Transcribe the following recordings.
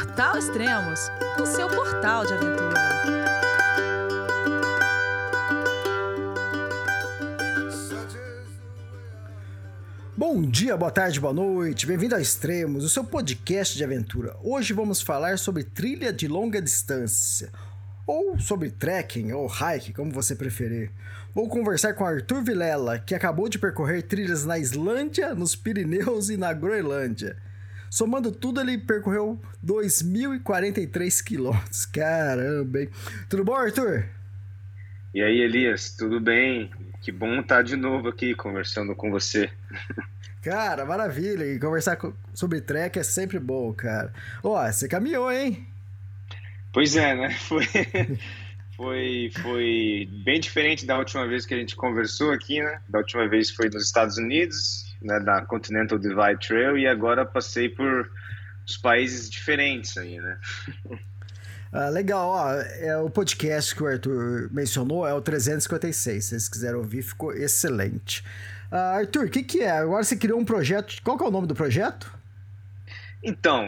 Portal Extremos, o seu portal de aventura. Bom dia, boa tarde, boa noite. Bem-vindo a Extremos, o seu podcast de aventura. Hoje vamos falar sobre trilha de longa distância, ou sobre trekking ou hike, como você preferir. Vou conversar com Arthur Vilela, que acabou de percorrer trilhas na Islândia, nos Pirineus e na Groenlândia. Somando tudo, ele percorreu 2.043 quilômetros. Caramba, hein? Tudo bom, Arthur? E aí, Elias, tudo bem? Que bom estar de novo aqui conversando com você. Cara, maravilha. E conversar sobre trek é sempre bom, cara. Ó, você caminhou, hein? Pois é, né? Foi, foi, foi bem diferente da última vez que a gente conversou aqui, né? Da última vez foi nos Estados Unidos né, da Continental Divide Trail e agora passei por os países diferentes aí, né? Ah, legal, ó, é o podcast que o Arthur mencionou é o 356. Se vocês quiserem ouvir, ficou excelente. Ah, Arthur, o que, que é? Agora você criou um projeto. Qual que é o nome do projeto? Então,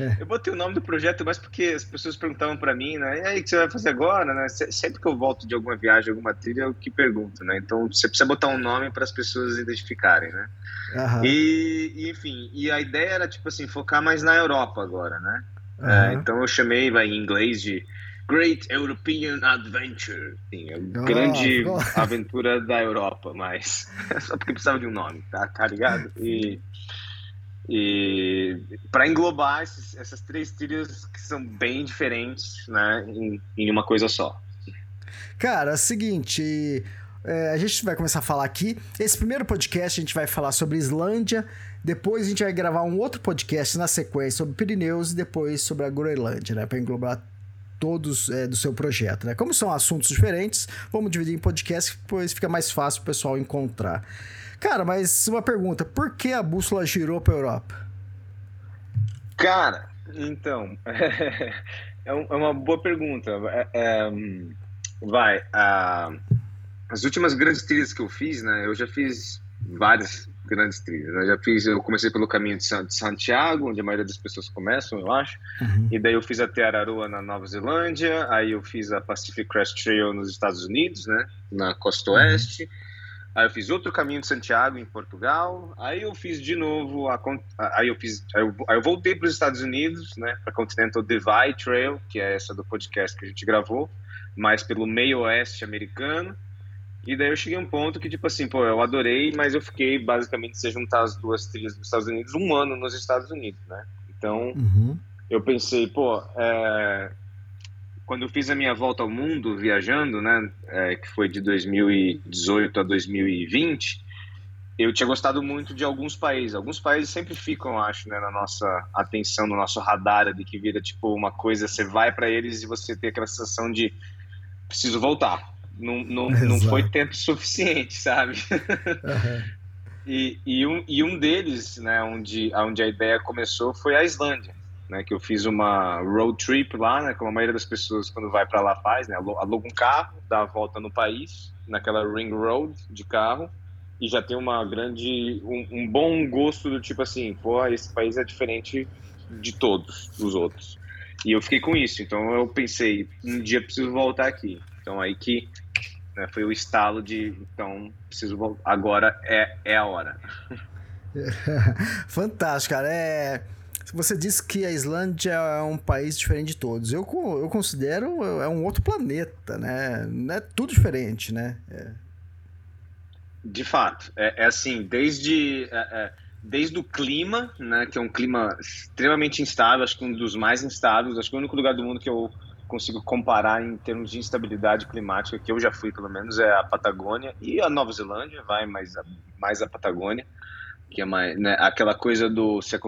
é. eu botei o nome do projeto mais porque as pessoas perguntavam para mim, né? E aí, o que você vai fazer agora, né? Sempre que eu volto de alguma viagem, alguma trilha, eu que pergunto, né? Então, você precisa botar um nome para as pessoas identificarem, né? Uhum. E, e, enfim, e a ideia era, tipo assim, focar mais na Europa agora, né? Uhum. É, então, eu chamei vai, em inglês de Great European Adventure. Sim, a oh, grande oh. aventura da Europa, mas só porque precisava de um nome, tá? Tá ligado? E... E para englobar esses, essas três trilhas que são bem diferentes, né, em, em uma coisa só. Cara, é o seguinte, é, a gente vai começar a falar aqui. Esse primeiro podcast a gente vai falar sobre Islândia, depois a gente vai gravar um outro podcast na sequência sobre Pirineus e depois sobre a Groenlândia, né, para englobar todos é, do seu projeto, né? Como são assuntos diferentes, vamos dividir em podcast, depois fica mais fácil o pessoal encontrar. Cara, mas uma pergunta: por que a bússola girou para Europa? Cara, então. é, uma boa pergunta. É, é, vai. as últimas grandes trilhas que eu fiz, né? Eu já fiz várias grandes trilhas. Eu já fiz, eu comecei pelo caminho de Santiago, onde a maioria das pessoas começam, eu acho. Uhum. E daí eu fiz até Araroa na Nova Zelândia. Aí eu fiz a Pacific Crest Trail nos Estados Unidos, né? Na costa uhum. Aí eu fiz outro caminho de Santiago em Portugal. Aí eu fiz de novo a, aí eu fiz aí eu, aí eu voltei para os Estados Unidos, né, para Continental Divide Trail, que é essa do podcast que a gente gravou, mas pelo meio oeste americano. E daí eu cheguei a um ponto que tipo assim, pô, eu adorei, mas eu fiquei basicamente se juntar as duas trilhas dos Estados Unidos um ano nos Estados Unidos, né? Então uhum. eu pensei, pô, é, quando eu fiz a minha volta ao mundo viajando, né, é, que foi de 2018 a 2020, eu tinha gostado muito de alguns países. Alguns países sempre ficam, acho, né, na nossa atenção, no nosso radar, de que vira tipo uma coisa, você vai para eles e você tem aquela sensação de preciso voltar. Não, não, não foi tempo suficiente, sabe? Uhum. e, e, um, e um deles, né, onde, onde a ideia começou foi a Islândia né, que eu fiz uma road trip lá, né, como a maioria das pessoas quando vai para lá faz, né, aluga um carro, dá a volta no país, naquela ring road de carro, e já tem uma grande, um, um bom gosto do tipo assim, pô, esse país é diferente de todos os outros. E eu fiquei com isso, então eu pensei, um dia preciso voltar aqui. Então aí que né, foi o estalo de, então preciso voltar, agora é, é a hora. Fantástico, cara. É você disse que a Islândia é um país diferente de todos. Eu, eu considero é um outro planeta, né? É tudo diferente, né? É. De fato, é, é assim, desde é, é, desde o clima, né, que é um clima extremamente instável, acho que um dos mais instáveis, acho que o único lugar do mundo que eu consigo comparar em termos de instabilidade climática, que eu já fui pelo menos, é a Patagônia e a Nova Zelândia, vai mais a, mais a Patagônia, que é mais, né, aquela coisa do você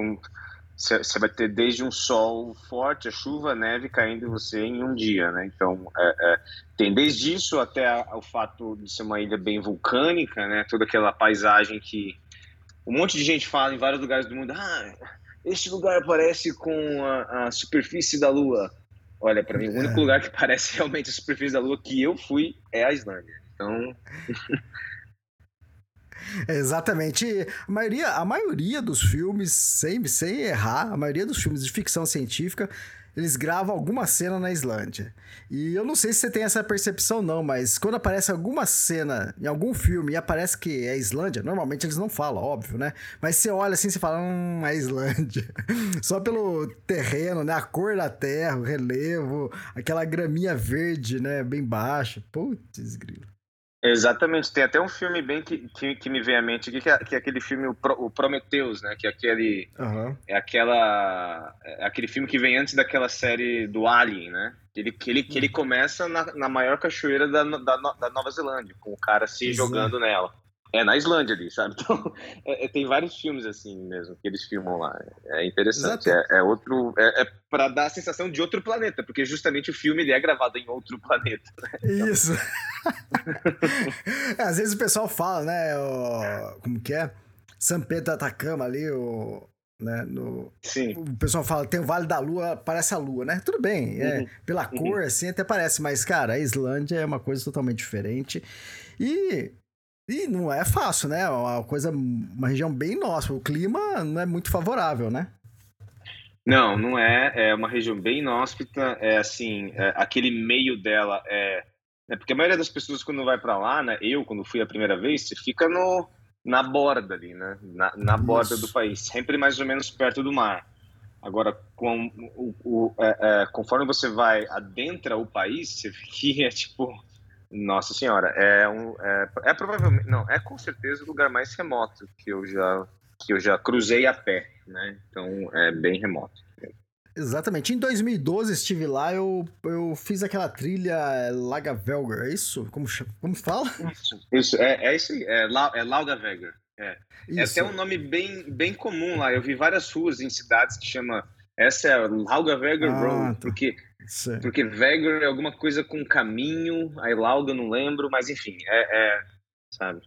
você vai ter desde um sol forte, a chuva, a neve caindo em você em um dia, né? Então, é, é, tem desde isso até a, o fato de ser uma ilha bem vulcânica, né? Toda aquela paisagem que um monte de gente fala em vários lugares do mundo. Ah, este lugar parece com a, a superfície da Lua. Olha, para mim, o único é. lugar que parece realmente a superfície da Lua que eu fui é a Islândia. Então. Exatamente. A maioria, a maioria dos filmes, sem, sem errar, a maioria dos filmes de ficção científica eles gravam alguma cena na Islândia. E eu não sei se você tem essa percepção, não, mas quando aparece alguma cena em algum filme e aparece que é Islândia, normalmente eles não falam, óbvio, né? Mas você olha assim e fala, hum, é Islândia. Só pelo terreno, né? A cor da terra, o relevo, aquela graminha verde, né? Bem baixa. Putz, grilo. Exatamente, tem até um filme bem que, que, que me vem à mente aqui, que é, que é aquele filme o, Pro, o, Prometheus, né? Que é aquele. Uhum. É aquela. É aquele filme que vem antes daquela série do Alien, né? Ele, que ele, que ele começa na, na maior cachoeira da, da, da Nova Zelândia, com o cara se Exato. jogando nela. É na Islândia ali, sabe? Então, é, é, tem vários filmes assim mesmo que eles filmam lá. É interessante. É, é, outro. É, é para dar a sensação de outro planeta, porque justamente o filme ele é gravado em outro planeta. Né? Então... Isso. É, às vezes o pessoal fala, né? O, como que é? São Pedro Atacama ali, o, né, no, Sim. O pessoal fala, tem o Vale da Lua, parece a Lua, né? Tudo bem, é, uhum. pela uhum. cor, assim, até parece, mas, cara, a Islândia é uma coisa totalmente diferente. E e não é fácil, né? É uma coisa, uma região bem nossa. O clima não é muito favorável, né? Não, não é. É uma região bem inóspita. É assim, é, aquele meio dela é, é, porque a maioria das pessoas quando vai para lá, né? Eu quando fui a primeira vez, você fica no na borda ali, né? Na, na borda do país, sempre mais ou menos perto do mar. Agora, com o, o é, é, conforme você vai adentra o país, você fica tipo nossa senhora, é um é, é, provavelmente não é com certeza o lugar mais remoto que eu já que eu já cruzei a pé, né? Então é bem remoto. Exatamente. Em 2012 estive lá, eu, eu fiz aquela trilha Lagavelger, é isso? Como, como fala? Isso, isso é, é isso aí, é, La, é Laugavelger. É. é até um nome bem, bem comum lá. Eu vi várias ruas em cidades que chama essa é Laugavelger ah, Road, tá. porque Sim. Porque Vegor é alguma coisa com caminho, aí Lauda não lembro, mas enfim, é, é, sabe?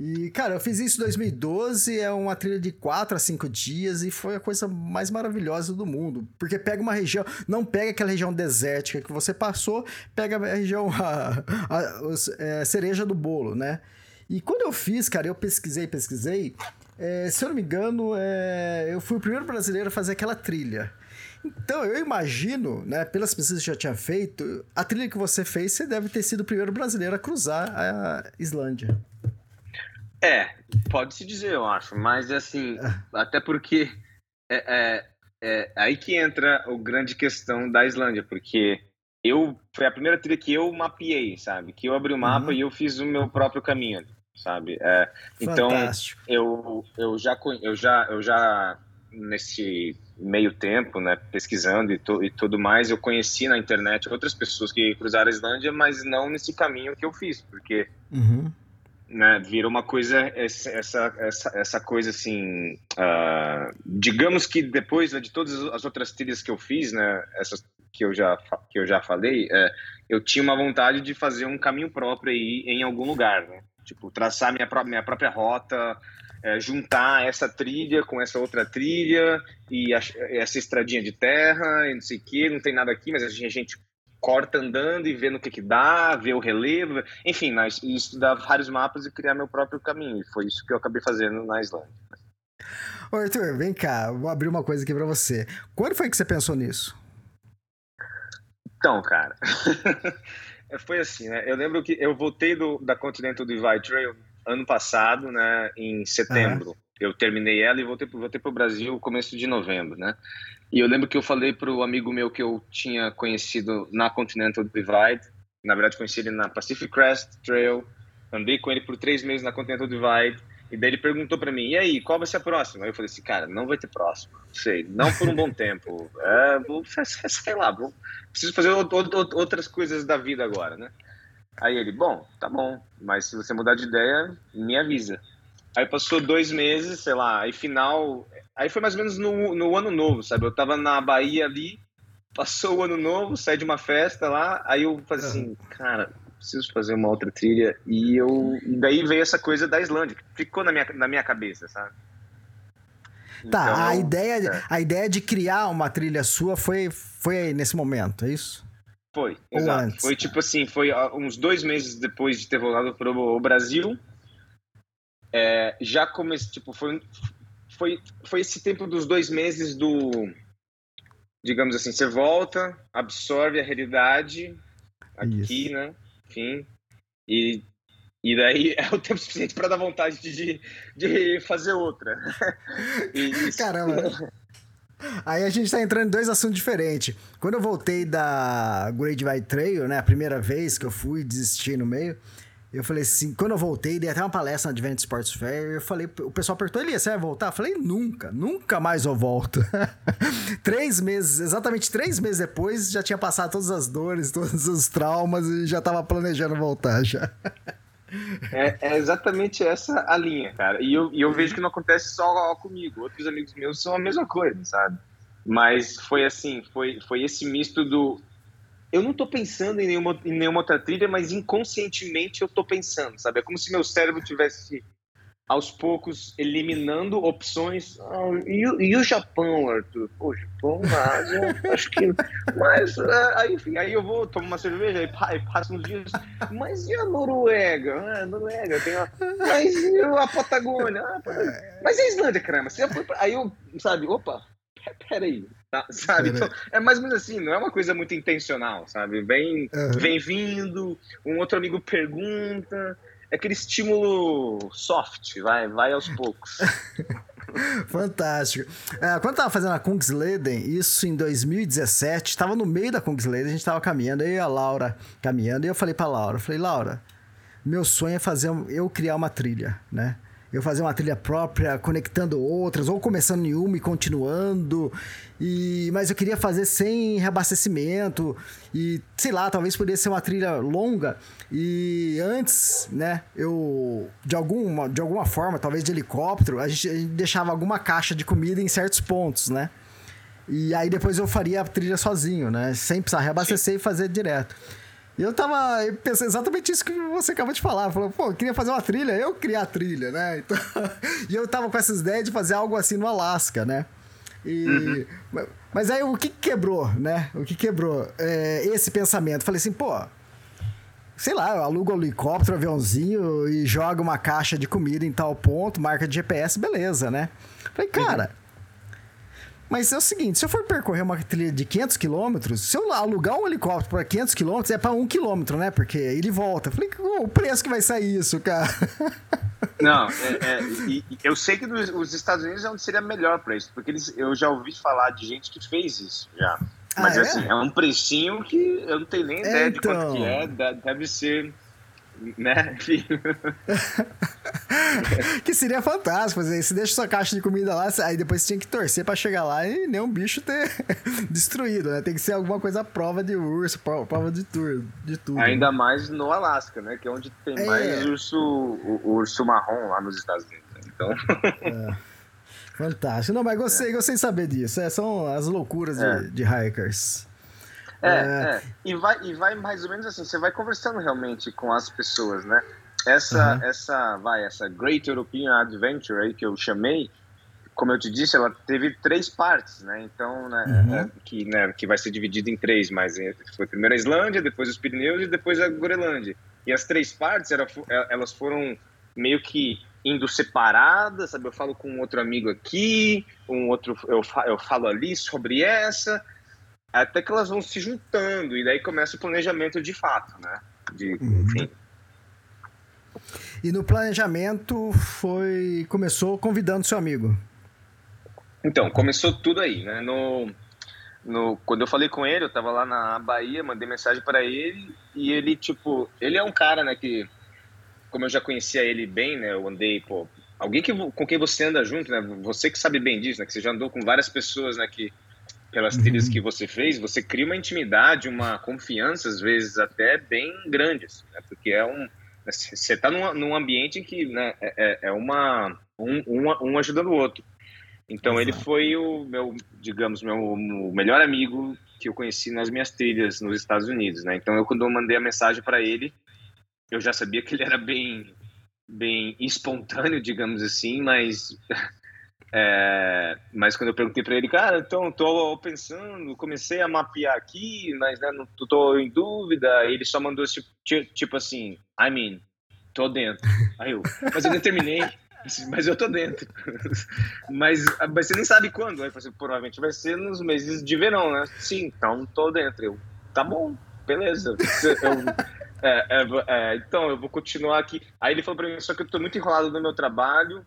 E, cara, eu fiz isso em 2012, é uma trilha de 4 a 5 dias e foi a coisa mais maravilhosa do mundo. Porque pega uma região, não pega aquela região desértica que você passou, pega a região, a, a, a, é, cereja do bolo, né? E quando eu fiz, cara, eu pesquisei, pesquisei, é, se eu não me engano, é, eu fui o primeiro brasileiro a fazer aquela trilha. Então, eu imagino, né, pelas pesquisas que já tinha feito, a trilha que você fez, você deve ter sido o primeiro brasileiro a cruzar a Islândia. É, pode-se dizer, eu acho, mas assim, é. até porque é, é, é, aí que entra a grande questão da Islândia, porque eu foi a primeira trilha que eu mapeei, sabe? Que eu abri o mapa uhum. e eu fiz o meu próprio caminho, sabe? É, então eu, eu já eu já eu já nesse meio tempo, né, pesquisando e, e, tudo mais, eu conheci na internet outras pessoas que cruzaram a Islândia, mas não nesse caminho que eu fiz, porque uhum. né, virou uma coisa, essa, essa, essa coisa assim, uh, digamos que depois né, de todas as outras trilhas que eu fiz, né, essas que eu já, que eu já falei, uh, eu tinha uma vontade de fazer um caminho próprio aí em algum lugar, né, tipo, traçar minha, minha própria rota, é, juntar essa trilha com essa outra trilha e a, essa estradinha de terra e não sei o que, não tem nada aqui, mas a gente, a gente corta andando e vendo o que que dá, ver o relevo, enfim, mas, estudar vários mapas e criar meu próprio caminho. E foi isso que eu acabei fazendo na Islândia. Ô Arthur, vem cá, vou abrir uma coisa aqui para você. Quando foi que você pensou nisso? Então, cara, foi assim, né? Eu lembro que eu voltei do, da Continental Divide Trail ano passado, né, em setembro. Eu terminei ela e voltei, voltei para o Brasil começo de novembro, né? E eu lembro que eu falei para o amigo meu que eu tinha conhecido na Continental Divide, na verdade conheci ele na Pacific Crest Trail, andei com ele por três meses na Continental Divide, e daí ele perguntou para mim, e aí, qual vai ser a próxima? Aí eu falei assim, cara, não vai ter próxima, não sei, não por um bom tempo, é, vou, sei lá, vou, preciso fazer outras coisas da vida agora, né? Aí ele, bom, tá bom, mas se você mudar de ideia, me avisa. Aí passou dois meses, sei lá, aí final. Aí foi mais ou menos no, no ano novo, sabe? Eu tava na Bahia ali, passou o ano novo, saí de uma festa lá, aí eu falei assim, cara, preciso fazer uma outra trilha. E eu. E daí veio essa coisa da Islândia, que ficou na minha, na minha cabeça, sabe? Tá, então, a, ideia, é. a ideia de criar uma trilha sua foi, foi nesse momento, é isso? Foi, exato. Foi tipo assim, foi uns dois meses depois de ter voltado para o Brasil. é, já comecei, tipo, foi, foi, foi esse tempo dos dois meses do, digamos assim, você volta, absorve a realidade aqui, Isso. né? Enfim, e, e daí é o tempo suficiente para dar vontade de, de fazer outra. Caramba! Aí a gente tá entrando em dois assuntos diferentes. Quando eu voltei da Great White Trail, né, a primeira vez que eu fui, desisti no meio, eu falei assim, quando eu voltei, dei até uma palestra na Advent Sports Fair, eu falei, o pessoal perguntou, Elias, você vai voltar? Eu falei, nunca, nunca mais eu volto. três meses, exatamente três meses depois, já tinha passado todas as dores, todos os traumas e já tava planejando voltar já. é, é, exatamente essa a linha, cara. E eu, e eu vejo que não acontece só comigo, outros amigos meus são a mesma coisa, sabe? Mas foi assim, foi, foi esse misto do eu não estou pensando em nenhuma, em nenhuma outra trilha, mas inconscientemente eu estou pensando, sabe? É como se meu cérebro tivesse aos poucos eliminando opções. Ah, e, e, o Japão, Arthur? Pô, Japão, Ásia, acho que. Mas, é, aí, enfim, aí eu vou tomar uma cerveja e, e passo uns dias. Mas e a Noruega? Ah, Noruega, tem a. Mas e a Patagônia? Ah, Mas e a Islândia, caramba? Você foi pra... Aí eu, sabe, opa, peraí, Tá, sabe? Então, é mais ou menos assim, não é uma coisa muito intencional, sabe? Vem, uhum. vem vindo, um outro amigo pergunta, aquele estímulo soft, vai, vai aos poucos. Fantástico. É, quando eu tava fazendo a Kungsleden, isso em 2017, estava no meio da Kungsleden, a gente tava caminhando, eu e a Laura caminhando, e eu falei pra Laura, falei, Laura, meu sonho é fazer eu criar uma trilha, né? Eu fazer uma trilha própria, conectando outras, ou começando em uma e continuando. E, mas eu queria fazer sem reabastecimento. E, sei lá, talvez pudesse ser uma trilha longa. E antes, né, eu, de alguma, de alguma forma, talvez de helicóptero, a gente, a gente deixava alguma caixa de comida em certos pontos, né? E aí depois eu faria a trilha sozinho, né? Sem precisar reabastecer Sim. e fazer direto. E eu tava pensando exatamente isso que você acabou de falar. Falou, pô, eu queria fazer uma trilha, eu criar a trilha, né? Então, e eu tava com essas ideias de fazer algo assim no Alasca, né? E, uhum. Mas aí o que quebrou, né? O que quebrou? É, esse pensamento. Falei assim, pô, sei lá, eu alugo um helicóptero, um aviãozinho e jogo uma caixa de comida em tal ponto, marca de GPS, beleza, né? Falei, cara, uhum. Mas é o seguinte, se eu for percorrer uma trilha de 500 quilômetros, se eu alugar um helicóptero para 500 quilômetros, é para um quilômetro, né? Porque ele volta. Falei, o preço que vai sair isso, cara? Não, é, é, e, eu sei que os Estados Unidos é onde seria melhor para isso, porque eles, eu já ouvi falar de gente que fez isso já. Mas ah, é? assim, é um precinho que eu não tenho nem ideia então... de quanto que é, deve ser né, filho? que seria fantástico. Você deixa sua caixa de comida lá, aí depois você tinha que torcer para chegar lá e nenhum bicho ter destruído, né? Tem que ser alguma coisa prova de urso, prova de, tur de tudo. Ainda mais no Alasca, né? Que é onde tem é. mais urso, o, o, urso marrom lá nos Estados Unidos. Né? Então. É. Fantástico. Não, mas gostei, é. gostei de saber disso. É, são as loucuras de, é. de hikers. É, é, é. E, vai, e vai mais ou menos assim, você vai conversando realmente com as pessoas, né? Essa, uhum. essa, vai, essa Great European Adventure aí que eu chamei, como eu te disse, ela teve três partes, né? Então, né, uhum. é, que, né, que vai ser dividida em três, mas é, foi primeiro a Islândia, depois os Pirineus e depois a Groenlândia. E as três partes, era, elas foram meio que indo separadas, sabe? Eu falo com um outro amigo aqui, um outro eu, eu falo ali sobre essa, até que elas vão se juntando e daí começa o planejamento de fato, né? De, uhum. enfim. E no planejamento foi começou convidando seu amigo. Então começou tudo aí, né? No, no quando eu falei com ele, eu tava lá na Bahia, mandei mensagem para ele e ele tipo, ele é um cara, né? Que como eu já conhecia ele bem, né? Eu andei, pô, alguém que com quem você anda junto, né? Você que sabe bem disso, né? Que você já andou com várias pessoas, né? Que pelas uhum. trilhas que você fez, você cria uma intimidade, uma confiança, às vezes até bem grandes, né? porque é um você está num, num, ambiente em que né, é, é, é uma um, um, um, ajudando o outro. Então Exato. ele foi o meu, digamos, meu, meu melhor amigo que eu conheci nas minhas trilhas nos Estados Unidos, né? Então eu quando eu mandei a mensagem para ele, eu já sabia que ele era bem bem espontâneo, digamos assim, mas é, mas quando eu perguntei para ele, cara, então tô pensando, comecei a mapear aqui, mas né, não tô em dúvida. Ele só mandou tipo, tipo assim, I mean, tô dentro. Aí eu, mas eu nem terminei. Mas eu tô dentro. mas, mas você nem sabe quando. Aí você, provavelmente vai ser nos meses de verão, né? Sim, então tô dentro. Eu, tá bom, beleza. Eu, é, é, é, então, eu vou continuar aqui. Aí ele falou pra mim, só que eu tô muito enrolado no meu trabalho,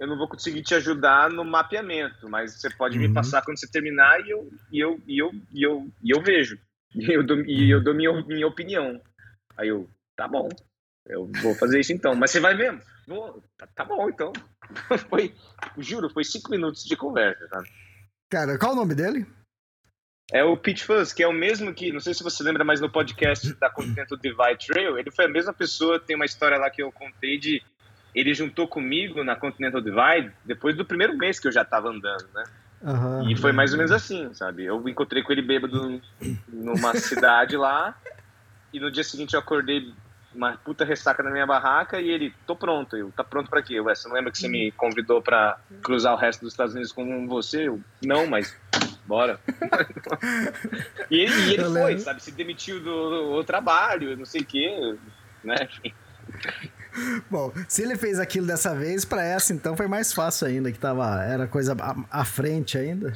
eu não vou conseguir te ajudar no mapeamento, mas você pode uhum. me passar quando você terminar e eu, e eu, e eu, e eu, e eu vejo. E eu dou, e eu dou minha, minha opinião. Aí eu, tá bom, eu vou fazer isso então. Mas você vai mesmo? Vou, tá, tá bom então. foi, juro, foi cinco minutos de conversa, tá? Cara, qual o nome dele? É o Pete Fuzz, que é o mesmo que, não sei se você lembra, mas no podcast da Continental Divide Trail, ele foi a mesma pessoa, tem uma história lá que eu contei de, ele juntou comigo na Continental Divide depois do primeiro mês que eu já tava andando, né? Uhum. E foi mais ou menos assim, sabe? Eu encontrei com ele bêbado numa cidade lá, e no dia seguinte eu acordei uma puta ressaca na minha barraca e ele, tô pronto. Eu, tá pronto pra quê? Ué, você não lembra que você me convidou pra cruzar o resto dos Estados Unidos com você? Eu, não, mas bora. e ele, e ele foi, sabe? Se demitiu do, do trabalho, não sei o quê, né? Bom, se ele fez aquilo dessa vez, para essa então foi mais fácil ainda, que tava, era coisa à, à frente ainda.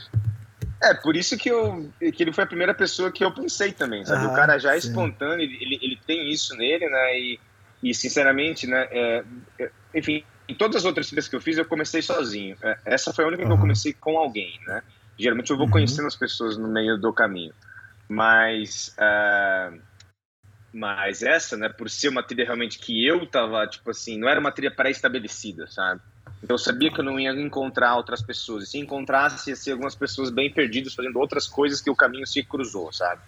É, por isso que, eu, que ele foi a primeira pessoa que eu pensei também, sabe? Ah, o cara já é espontâneo, ele, ele, tem isso nele, né? E, e sinceramente, né? É, é, enfim, em todas as outras trilhas que eu fiz, eu comecei sozinho. É, essa foi a única uhum. que eu comecei com alguém, né? Geralmente eu vou uhum. conhecendo as pessoas no meio do caminho. Mas, uh, mas essa, né, por ser uma trilha realmente que eu tava, tipo assim, não era uma trilha pré-estabelecida, sabe? Então eu sabia que eu não ia encontrar outras pessoas. E se encontrasse, ia ser algumas pessoas bem perdidas fazendo outras coisas que o caminho se cruzou, sabe?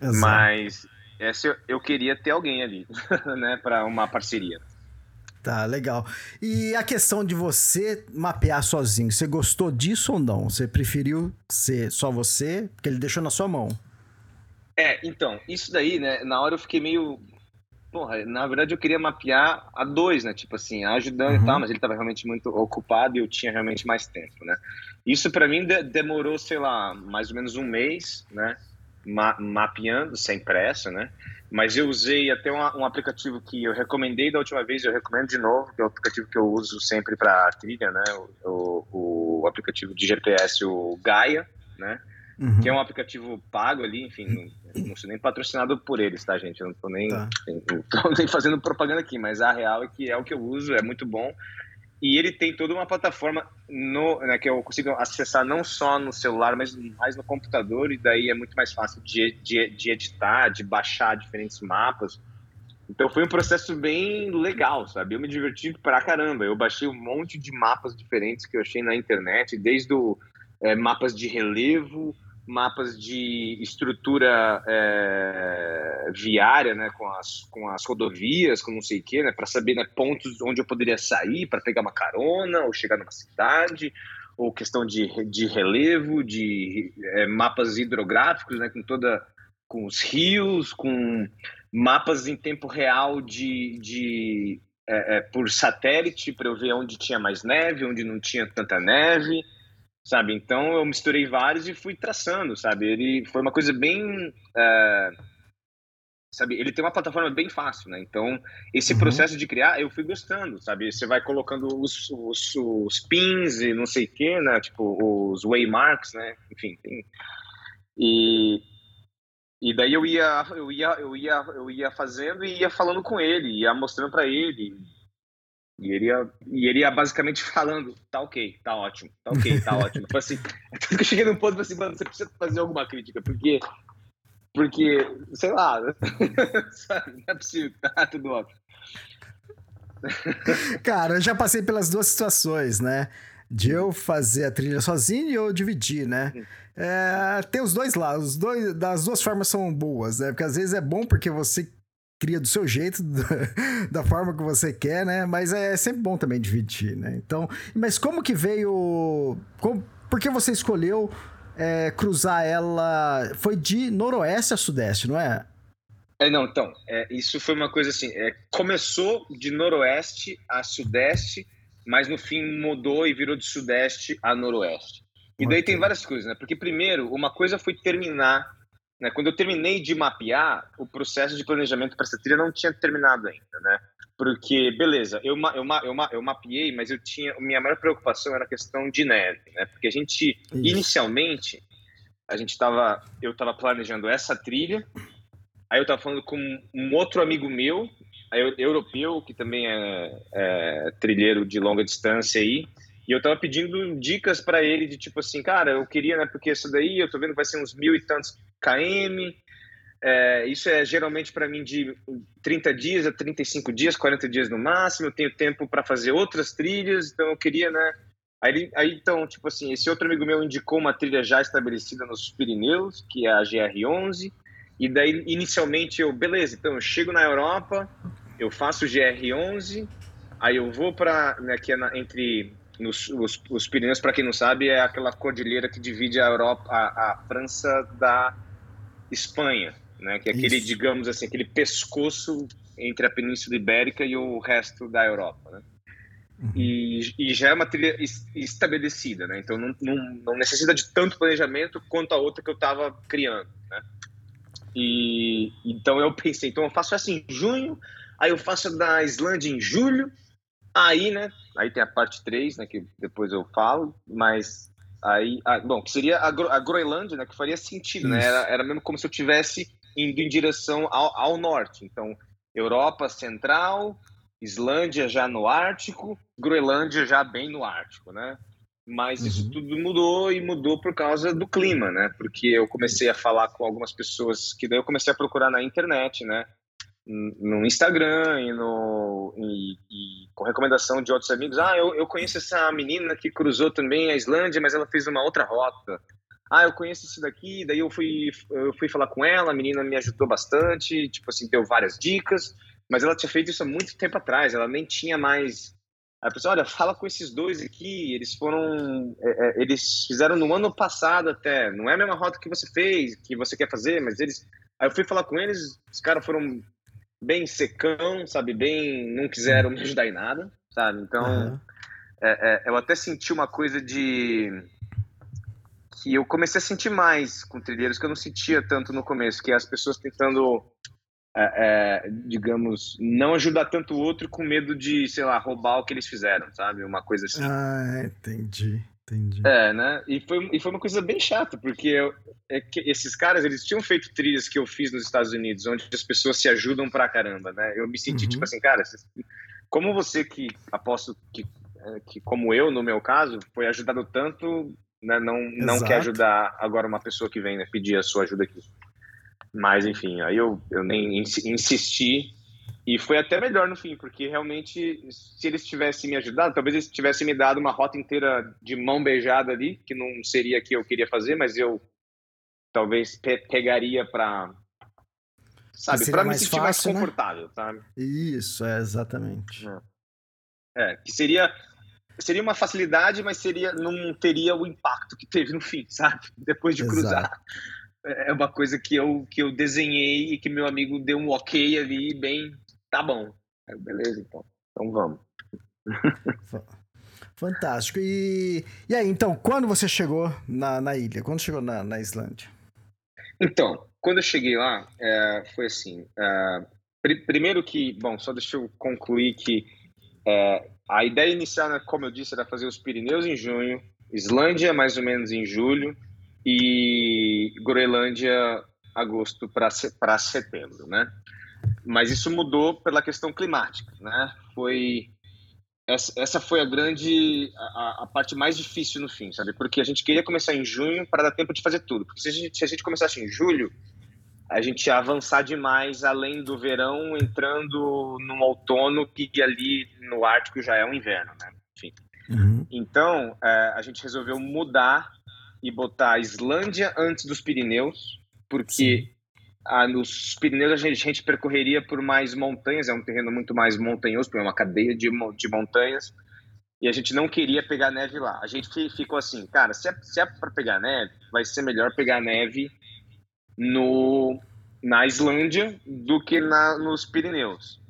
Exato. Mas essa eu, eu queria ter alguém ali, né, para uma parceria. Tá, legal. E a questão de você mapear sozinho, você gostou disso ou não? Você preferiu ser só você? Porque ele deixou na sua mão. É, então, isso daí, né, na hora eu fiquei meio. Porra, na verdade eu queria mapear a dois, né? Tipo assim, ajudando uhum. e tal, mas ele tava realmente muito ocupado e eu tinha realmente mais tempo, né? Isso para mim de demorou, sei lá, mais ou menos um mês, né? Ma mapeando, sem pressa, né? mas eu usei até um, um, aplicativo que eu recomendei da última vez, eu recomendo de novo, que é o aplicativo que eu uso sempre para trilha, né? O, o, o, aplicativo de GPS, o Gaia, né? Uhum. Que é um aplicativo pago ali, enfim, não, não sou nem patrocinado por eles, tá, gente? Eu não tô nem, tá. tô nem fazendo propaganda aqui, mas a real é que é o que eu uso, é muito bom. E ele tem toda uma plataforma no, né, que eu consigo acessar não só no celular, mas mais no computador, e daí é muito mais fácil de, de, de editar, de baixar diferentes mapas. Então foi um processo bem legal, sabe? Eu me diverti pra caramba. Eu baixei um monte de mapas diferentes que eu achei na internet, desde o, é, mapas de relevo, mapas de estrutura é, viária, né, com as, com as rodovias, com não sei o quê, né, para saber né, pontos onde eu poderia sair para pegar uma carona ou chegar numa cidade, ou questão de, de relevo, de é, mapas hidrográficos, né, com toda com os rios, com mapas em tempo real de, de é, é por satélite para eu ver onde tinha mais neve, onde não tinha tanta neve sabe? Então eu misturei vários e fui traçando, sabe? Ele foi uma coisa bem, é, sabe? Ele tem uma plataforma bem fácil, né? Então esse uhum. processo de criar eu fui gostando, sabe? Você vai colocando os, os, os pins e não sei o que, né? Tipo os waymarks, né? Enfim, tem... e e daí eu ia eu ia eu ia eu ia fazendo e ia falando com ele, ia mostrando para ele e ele, ia, e ele ia basicamente falando, tá ok, tá ótimo, tá ok, tá ótimo. Foi assim, que eu cheguei num ponto e falei assim, mano, você precisa fazer alguma crítica, porque, porque sei lá, não é possível, tá tudo ótimo. Cara, eu já passei pelas duas situações, né? De eu fazer a trilha sozinho e eu dividir, né? É, tem os dois lados, os dois, das duas formas são boas, né? Porque às vezes é bom porque você cria do seu jeito, da forma que você quer, né? Mas é sempre bom também dividir, né? Então, mas como que veio. Como, por que você escolheu é, cruzar ela? Foi de noroeste a sudeste, não é? É, não, então, é, isso foi uma coisa assim, é, começou de noroeste a sudeste, mas no fim mudou e virou de sudeste a noroeste. E daí tem várias coisas, né? Porque primeiro, uma coisa foi terminar né? Quando eu terminei de mapear, o processo de planejamento para essa trilha não tinha terminado ainda, né? Porque, beleza, eu, eu, eu, eu mapeei, mas eu tinha. Minha maior preocupação era a questão de neve, né? Porque a gente, Isso. inicialmente, a gente estava. Eu estava planejando essa trilha, aí eu estava falando com um outro amigo meu, europeu, que também é, é trilheiro de longa distância aí, e eu estava pedindo dicas para ele de tipo assim, cara, eu queria, né? Porque isso daí eu tô vendo que vai ser uns mil e tantos km, é, isso é geralmente para mim de 30 dias a 35 dias, 40 dias no máximo. Eu tenho tempo para fazer outras trilhas, então eu queria, né? Aí, aí, então, tipo assim, esse outro amigo meu indicou uma trilha já estabelecida nos Pirineus, que é a GR11. E daí, inicialmente, eu, beleza, então eu chego na Europa, eu faço o GR11, aí eu vou para, né, que é na, entre nos, os, os Pirineus, para quem não sabe, é aquela cordilheira que divide a Europa, a, a França da Espanha né? Que é aquele, Isso. digamos assim, aquele pescoço entre a Península Ibérica e o resto da Europa, né? Uhum. E, e, já é uma trilha estabelecida, né? Então não, não, não, necessita de tanto planejamento quanto a outra que eu estava criando, né? E então eu pensei, então eu faço essa em junho, aí eu faço da Islândia em julho, aí, né? Aí tem a parte 3, né? Que depois eu falo, mas aí, ah, bom, que seria a, a Groenlândia, né? Que faria sentido, né? Era, era mesmo como se eu tivesse indo em direção ao, ao norte. Então, Europa Central, Islândia já no Ártico, Groenlândia já bem no Ártico, né? Mas uhum. isso tudo mudou e mudou por causa do clima, né? Porque eu comecei a falar com algumas pessoas que daí eu comecei a procurar na internet, né? No Instagram e, no, e, e com recomendação de outros amigos. Ah, eu, eu conheço essa menina que cruzou também a Islândia, mas ela fez uma outra rota ah, eu conheço isso daqui, daí eu fui, eu fui falar com ela, a menina me ajudou bastante, tipo assim, deu várias dicas, mas ela tinha feito isso há muito tempo atrás, ela nem tinha mais. A pessoa, olha, fala com esses dois aqui, eles foram, é, é, eles fizeram no ano passado até, não é a mesma rota que você fez, que você quer fazer, mas eles. Aí eu fui falar com eles, os caras foram bem secão, sabe, bem, não quiseram me ajudar em nada, sabe, então. Uhum. É, eu até senti uma coisa de que eu comecei a sentir mais com trilheiros que eu não sentia tanto no começo, que é as pessoas tentando, é, é, digamos, não ajudar tanto o outro com medo de, sei lá, roubar o que eles fizeram, sabe? Uma coisa assim. Ah, entendi. Entendi. É, né? E foi, e foi uma coisa bem chata, porque eu, é esses caras, eles tinham feito trilhas que eu fiz nos Estados Unidos, onde as pessoas se ajudam pra caramba, né? Eu me senti, uhum. tipo assim, cara, como você que, aposto que, é, que, como eu, no meu caso, foi ajudado tanto, né? Não, não quer ajudar agora uma pessoa que vem né, pedir a sua ajuda aqui. Mas, enfim, aí eu, eu nem insisti e foi até melhor no fim, porque realmente, se eles tivessem me ajudado, talvez eles tivessem me dado uma rota inteira de mão beijada ali, que não seria que eu queria fazer, mas eu talvez pe pegaria para sabe, para me sentir fácil, mais né? confortável, né? sabe? Isso, é exatamente. É. é, que seria seria uma facilidade, mas seria não teria o impacto que teve no fim, sabe? Depois de cruzar. Exato. É uma coisa que eu, que eu desenhei e que meu amigo deu um ok ali, bem, tá bom. Beleza, então. Então vamos. Fantástico. E, e aí, então, quando você chegou na, na ilha? Quando chegou na, na Islândia? Então, quando eu cheguei lá, é, foi assim. É, pr primeiro que, bom, só deixa eu concluir que é, a ideia inicial, né, como eu disse, era fazer os Pirineus em junho, Islândia mais ou menos em julho e Groenlândia agosto para setembro, né? Mas isso mudou pela questão climática, né? Foi essa, essa foi a grande a, a, parte mais difícil no fim, sabe? Porque a gente queria começar em junho para dar tempo de fazer tudo. Porque se a gente, se a gente começasse em julho, a gente ia avançar demais além do verão, entrando no outono, que ali no Ártico já é um inverno, né? Enfim. Uhum. Então, é, a gente resolveu mudar e botar a Islândia antes dos Pirineus, porque a, nos Pirineus a gente, a gente, percorreria por mais montanhas, é um terreno muito mais montanhoso, porque é uma cadeia de, de montanhas, e a gente não queria pegar neve lá. A gente ficou assim, cara, se é, se é para pegar neve, vai ser melhor pegar neve no, na Islândia do que na, nos Pirineus.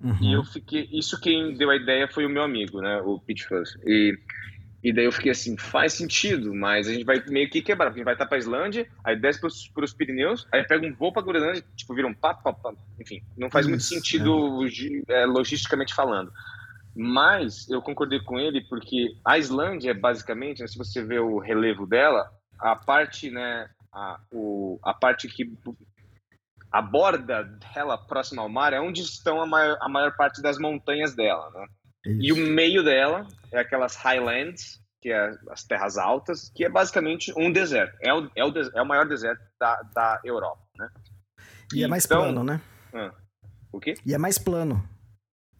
Uhum. E eu fiquei. Isso quem deu a ideia foi o meu amigo, né? O Pete Fuss. E E daí eu fiquei assim, faz sentido, mas a gente vai meio que quebrar, porque a gente vai estar para a Islândia, aí desce para os Pirineus, aí pega um voo para a Groenlândia, tipo, vira um papo, papo, papo, enfim, não faz Isso, muito sentido é. É, logisticamente falando. Mas eu concordei com ele porque a Islândia, basicamente, né, se você vê o relevo dela, a parte, né, a, o, a parte que a borda dela próxima ao mar é onde estão a maior, a maior parte das montanhas dela, né? Isso. E o meio dela é aquelas highlands, que é as terras altas, que é basicamente um deserto. É o, é o, é o maior deserto da, da Europa, né? E, e é mais então, plano, né? Ah, o quê? E é mais plano.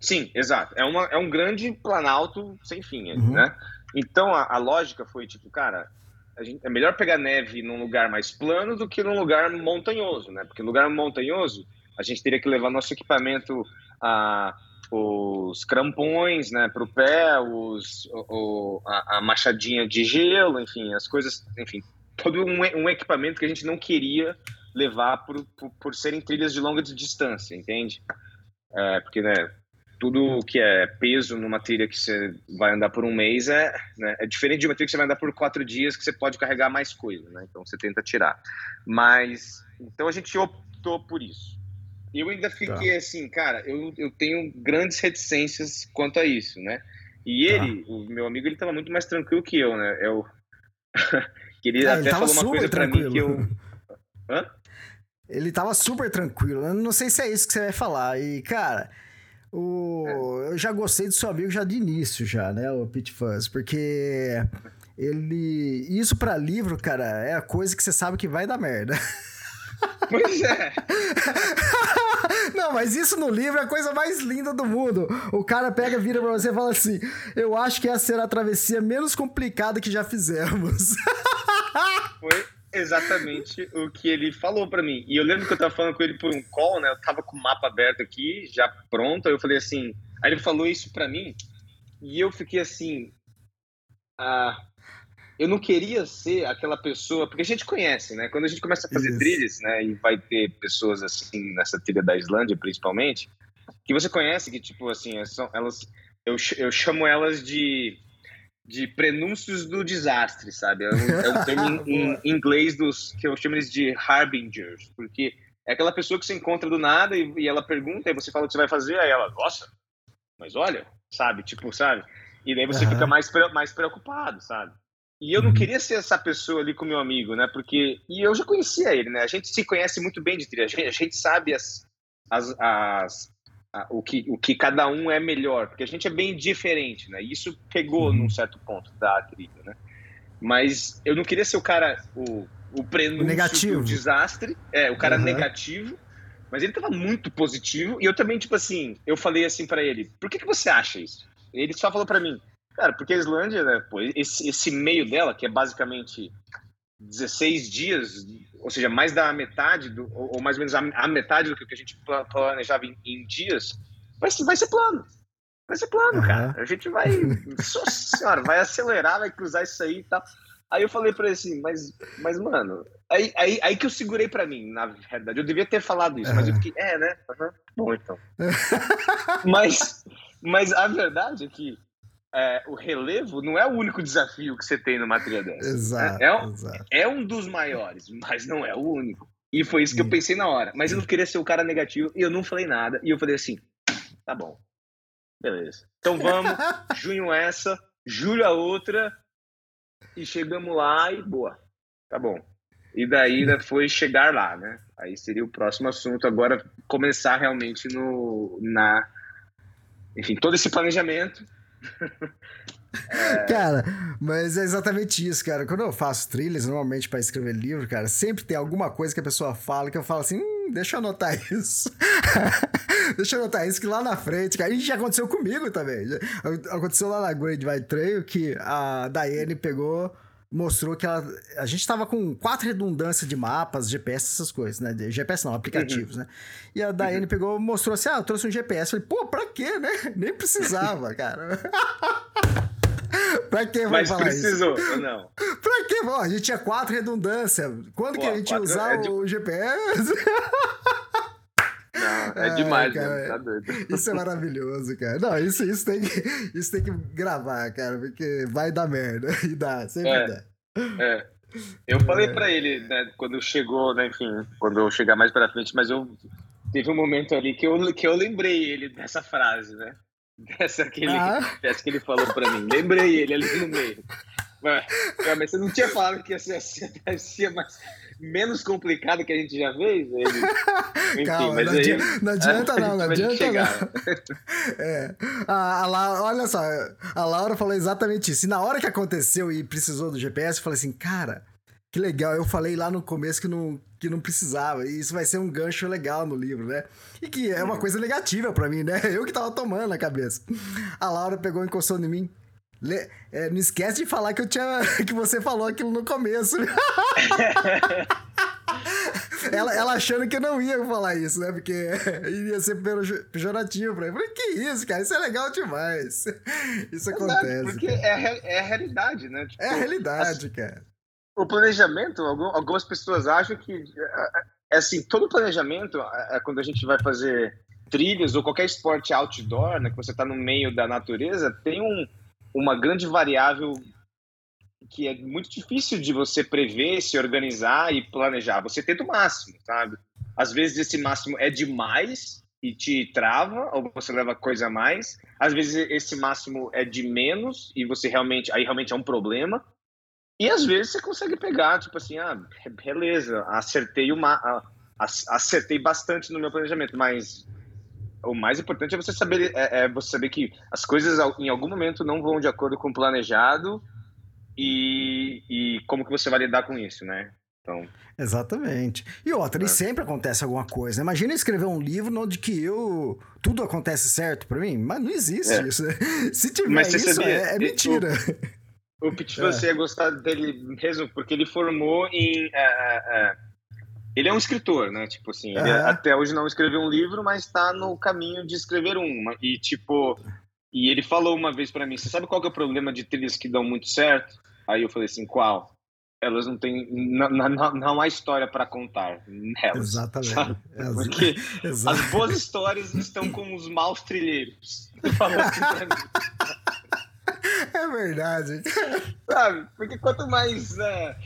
Sim, exato. É, uma, é um grande planalto sem fim, uhum. né? Então a, a, lógica foi tipo, cara, gente, é melhor pegar neve num lugar mais plano do que num lugar montanhoso, né? Porque no lugar montanhoso a gente teria que levar nosso equipamento a os crampões, né, para o pé, os, o, a, a, machadinha de gelo, enfim, as coisas, enfim, todo um, um equipamento que a gente não queria levar por, por, por serem trilhas de longa distância, entende? É, porque, né, tudo que é peso numa trilha que você vai andar por um mês é, né, é diferente de uma trilha que você vai andar por quatro dias que você pode carregar mais coisa, né? Então você tenta tirar. Mas então a gente optou por isso. Eu ainda fiquei tá. assim, cara, eu, eu tenho grandes reticências quanto a isso, né? E tá. ele, tá. o meu amigo, ele tava muito mais tranquilo que eu, né? Eu que ele ah, até ele falou uma coisa para mim que eu Hã? Ele tava super tranquilo. Eu não sei se é isso que você vai falar. E, cara, o... É. Eu já gostei do seu amigo já de início, já, né? O Pit Fuzz, porque ele. Isso para livro, cara, é a coisa que você sabe que vai dar merda. Pois é. Não, mas isso no livro é a coisa mais linda do mundo. O cara pega, vira pra você e fala assim: Eu acho que essa será a travessia menos complicada que já fizemos. Foi exatamente o que ele falou para mim. E eu lembro que eu tava falando com ele por um call, né? Eu tava com o mapa aberto aqui, já pronto. Aí eu falei assim. Aí ele falou isso para mim. E eu fiquei assim. Ah, eu não queria ser aquela pessoa, porque a gente conhece, né? Quando a gente começa a fazer isso. trilhas, né? E vai ter pessoas assim nessa trilha da Islândia, principalmente, que você conhece, que tipo assim, são, elas, eu, eu chamo elas de de prenúncios do desastre, sabe? É um, é um termo em, em, inglês dos que eu chamo eles de harbingers, porque é aquela pessoa que você encontra do nada e, e, ela pergunta e você fala o que você vai fazer, aí ela, nossa, mas olha, sabe? Tipo, sabe? E daí você uhum. fica mais, mais preocupado, sabe? E eu não uhum. queria ser essa pessoa ali com meu amigo, né? Porque. E eu já conhecia ele, né? A gente se conhece muito bem de trilha. A gente, a gente sabe as, as, as, o, que, o que cada um é melhor, porque a gente é bem diferente, né? isso pegou uhum. num certo ponto da trilha, né? Mas eu não queria ser o cara, o, o prenúncio negativo. do desastre, é, o cara uhum. negativo, mas ele tava muito positivo, e eu também, tipo assim, eu falei assim para ele, por que, que você acha isso? Ele só falou para mim, cara, porque a Islândia, né, pô, esse, esse meio dela, que é basicamente 16 dias, ou seja, mais da metade, do, ou, mais ou menos a, a, metade do que a gente planejava em, em dias, vai, vai ser plano. Vai ser plano, uhum. cara. A gente vai. Nossa senhora, vai acelerar, vai cruzar isso aí e tal. Aí eu falei pra ele assim, mas, mas mano. Aí, aí, aí que eu segurei pra mim, na verdade. Eu devia ter falado isso, mas eu fiquei, é, né? Uhum. Bom, então. mas, mas a verdade é que é, o relevo não é o único desafio que você tem numa trilha dessa. Exato, é, um, exato. é um dos maiores, mas não é o único. E foi isso que eu pensei na hora. Mas eu não queria ser o cara negativo e eu não falei nada. E eu falei assim: tá bom, beleza. Então vamos, junho essa, julho a outra. E chegamos lá e boa, tá bom. E daí né, foi chegar lá, né? Aí seria o próximo assunto. Agora começar realmente no. na Enfim, todo esse planejamento É... Cara, mas é exatamente isso, cara. Quando eu faço trilhas, normalmente para escrever livro, cara, sempre tem alguma coisa que a pessoa fala que eu falo assim, hum, deixa eu anotar isso. deixa eu anotar isso que lá na frente, cara, isso já aconteceu comigo também. Aconteceu lá na Great White Trail que a Daiane pegou mostrou que ela, a gente estava com quatro redundâncias de mapas, GPS, essas coisas, né? GPS não, aplicativos, uhum. né? E a Daiane uhum. pegou mostrou assim: ah, eu trouxe um GPS. Eu falei, pô, pra quê, né? Nem precisava, cara. pra que Mas falar precisou, isso? não? Pra que? Bom, a gente tinha quatro redundâncias. Quando pô, que a gente ia usar é de... o GPS? Não, É demais, cara, tá doido. Isso é maravilhoso, cara. Não, isso, isso, tem que, isso tem que gravar, cara, porque vai dar merda. E dá, sempre é, dá. É. Eu falei é. pra ele, né, quando chegou, né, enfim, quando eu chegar mais pra frente, mas eu teve um momento ali que eu, que eu lembrei ele dessa frase, né? Dessa que ele, ah. dessa que ele falou pra mim. Lembrei ele ali no meio. Mas, mas você não tinha falado que ia ser, ia ser mais, menos complicado que a gente já fez? Ele... Enfim, Calma, mas não, aí, adianta, não adianta não, não adianta não. É, a, a Laura, olha só, a Laura falou exatamente isso. E na hora que aconteceu e precisou do GPS, eu falei assim, cara, que legal. Eu falei lá no começo que não, que não precisava. E isso vai ser um gancho legal no livro, né? E que é uma coisa negativa para mim, né? Eu que tava tomando na cabeça. A Laura pegou e encostou em mim. Le... É, não esquece de falar que eu tinha. que você falou aquilo no começo. ela, ela achando que eu não ia falar isso, né? Porque iria ser pejorativo pra mim. Eu falei, que isso, cara? Isso é legal demais. Isso acontece. Porque é a, é a realidade, né? Tipo, é a realidade, assim, cara. O planejamento, algumas pessoas acham que. É, é assim, todo planejamento, é, é quando a gente vai fazer trilhas ou qualquer esporte outdoor, né, que você está no meio da natureza, tem um, uma grande variável que é muito difícil de você prever, se organizar e planejar. Você tenta o máximo, sabe? Às vezes esse máximo é demais e te trava, ou você leva coisa a mais. Às vezes esse máximo é de menos e você realmente, aí realmente é um problema. E às vezes você consegue pegar, tipo assim, ah, beleza, acertei uma, acertei bastante no meu planejamento, mas o mais importante é você saber é, é, você saber que as coisas em algum momento não vão de acordo com o planejado e, e como que você vai lidar com isso, né? Então, Exatamente. E outra, é. e sempre acontece alguma coisa. Né? Imagina escrever um livro onde que eu tudo acontece certo para mim, mas não existe é. isso. Se tiver mas isso, sabia, é, é, mentira. O, o Pete, você ia gostar dele mesmo, porque ele formou em. Uh, uh, ele é um escritor, né? Tipo assim, ele até hoje não escreveu um livro, mas está no caminho de escrever uma. E tipo, e ele falou uma vez para mim: "Você sabe qual que é o problema de trilhas que dão muito certo?" Aí eu falei assim: "Qual?" Elas não têm não, não, não há história para contar nelas. Exatamente. Porque Exatamente. as boas histórias estão com os maus trilheiros. Falou assim pra mim. É verdade. Sabe? Porque quanto mais né,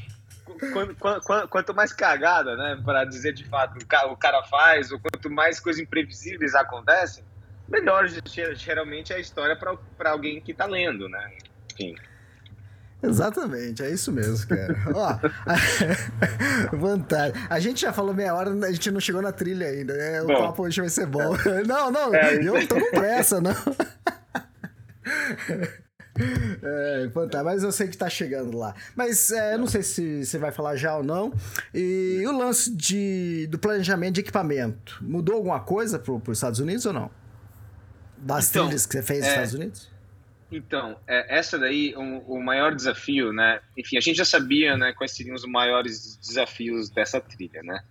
quanto, mais cagada, né, para dizer de fato, o cara faz, ou quanto mais coisas imprevisíveis acontecem, melhor geralmente é a história para alguém que está lendo, né? Enfim. Exatamente, é isso mesmo, cara. Ó, vantagem. A gente já falou meia hora, a gente não chegou na trilha ainda. Né? O bom, papo hoje vai ser bom. É. Não, não, é, eu tô com pressa, não. É, fantástico, mas eu sei que tá chegando lá. Mas é, eu não sei se você vai falar já ou não. E o lance de, do planejamento de equipamento, mudou alguma coisa para os Estados Unidos ou não? Das então, trilhas que você fez nos é, Estados Unidos? Então, é, essa daí, um, o maior desafio, né? Enfim, a gente já sabia né, quais seriam os maiores desafios dessa trilha, né?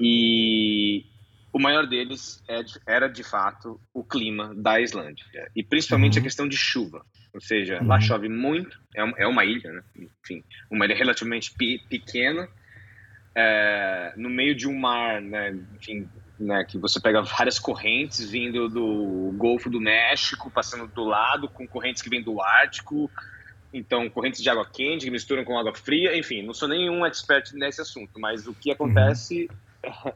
E o maior deles é, era, de fato, o clima da Islândia. E principalmente uhum. a questão de chuva. Ou seja, uhum. lá chove muito, é, é uma ilha, né? Enfim, uma ilha relativamente pequena, é, no meio de um mar, né? Enfim, né, que você pega várias correntes vindo do Golfo do México, passando do lado, com correntes que vêm do Ártico, então correntes de água quente que misturam com água fria, enfim, não sou nenhum expert nesse assunto, mas o que acontece uhum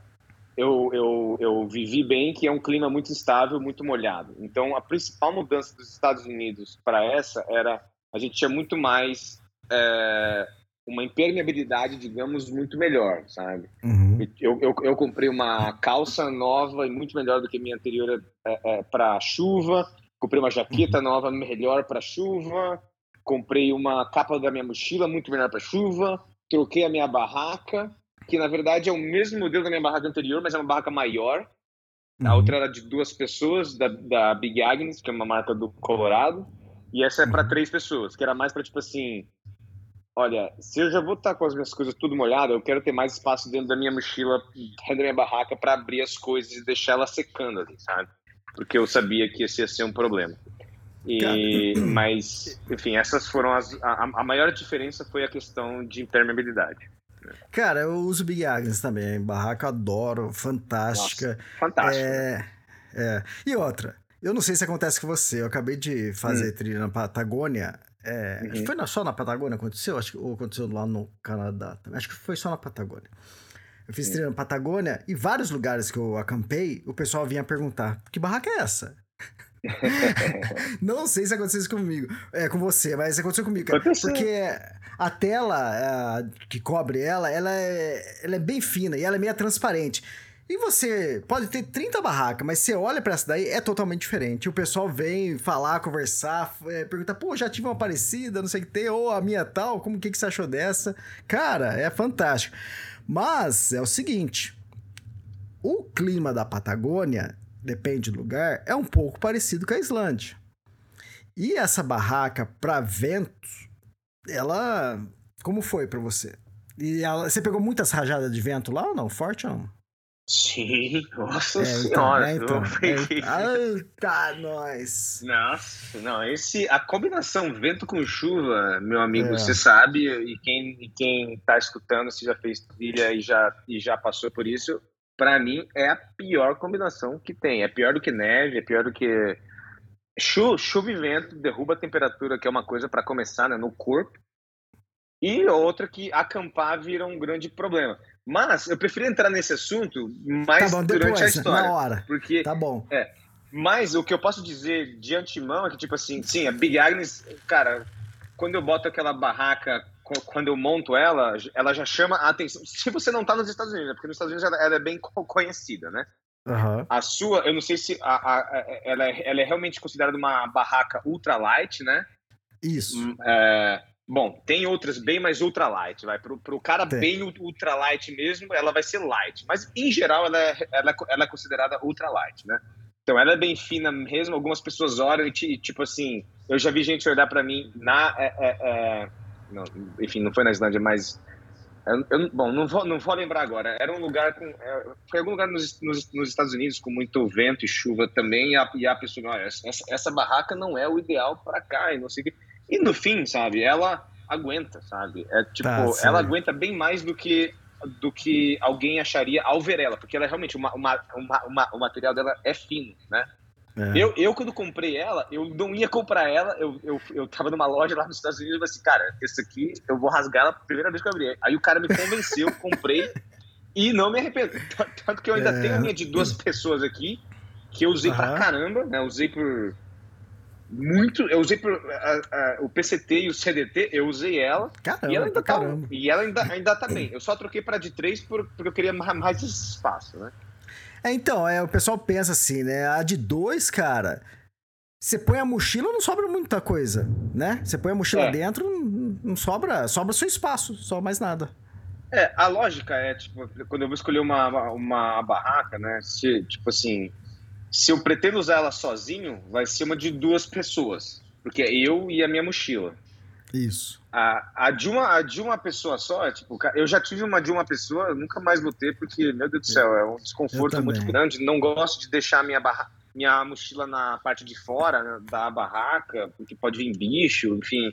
eu, eu, eu vivi bem que é um clima muito estável, muito molhado. Então, a principal mudança dos Estados Unidos para essa era a gente tinha muito mais é, uma impermeabilidade, digamos, muito melhor, sabe? Uhum. Eu, eu, eu, comprei uma calça nova e muito melhor do que minha anterior é, é, para chuva. Comprei uma jaqueta uhum. nova melhor para chuva. Comprei uma capa da minha mochila muito melhor para chuva. Troquei a minha barraca que na verdade é o mesmo modelo da minha barraca anterior, mas é uma barraca maior. A uhum. outra era de duas pessoas, da, da Big Agnes, que é uma marca do Colorado. E essa é para uhum. três pessoas, que era mais para tipo assim: olha, se eu já vou estar com as minhas coisas tudo molhado, eu quero ter mais espaço dentro da minha mochila, dentro da minha barraca, para abrir as coisas e deixar ela secando ali, sabe? Porque eu sabia que esse ia ser um problema. E, mas, enfim, essas foram as. A, a maior diferença foi a questão de impermeabilidade. Cara, eu uso Big Agnes também. Barraca adoro, fantástica. Nossa, fantástica. É, é. E outra, eu não sei se acontece com você. Eu acabei de fazer hum. trilha na Patagônia. É, uhum. Foi só na Patagônia aconteceu? Acho que ou aconteceu lá no Canadá também. Acho que foi só na Patagônia. Eu fiz trilha na Patagônia e vários lugares que eu acampei, o pessoal vinha perguntar: que barraca é essa? não sei se aconteceu isso comigo, é, com você, mas aconteceu comigo, cara, porque a tela a, que cobre ela, ela é, ela é bem fina e ela é meio transparente. E você pode ter 30 barracas, mas você olha para essa daí, é totalmente diferente. O pessoal vem falar, conversar, é, perguntar, pô, já tive uma parecida, não sei o que tem, ou a minha tal, como que, que você achou dessa? Cara, é fantástico. Mas é o seguinte: o clima da Patagônia, depende do lugar, é um pouco parecido com a Islândia. E essa barraca para vento, ela. Como foi para você? E ela, você pegou muitas rajadas de vento lá ou não? Forte ou não? Sim, nossa é, então, senhora. Então, é, então, é, tá, nós. Nossa, não, esse, a combinação vento com chuva, meu amigo, é. você sabe, e quem, e quem tá escutando, se já fez trilha e já, e já passou por isso, para mim é a pior combinação que tem. É pior do que neve, é pior do que. Chu, chuva e vento derruba a temperatura, que é uma coisa para começar né, no corpo. E outra que acampar vira um grande problema. Mas eu prefiro entrar nesse assunto mais tá bom, durante depois, a história. Na hora. Porque, tá bom. É, mas o que eu posso dizer de antemão é que, tipo assim, sim, a Big Agnes, cara, quando eu boto aquela barraca, quando eu monto ela, ela já chama a atenção. Se você não tá nos Estados Unidos, né? porque nos Estados Unidos ela é bem conhecida, né? Uhum. A sua, eu não sei se a, a, ela, é, ela é realmente considerada uma barraca ultralight, né? Isso. Hum, é, Bom, tem outras bem mais ultralight, vai. Pro, pro cara tem. bem ultralight mesmo, ela vai ser light. Mas, em geral, ela é, ela, é, ela é considerada ultralight, né? Então, ela é bem fina mesmo. Algumas pessoas olham e, tipo assim, eu já vi gente olhar para mim na... É, é, é, não, enfim, não foi na Islândia, mas... Eu, eu, bom, não vou, não vou lembrar agora. Era um lugar com... É, foi algum lugar nos, nos, nos, Estados Unidos com muito vento e chuva também. E a, e a pessoa, olha, essa, essa barraca não é o ideal para cá e não sei e no fim, sabe, ela aguenta, sabe? É tipo, tá, ela aguenta bem mais do que do que alguém acharia ao ver ela, porque ela é realmente uma, uma, uma, uma o material dela é fino, né? É. Eu, eu, quando comprei ela, eu não ia comprar ela, eu, eu, eu tava numa loja lá nos Estados Unidos e falei assim, cara, esse aqui eu vou rasgar ela a primeira vez que eu abri. Aí o cara me convenceu, comprei e não me arrependo. Tanto que eu ainda é. tenho a minha de duas pessoas aqui, que eu usei uhum. pra caramba, né? usei por muito. Eu usei pro, a, a, o PCT e o CDT, eu usei ela. Caramba, e ela ainda, tá, caramba. e ela ainda, ainda tá bem. Eu só troquei para de 3 por, porque eu queria mais espaço, né? É, então, é, o pessoal pensa assim, né? A de 2, cara, você põe a mochila, não sobra muita coisa, né? Você põe a mochila é. dentro, não, sobra, sobra seu espaço, só mais nada. É, a lógica é, tipo, quando eu vou escolher uma, uma barraca, né? Se, tipo assim, se eu pretendo usar ela sozinho, vai ser uma de duas pessoas, porque é eu e a minha mochila. Isso. A, a, de, uma, a de uma pessoa só, é tipo, eu já tive uma de uma pessoa, nunca mais vou ter, porque, meu Deus do céu, é um desconforto muito grande. Não gosto de deixar minha, barra, minha mochila na parte de fora né, da barraca, porque pode vir bicho, enfim.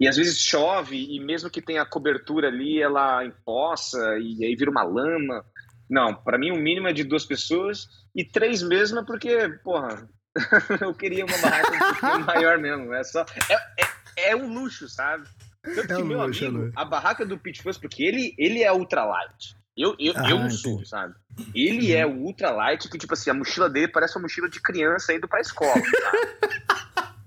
E às vezes chove, e mesmo que tenha cobertura ali, ela empoça, e aí vira uma lama. Não, para mim o mínimo é de duas pessoas e três mesmo é porque, porra, eu queria uma barraca um maior mesmo. É só. É, é, é, um luxo, sabe? Tanto é que um meu luxo, amigo, né? a barraca do Pitch Plus, porque ele, ele é ultralight. Eu, eu, ah, eu não sou, sabe? Ele é o ultralight que, tipo assim, a mochila dele parece uma mochila de criança indo pra escola, sabe?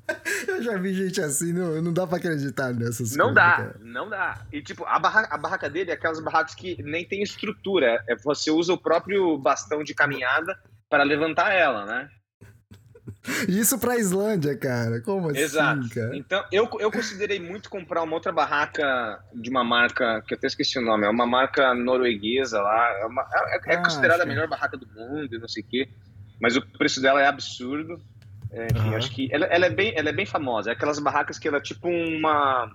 Eu já vi gente assim, não, não dá pra acreditar nessas não coisas. Não dá, cara. não dá. E tipo, a barraca, a barraca dele é aquelas barracas que nem tem estrutura. É, você usa o próprio bastão de caminhada para levantar ela, né? Isso pra Islândia, cara. Como assim, Exato. cara? Então, eu, eu considerei muito comprar uma outra barraca de uma marca, que eu até esqueci o nome, é uma marca norueguesa lá. É, uma, é, é ah, considerada a melhor barraca do mundo e não sei o quê. Mas o preço dela é absurdo. É, enfim, uhum. acho que ela, ela, é bem, ela é bem famosa. É aquelas barracas que ela é tipo uma.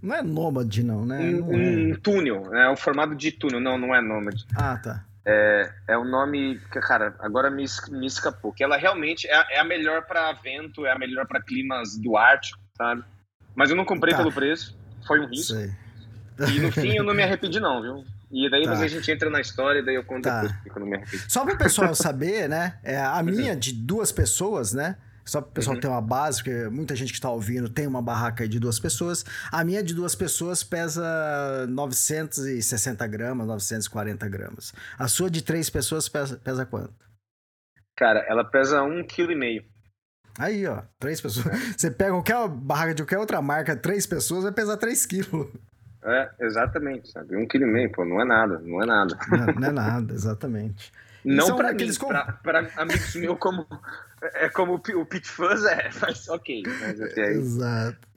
Não é nômade, não, né? Um, não um é. túnel, é o formato de túnel. Não, não é nômade. Ah, tá. É, é o nome que, cara, agora me, me escapou. Que ela realmente é, é a melhor para vento, é a melhor para climas do Ártico, sabe? Mas eu não comprei tá. pelo preço, foi um risco. Sei. E no fim eu não me arrependi, não, viu? E daí tá. a gente entra na história e daí eu conto tá. porque eu não me arrependi. Só para o pessoal saber, né? É, a minha de duas pessoas, né? Só para o pessoal uhum. ter uma base, porque muita gente que está ouvindo tem uma barraca de duas pessoas. A minha de duas pessoas pesa 960 gramas, 940 gramas. A sua de três pessoas pesa, pesa quanto? Cara, ela pesa um quilo e meio. Aí, ó, três pessoas. Você pega qualquer barraca de qualquer outra marca, três pessoas, vai pesar três quilos. É, exatamente, sabe? Um quilo e meio, pô, não é nada, não é nada. Não, não é nada, exatamente. Não para aqueles com... para amigos meus como é como o Pit Fuzz é, mas ok, mas até aí. Exato.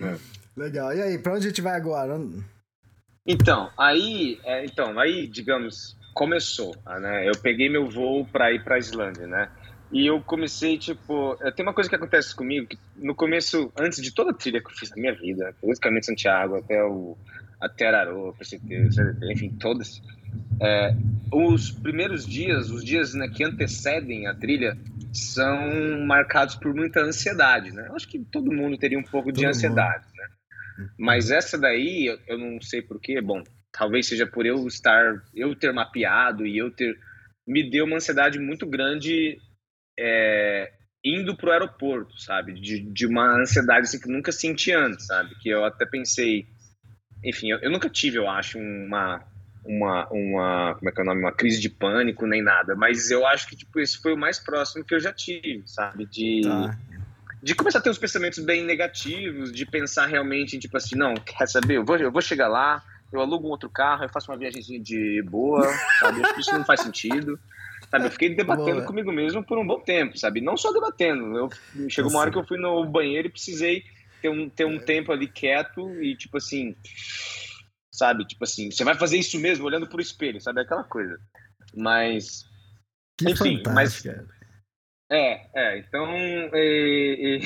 É. Legal. E aí, para onde a gente vai agora? Então, aí, é, então, aí, digamos, começou, né? Eu peguei meu voo para ir para Islândia, né? E eu comecei, tipo, é, tem uma coisa que acontece comigo, que no começo, antes de toda a trilha que eu fiz na minha vida, basicamente Santiago até o até Araroa, PCT, enfim, todas, é, os primeiros dias, os dias né, que antecedem a trilha, são marcados por muita ansiedade, né? Eu acho que todo mundo teria um pouco de todo ansiedade, mundo. né? Mas essa daí, eu, eu não sei porquê, bom, talvez seja por eu estar, eu ter mapeado e eu ter, me deu uma ansiedade muito grande é, indo pro aeroporto, sabe? De, de uma ansiedade assim, que nunca senti antes, sabe? Que eu até pensei, enfim, eu, eu nunca tive, eu acho, uma uma, uma, como é que é o nome? Uma crise de pânico, nem nada. Mas eu acho que, tipo, esse foi o mais próximo que eu já tive, sabe? De, tá. de começar a ter uns pensamentos bem negativos, de pensar realmente, tipo assim, não, quer saber? Eu vou, eu vou chegar lá, eu alugo um outro carro, eu faço uma viagemzinha de boa, sabe? Isso não faz sentido. Sabe, eu fiquei debatendo Boa. comigo mesmo por um bom tempo, sabe? Não só debatendo. Eu, chegou uma hora que eu fui no banheiro e precisei ter um, ter um tempo ali quieto e, tipo assim, sabe? Tipo assim, você vai fazer isso mesmo olhando pro espelho, sabe? Aquela coisa. Mas. Que enfim, mas. É, é, então. E,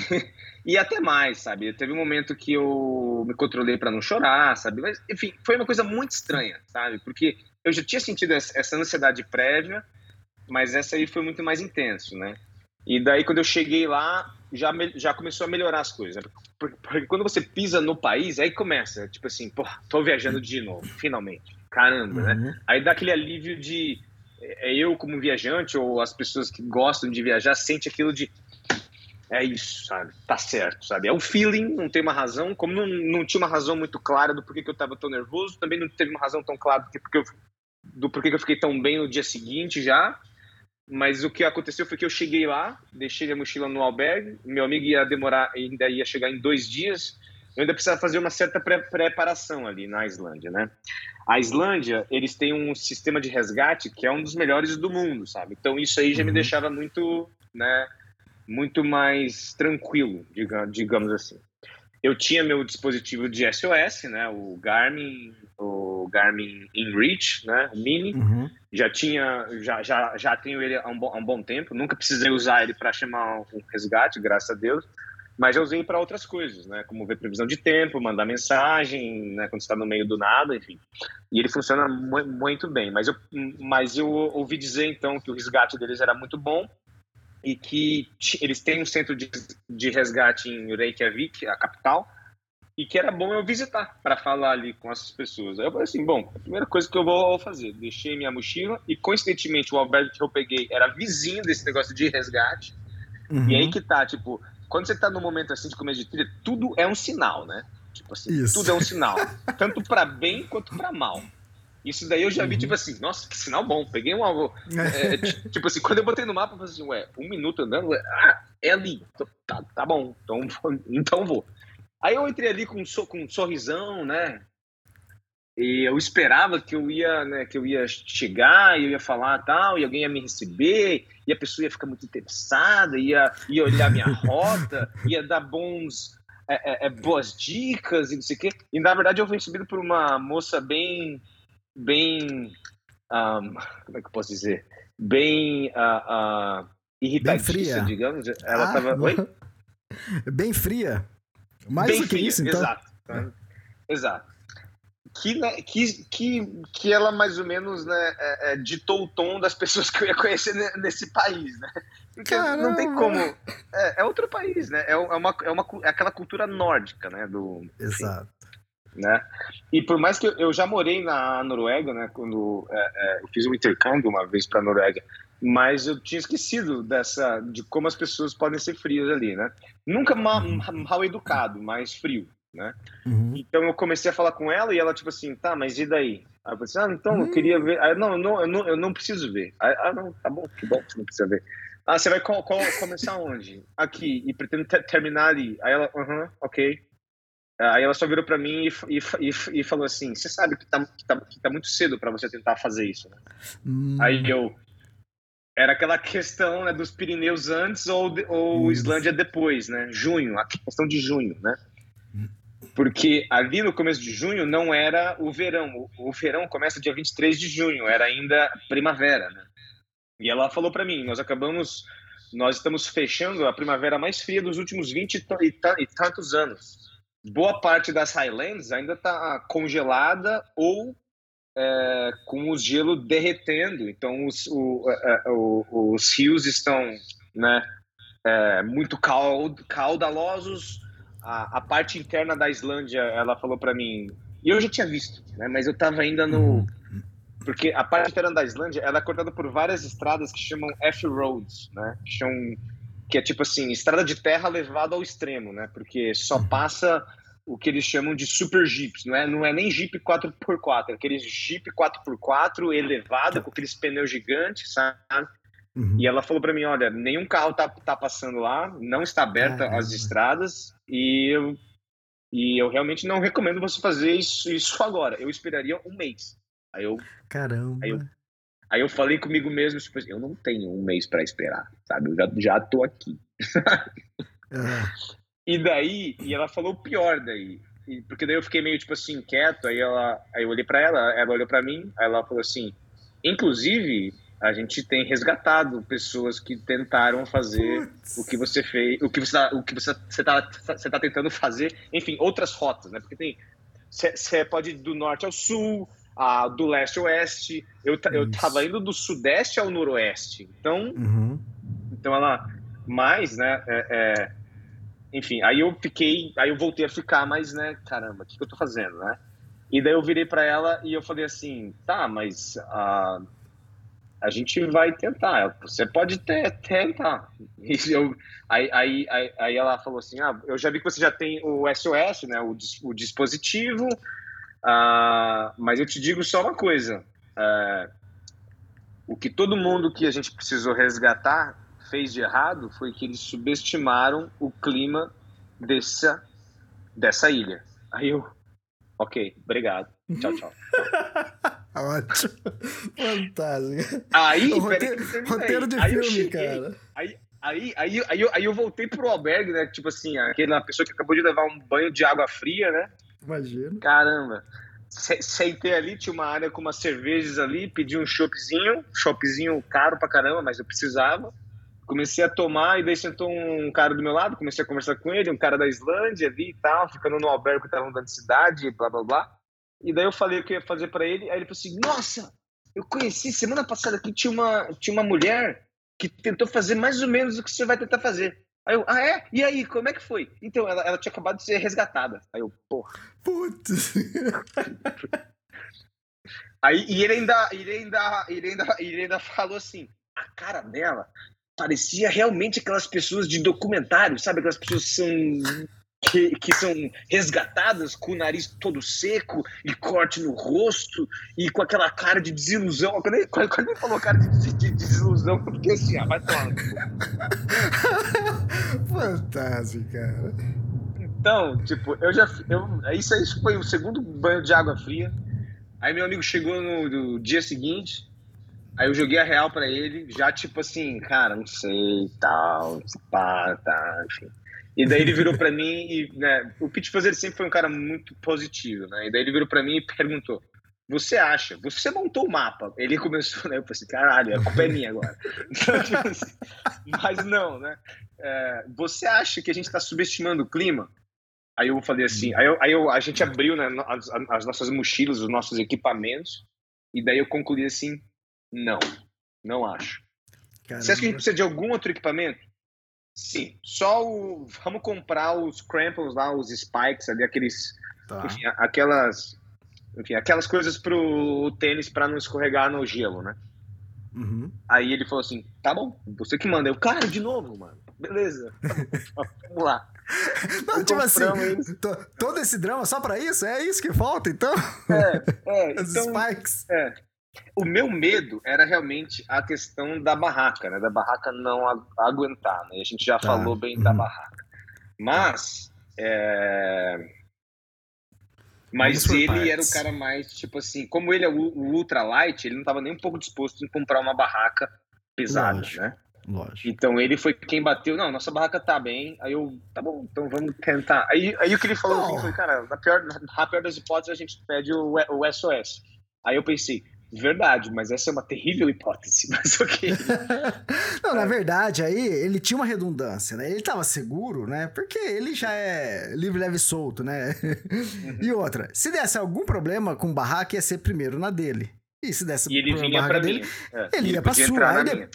e, e, até mais, sabe? Teve um momento que eu me controlei para não chorar, sabe? Mas, enfim, foi uma coisa muito estranha, sabe? Porque eu já tinha sentido essa ansiedade prévia mas essa aí foi muito mais intenso, né? E daí quando eu cheguei lá, já, já começou a melhorar as coisas. Porque, porque quando você pisa no país, aí começa, tipo assim, pô, tô viajando de novo, finalmente. Caramba, né? uhum. né? Aí dá aquele alívio de é, eu como viajante ou as pessoas que gostam de viajar sente aquilo de é isso, sabe? Tá certo, sabe? É um feeling, não tem uma razão. Como não, não tinha uma razão muito clara do porquê que eu tava tão nervoso, também não teve uma razão tão clara do porquê, eu, do porquê que eu fiquei tão bem no dia seguinte já. Mas o que aconteceu foi que eu cheguei lá, deixei minha mochila no albergue, meu amigo ia demorar, ainda ia chegar em dois dias, eu ainda precisava fazer uma certa pré preparação ali na Islândia, né? A Islândia, eles têm um sistema de resgate que é um dos melhores do mundo, sabe? Então isso aí já me uhum. deixava muito, né, muito mais tranquilo, digamos assim. Eu tinha meu dispositivo de SOS, né, o Garmin, o Garmin InReach, né, o Mini. Uhum. Já tinha, já, já, já tenho ele há um, bom, há um bom tempo. Nunca precisei usar ele para chamar um resgate, graças a Deus. Mas já usei para outras coisas, né, como ver previsão de tempo, mandar mensagem, né, quando está no meio do nada, enfim. E ele funciona mu muito bem. Mas eu, mas eu ouvi dizer então que o resgate deles era muito bom e que eles têm um centro de, de resgate em Reykjavik, a capital, e que era bom eu visitar para falar ali com essas pessoas. Aí eu falei assim, bom, a primeira coisa que eu vou fazer, deixei minha mochila e coincidentemente o albergue que eu peguei era vizinho desse negócio de resgate. Uhum. E aí que tá, tipo, quando você tá num momento assim de começo de trilha, tudo é um sinal, né? Tipo assim, Isso. tudo é um sinal, tanto para bem quanto para mal. Isso daí eu já vi, uhum. tipo assim, nossa, que sinal bom. Peguei um alvo. É, é tipo assim, quando eu botei no mapa, eu falei assim, ué, um minuto andando, ah, é ali. Tá, tá bom, então, então vou. Aí eu entrei ali com, com um sorrisão, né? E eu esperava que eu ia, né, que eu ia chegar, e eu ia falar tal, e alguém ia me receber, e a pessoa ia ficar muito interessada, ia, ia olhar minha rota, ia dar bons, é, é, é, boas dicas e não sei o quê. E na verdade eu fui recebido por uma moça bem bem. Um, como é que eu posso dizer? Bem. Uh, uh, irritadista, bem fria. digamos. Ela estava. Ah, Oi? Bem fria. Mais bem do que fria, isso, então. Exato. Exato. Que, né, que, que, que ela mais ou menos né, é, é, ditou o tom das pessoas que eu ia conhecer nesse país, né? Porque Caramba. não tem como. É, é, outro país, né? É, é, uma, é, uma, é aquela cultura nórdica, né? Do, Exato. Né? E por mais que eu, eu já morei na Noruega, né? Quando é, é, eu fiz um intercâmbio uma vez para a Noruega, mas eu tinha esquecido dessa de como as pessoas podem ser frias ali, né? Nunca mal, mal educado, mas frio, né? Uhum. Então eu comecei a falar com ela e ela tipo assim, tá, mas e daí? Aí eu falei assim, ah, então uhum. eu queria ver. Aí, não, não, eu não, eu não preciso ver. Aí, ah, não, tá bom, que bom que você não precisa ver. Ah, você vai co co começar onde? Aqui, e pretendo terminar ali. Aí ela, aham, uh -huh, ok. Aí ela só virou para mim e, e, e, falou assim: Você sabe que tá, que tá, que tá muito cedo para você tentar fazer isso, né? Hum. Aí eu. Era aquela questão né, dos Pirineus antes ou, ou Islândia depois, né? Junho, a questão de junho, né? Porque ali no começo de junho não era o verão. O, o verão começa dia 23 de junho, era ainda primavera, né? E ela falou para mim: Nós acabamos. Nós estamos fechando a primavera mais fria dos últimos 20 e tantos anos boa parte das Highlands ainda está congelada ou é, com o gelo derretendo. Então, os, o, é, é o, os rios estão né, é, muito caud, caudalosos. A, a, parte interna da Islândia, ela falou para mim, e eu já tinha visto, né, mas eu estava ainda no. Porque a parte interna da Islândia ela é cortada por várias estradas que chamam F-roads, né? Que chamam que é tipo assim, estrada de terra levada ao extremo, né? Porque só uhum. passa o que eles chamam de super jeeps, não é, não é nem jeep 4x4, é aqueles jeep 4x4 elevado com aqueles pneus gigantes, sabe? Uhum. E ela falou para mim, olha, nenhum carro tá, tá passando lá, não está aberta as estradas e eu, e eu realmente não recomendo você fazer isso, isso agora. Eu esperaria um mês. Aí eu Caramba. Aí eu, Aí eu falei comigo mesmo, tipo, assim, eu não tenho um mês para esperar, sabe? Eu já, já tô aqui. E daí, e ela falou o pior daí. E, porque daí eu fiquei meio, tipo assim, quieto, aí ela, aí eu olhei para ela, ela olhou para mim, aí ela falou assim, inclusive, a gente tem resgatado pessoas que tentaram fazer o que você fez, o que você tá, o que você, você tá, você tá tentando fazer, enfim, outras rotas, né? Porque tem você pode ir do norte ao sul, do leste ao oeste. Eu, eu tava indo do sudeste ao noroeste. Então, uhum. então ela mais, né? É, é, enfim, aí eu fiquei, aí eu voltei a ficar, mas, né, caramba, o que, que eu tô fazendo, né? E daí eu virei para ela e eu falei assim, tá, mas a, a gente vai tentar, você pode ter, tentar. E eu, aí, aí, aí, aí, ela falou assim, ah, eu já vi que você já tem o SOS, né, o, o dispositivo, uh, mas eu te digo só uma coisa, uh, o que todo mundo que a gente precisou resgatar fez de errado foi que eles subestimaram o clima dessa, dessa ilha. Aí eu, ok, obrigado. Tchau, tchau. Ótimo. Fantástico. Aí, roteiro, roteiro de aí filme, cheguei, cara. Aí, aí, aí, aí, eu, aí eu voltei pro albergue, né? Tipo assim, aquela pessoa que acabou de levar um banho de água fria, né? Imagina. Caramba. Sentei ali, tinha uma área com umas cervejas ali, pedi um choppzinho, choppzinho caro pra caramba, mas eu precisava comecei a tomar, e daí sentou um cara do meu lado, comecei a conversar com ele, um cara da Islândia ali e tal, ficando no albergue que tava mudando de cidade, blá blá blá. E daí eu falei o que eu ia fazer para ele, aí ele falou assim: Nossa, eu conheci semana passada aqui, tinha uma, tinha uma mulher que tentou fazer mais ou menos o que você vai tentar fazer. Aí eu, ah, é? E aí, como é que foi? Então, ela, ela tinha acabado de ser resgatada. Aí eu, porra. Putz. Aí, e ele ainda, ele ainda, ele ainda, ele ainda falou assim: a cara dela parecia realmente aquelas pessoas de documentário, sabe? Aquelas pessoas que são, que, que são resgatadas com o nariz todo seco e corte no rosto e com aquela cara de desilusão. Quando ele, quando ele falou cara de, de, de desilusão, eu fiquei assim, ah, vai tomar. Fantástico, cara. Então, tipo, eu já. Eu, isso aí foi o segundo banho de água fria. Aí meu amigo chegou no, no dia seguinte Aí eu joguei a real para ele, já tipo assim, cara, não sei, tal, pá, tá, enfim. E daí ele virou para mim e, né, o Pete Fazer sempre foi um cara muito positivo, né? E daí ele virou para mim e perguntou: "Você acha? Você montou o mapa?" Ele começou, né? Eu falei assim, caralho, a culpa é minha agora. Então, tipo assim, mas não, né? É, você acha que a gente está subestimando o clima? Aí eu falei assim, aí, eu, aí eu, a gente abriu né, as, as nossas mochilas, os nossos equipamentos, e daí eu concluí assim, não, não acho. Caramba. Você acha que a gente precisa de algum outro equipamento? Sim, só o. Vamos comprar os crampons lá, os spikes ali, aqueles, Tá. Enfim, aquelas, enfim, aquelas coisas pro tênis para não escorregar no gelo, né? Uhum. Aí ele falou assim: tá bom, você que manda. Eu, cara, de novo, mano. Beleza. Vamos lá. Não, tipo assim, todo esse drama só pra isso? É isso que falta, então? É, é. Os então, spikes. É. O meu medo era realmente a questão da barraca, né? Da barraca não aguentar, né? A gente já tá. falou bem uhum. da barraca. Mas, é... Mas ele partes. era o cara mais, tipo assim, como ele é o, o ultralight, ele não estava nem um pouco disposto em comprar uma barraca pesada, Lógico. né? Lógico. Então ele foi quem bateu, não, nossa barraca tá bem. Aí eu, tá bom, então vamos tentar. Aí, aí o que ele falou assim, foi, cara, na pior, na pior das hipóteses a gente pede o, o SOS. Aí eu pensei, Verdade, mas essa é uma terrível hipótese, mas ok. não, na verdade, aí ele tinha uma redundância, né? Ele tava seguro, né? Porque ele já é livre, leve e solto, né? Uhum. E outra, se desse algum problema com o barraca, ia ser primeiro na dele. E se desse e ele vinha pra dele, é, ele, ele ia pra sua. De...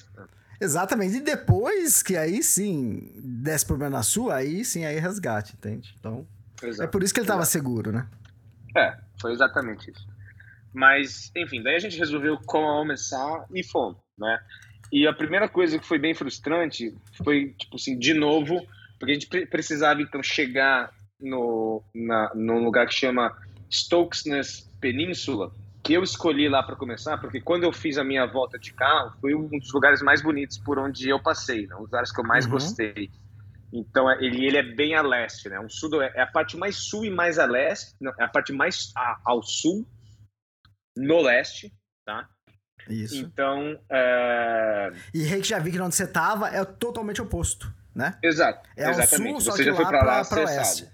Exatamente. E depois que aí sim desse problema na sua, aí sim, aí resgate, entende? Então, Exato. é por isso que ele tava Exato. seguro, né? É, foi exatamente isso. Mas, enfim, daí a gente resolveu começar e fomos, né? E a primeira coisa que foi bem frustrante foi, tipo assim, de novo, porque a gente precisava, então, chegar no, na, num lugar que chama Stokesness Península, que eu escolhi lá para começar, porque quando eu fiz a minha volta de carro, foi um dos lugares mais bonitos por onde eu passei, né? um dos lugares que eu mais uhum. gostei. Então, é, ele, ele é bem a leste, né? Um sul, é a parte mais sul e mais a leste, não, é a parte mais a, ao sul no leste, tá? Isso. Então. É... E Reykjavik, onde você tava, é totalmente oposto, né? Exato. É exatamente. sul, você já foi pra lá, pra oeste.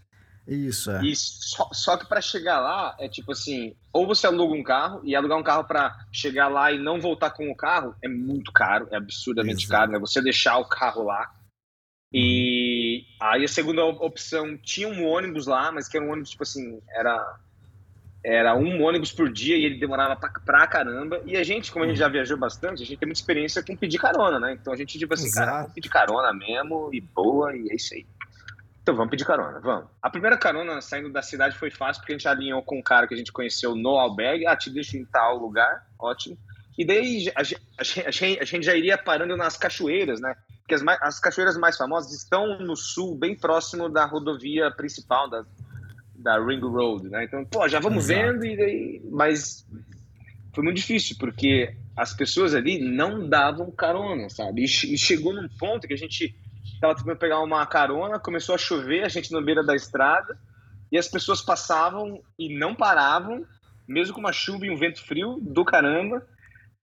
Isso, é. E só, só que para chegar lá, é tipo assim: ou você aluga um carro, e alugar um carro para chegar lá e não voltar com o carro é muito caro, é absurdamente Exato. caro, né? Você deixar o carro lá. E uhum. aí a segunda opção tinha um ônibus lá, mas que era um ônibus, tipo assim, era era um ônibus por dia e ele demorava pra, pra caramba. E a gente, como a gente já viajou bastante, a gente tem muita experiência com pedir carona, né? Então a gente, tipo assim, Exato. cara, vamos pedir carona mesmo e boa, e é isso aí. Então vamos pedir carona, vamos. A primeira carona saindo da cidade foi fácil, porque a gente alinhou com um cara que a gente conheceu no albergue. Ah, te deixo em tal lugar, ótimo. E daí a, a, a, a gente já iria parando nas cachoeiras, né? Porque as, as cachoeiras mais famosas estão no sul, bem próximo da rodovia principal, da, da Ring Road, né? Então, pô, já vamos Exato. vendo e daí, mas foi muito difícil porque as pessoas ali não davam carona, sabe? E, chegou num ponto que a gente tava tentando pegar uma carona, começou a chover, a gente na beira da estrada e as pessoas passavam e não paravam, mesmo com uma chuva e um vento frio do caramba.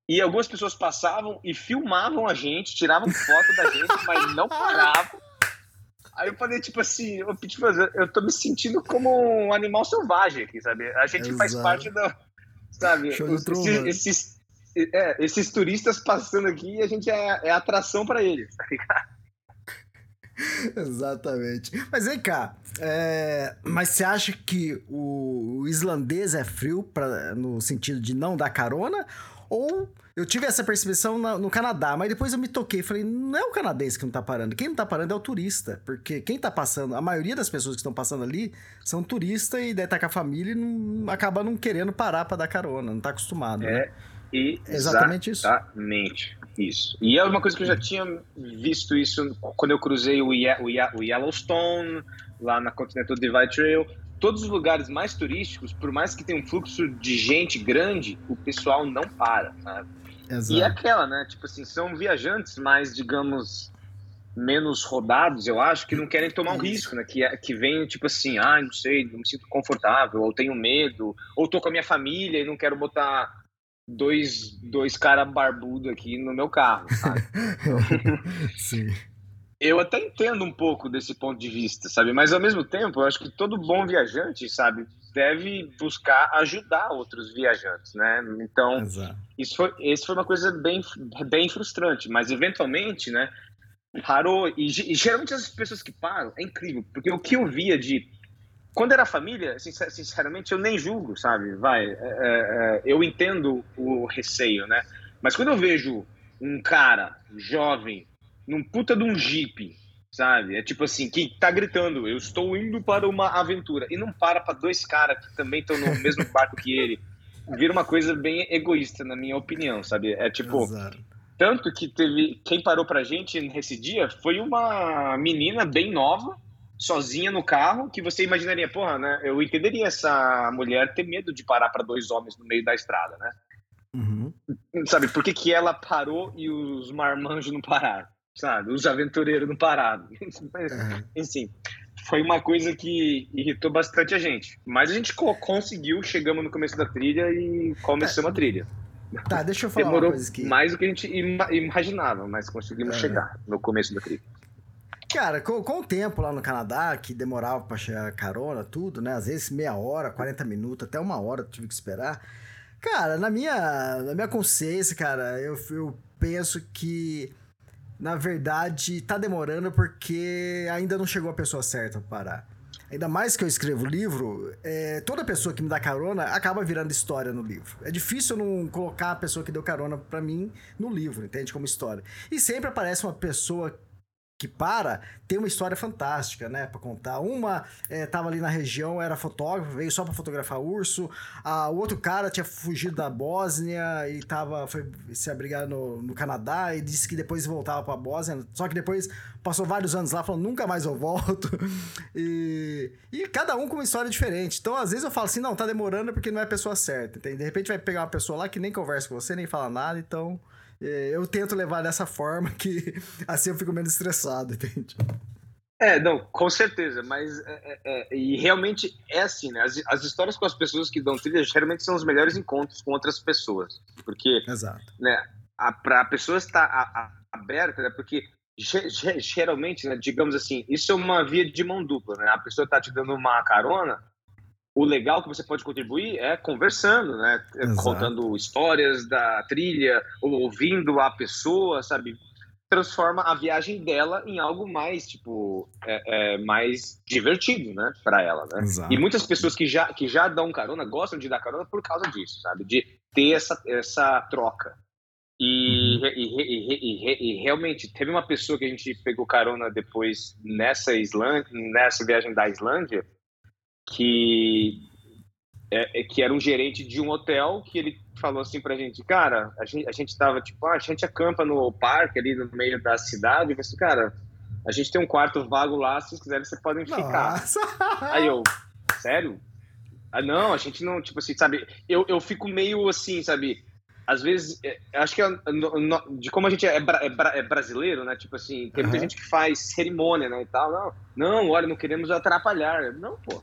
E algumas pessoas passavam e filmavam a gente, tiravam foto da gente, mas não paravam. Aí eu falei, tipo assim, eu, tipo, eu tô me sentindo como um animal selvagem aqui, sabe? A gente Exato. faz parte da. Sabe? Os, esses, esses, é, esses, turistas passando aqui, a gente é, é atração para eles, tá ligado? Exatamente. Mas vem cá, é... mas você acha que o, o islandês é frio pra, no sentido de não dar carona? Ou eu tive essa percepção no Canadá, mas depois eu me toquei e falei, não é o canadense que não tá parando. Quem não tá parando é o turista. Porque quem tá passando, a maioria das pessoas que estão passando ali são turistas e deve estar tá com a família e não, acaba não querendo parar para dar carona, não tá acostumado. É, né? e exatamente isso. Exatamente isso. E é uma coisa que eu já tinha visto isso quando eu cruzei o, Ye o, Ye o Yellowstone, lá na Continental Divide Trail todos os lugares mais turísticos, por mais que tenha um fluxo de gente grande, o pessoal não para, sabe? Exato. E é aquela, né? Tipo assim, são viajantes mais, digamos, menos rodados, eu acho, que não querem tomar um risco, né? Que, é, que vem, tipo assim, ah, não sei, não me sinto confortável, ou tenho medo, ou tô com a minha família e não quero botar dois, dois caras barbudo aqui no meu carro, sabe? Sim. Eu até entendo um pouco desse ponto de vista, sabe? Mas ao mesmo tempo, eu acho que todo bom viajante, sabe, deve buscar ajudar outros viajantes, né? Então, Exato. isso foi, isso foi uma coisa bem, bem frustrante, mas eventualmente, né? Parou e, e geralmente as pessoas que param é incrível, porque o que eu via de quando era família, sinceramente, eu nem julgo, sabe? Vai, é, é, é, eu entendo o receio, né? Mas quando eu vejo um cara jovem num puta de um jeep, sabe? É tipo assim, que tá gritando, eu estou indo para uma aventura, e não para para dois caras que também estão no mesmo barco que ele. Vira uma coisa bem egoísta, na minha opinião, sabe? É tipo. Exato. Tanto que teve. Quem parou pra gente nesse dia foi uma menina bem nova, sozinha no carro, que você imaginaria, porra, né? Eu entenderia essa mulher ter medo de parar para dois homens no meio da estrada, né? Uhum. Sabe, por que, que ela parou e os marmanjos não pararam? Sabe, os aventureiros não pararam. Mas, Uhum. Enfim, foi uma coisa que irritou bastante a gente. Mas a gente co- conseguiu, chegamos no começo da trilha e começamos a trilha. Tá, deixa eu falar Demorou uma coisa aqui. mais do que a gente ima- imaginava, mas conseguimos chegar no começo da trilha. Cara, com, com o tempo lá no Canadá, que demorava pra chegar a carona, tudo, né? Às vezes meia hora, 40 minutos, até uma hora tive que esperar. Cara, na minha, na minha consciência, cara, eu, eu penso que, na verdade, tá demorando porque ainda não chegou a pessoa certa pra parar. Ainda mais que eu escrevo livro, é, toda pessoa que me dá carona acaba virando história no livro. É difícil não colocar a pessoa que deu carona pra mim no livro, entende? Como história. E sempre aparece uma pessoa que para, tem uma história fantástica, né, Pra contar. Uma é, tava ali na região, era fotógrafo, veio só pra fotografar urso. A, o outro cara tinha fugido da Bósnia e tava, foi se abrigar no, no Canadá e disse que depois voltava pra Bósnia. Só que depois passou vários anos lá, falou, nunca mais eu volto. E, e cada um com uma história diferente. Então, às vezes eu falo assim, não, tá demorando porque não é a pessoa certa, entende? De repente vai pegar uma pessoa lá que nem conversa com você, nem fala nada, então... é, Eu tento levar dessa forma que assim eu fico menos estressado, entende? É, não, com certeza, mas é, é, é, e realmente é assim, né? As, as histórias com as pessoas que dão trilha geralmente são os melhores encontros com outras pessoas, porque Exato. né, a, pra a pessoa estar a- a- aberta, né? Porque ge- ge- geralmente, né, digamos assim, isso é uma via de mão dupla, né? A pessoa tá te dando uma carona, o legal que você pode contribuir é conversando, né? Exato. Contando histórias da trilha, ou ouvindo a pessoa, sabe? Transforma a viagem dela em algo mais, tipo, é, é, mais divertido, né? Para ela, né? Exato. E muitas pessoas que já, que já dão carona gostam de dar carona por causa disso, sabe? De ter essa, essa troca. E, Uhum. e- e- e realmente, teve uma pessoa que a gente pegou carona depois nessa, Islândia, nessa viagem da Islândia, que, é, é- que era um gerente de um hotel, que ele falou assim pra gente, cara, a gente, a gente tava tipo, ah, a gente acampa no parque ali no meio da cidade, e assim, cara, a gente tem um quarto vago lá, se vocês quiserem, vocês podem ficar. Nossa! Aí eu, sério? Ah, não, a gente não, tipo assim, sabe? Eu, eu fico meio assim, sabe? Às vezes, é, acho que é, no- no- de como a gente é, bra- é bra- é brasileiro, né? Tipo assim, tem muita Aham. gente que faz cerimônia, né? E tal. Não, não, olha, não queremos atrapalhar. Não, pô.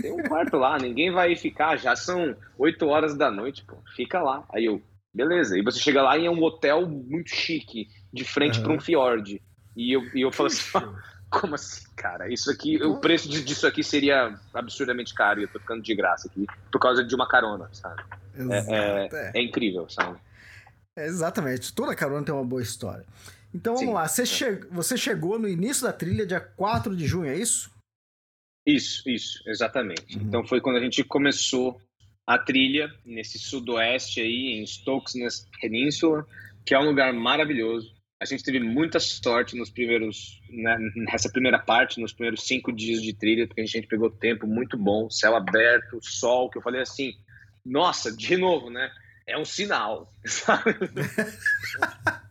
Tem um quarto lá, ninguém vai ficar. Já são 8 horas da noite, pô. Fica lá. Aí eu, beleza. E você chega lá e é um hotel muito chique, de frente Aham. para um fiord. E eu, e eu falo assim, como assim, cara? Isso aqui, o preço disso aqui seria absurdamente caro e eu tô ficando de graça aqui por causa de uma carona, sabe? Exato, é. É incrível, sabe? É, Exatamente. Toda carona tem uma boa história. Então vamos Sim. lá. Você, che- você chegou no início da trilha, dia 4 de junho, é isso? Isso, isso, exatamente. Uhum. Então foi quando a gente começou a trilha nesse sudoeste aí, em Stokesness Península, que é um lugar maravilhoso. A gente teve muita sorte nos primeiros, né, nessa primeira parte, nos primeiros cinco dias de trilha, porque a gente pegou tempo muito bom, céu aberto, sol, que eu falei assim, nossa, de novo, né? É um sinal, sabe?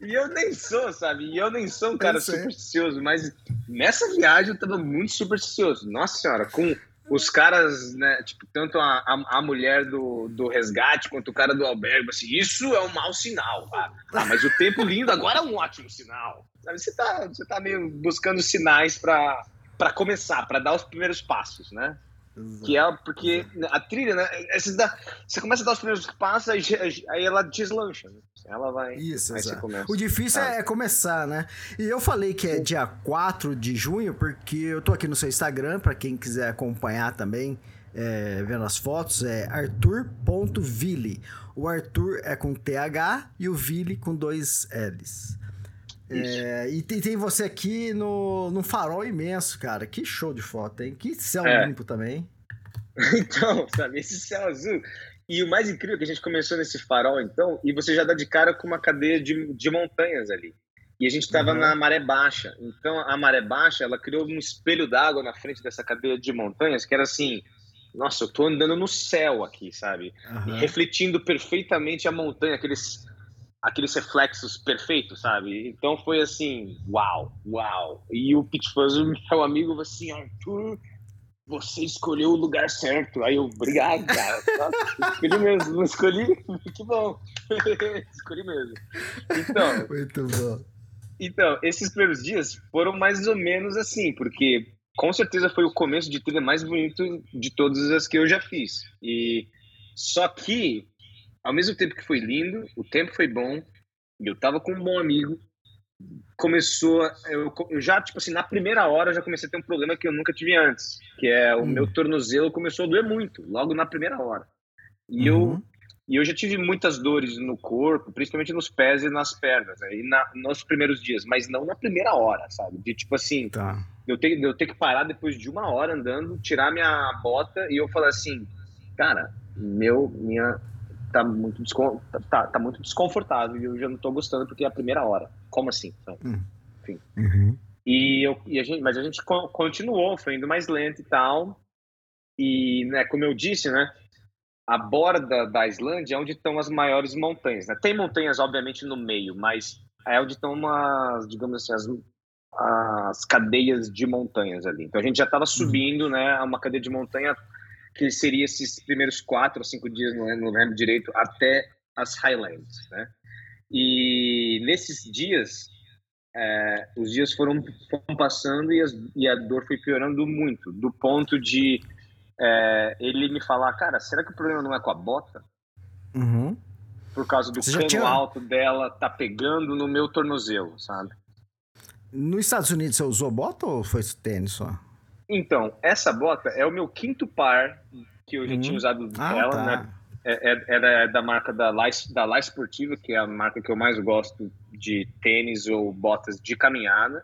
E eu nem sou, sabe? E eu nem sou um cara sei. supersticioso, mas nessa viagem eu tava muito supersticioso. Nossa senhora, com os caras, né? Tipo, tanto a, a, a mulher do, do resgate quanto o cara do albergue, assim, isso é um mau sinal. Ah, ah, mas o tempo lindo agora é um ótimo sinal. Sabe? Você tá, você tá meio buscando sinais para para começar, para dar os primeiros passos, né? Que é porque a trilha, né? Você, dá- você começa a dar os primeiros passos, aí, aí ela deslancha. Né? Ela vai. Isso, aí exato. O difícil Ah. é começar, né? E eu falei que é dia 4 de junho, porque eu tô aqui no seu Instagram, pra quem quiser acompanhar também, é, vendo as fotos, é arthur.ville. O Arthur é com TH e o Ville com dois L's. É, e tem, tem você aqui no, num farol imenso, cara. Que show de foto, hein? Que céu É. limpo também. Então, sabe, esse céu azul. E o mais incrível é que a gente começou nesse farol, então, e você já dá de cara com uma cadeia de, de montanhas ali. E a gente estava Uhum. na maré baixa. Então, a maré baixa, ela criou um espelho d'água na frente dessa cadeia de montanhas, que era assim, nossa, eu tô andando no céu aqui, sabe? Aham. refletindo perfeitamente a montanha, aqueles aqueles reflexos perfeitos, sabe? Então foi assim, uau, uau. E o Pete Fuzz, o meu amigo, assim, Arthur, você escolheu o lugar certo. Aí eu, obrigado, cara. Nossa, escolhi mesmo, não escolhi? Que bom. escolhi mesmo. Então, Muito bom. então, esses primeiros dias foram mais ou menos assim, porque com certeza foi o começo de trilha mais bonito de todas as que eu já fiz. E só que, ao mesmo tempo que foi lindo, o tempo foi bom, eu tava com um bom amigo, começou, eu, eu já, tipo assim, na primeira hora eu já comecei a ter um problema que eu nunca tive antes, que é o Hum. meu tornozelo começou a doer muito, logo na primeira hora. E eu Uhum. e eu já tive muitas dores no corpo, principalmente nos pés e nas pernas, aí na, nos primeiros dias, mas não na primeira hora, sabe? De tipo assim, Tá. eu ter, eu ter que parar depois de uma hora andando, tirar minha bota e eu falar assim, cara, meu, minha tá muito, descon, tá, tá muito desconfortável e eu já não tô gostando porque é a primeira hora. Como assim? sabe? Uhum. E, eu, e a gente, mas a gente co- continuou, foi indo mais lento e tal. E, né, como eu disse, né, a borda da Islândia é onde estão as maiores montanhas. Né? Tem montanhas, obviamente, no meio, mas é onde estão umas, digamos assim, as, as cadeias de montanhas ali. Então a gente já estava subindo, né, uma cadeia de montanha que seria esses primeiros quatro ou cinco dias, não lembro, não lembro direito, até as Highlands, né? E nesses dias é, os dias foram, foram passando e, as- e a dor foi piorando muito, do ponto de é, ele me falar, cara, será que o problema não é com a bota? Uhum. Por causa do Você cano tinha- alto dela tá pegando no meu tornozelo, sabe? Nos Estados Unidos você usou bota ou foi tênis só? Então, essa bota é o meu quinto par que eu já Uhum. tinha usado Ah, dela, tá. né? É, é- era da marca da La, da La Sportiva, que é a marca que eu mais gosto de tênis ou botas de caminhada.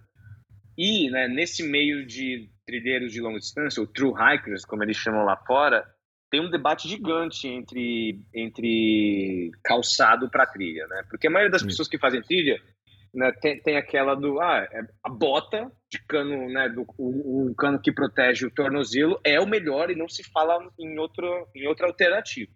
E, né, nesse meio de trilheiros de longa distância, ou true hikers, como eles chamam lá fora, tem um debate gigante entre, entre calçado para trilha, né? Porque a maioria das pessoas que fazem trilha né, tem, tem aquela do ah, é a bota de cano, né, do o, o cano que protege o tornozelo é o melhor e não se fala em outra em outra alternativa.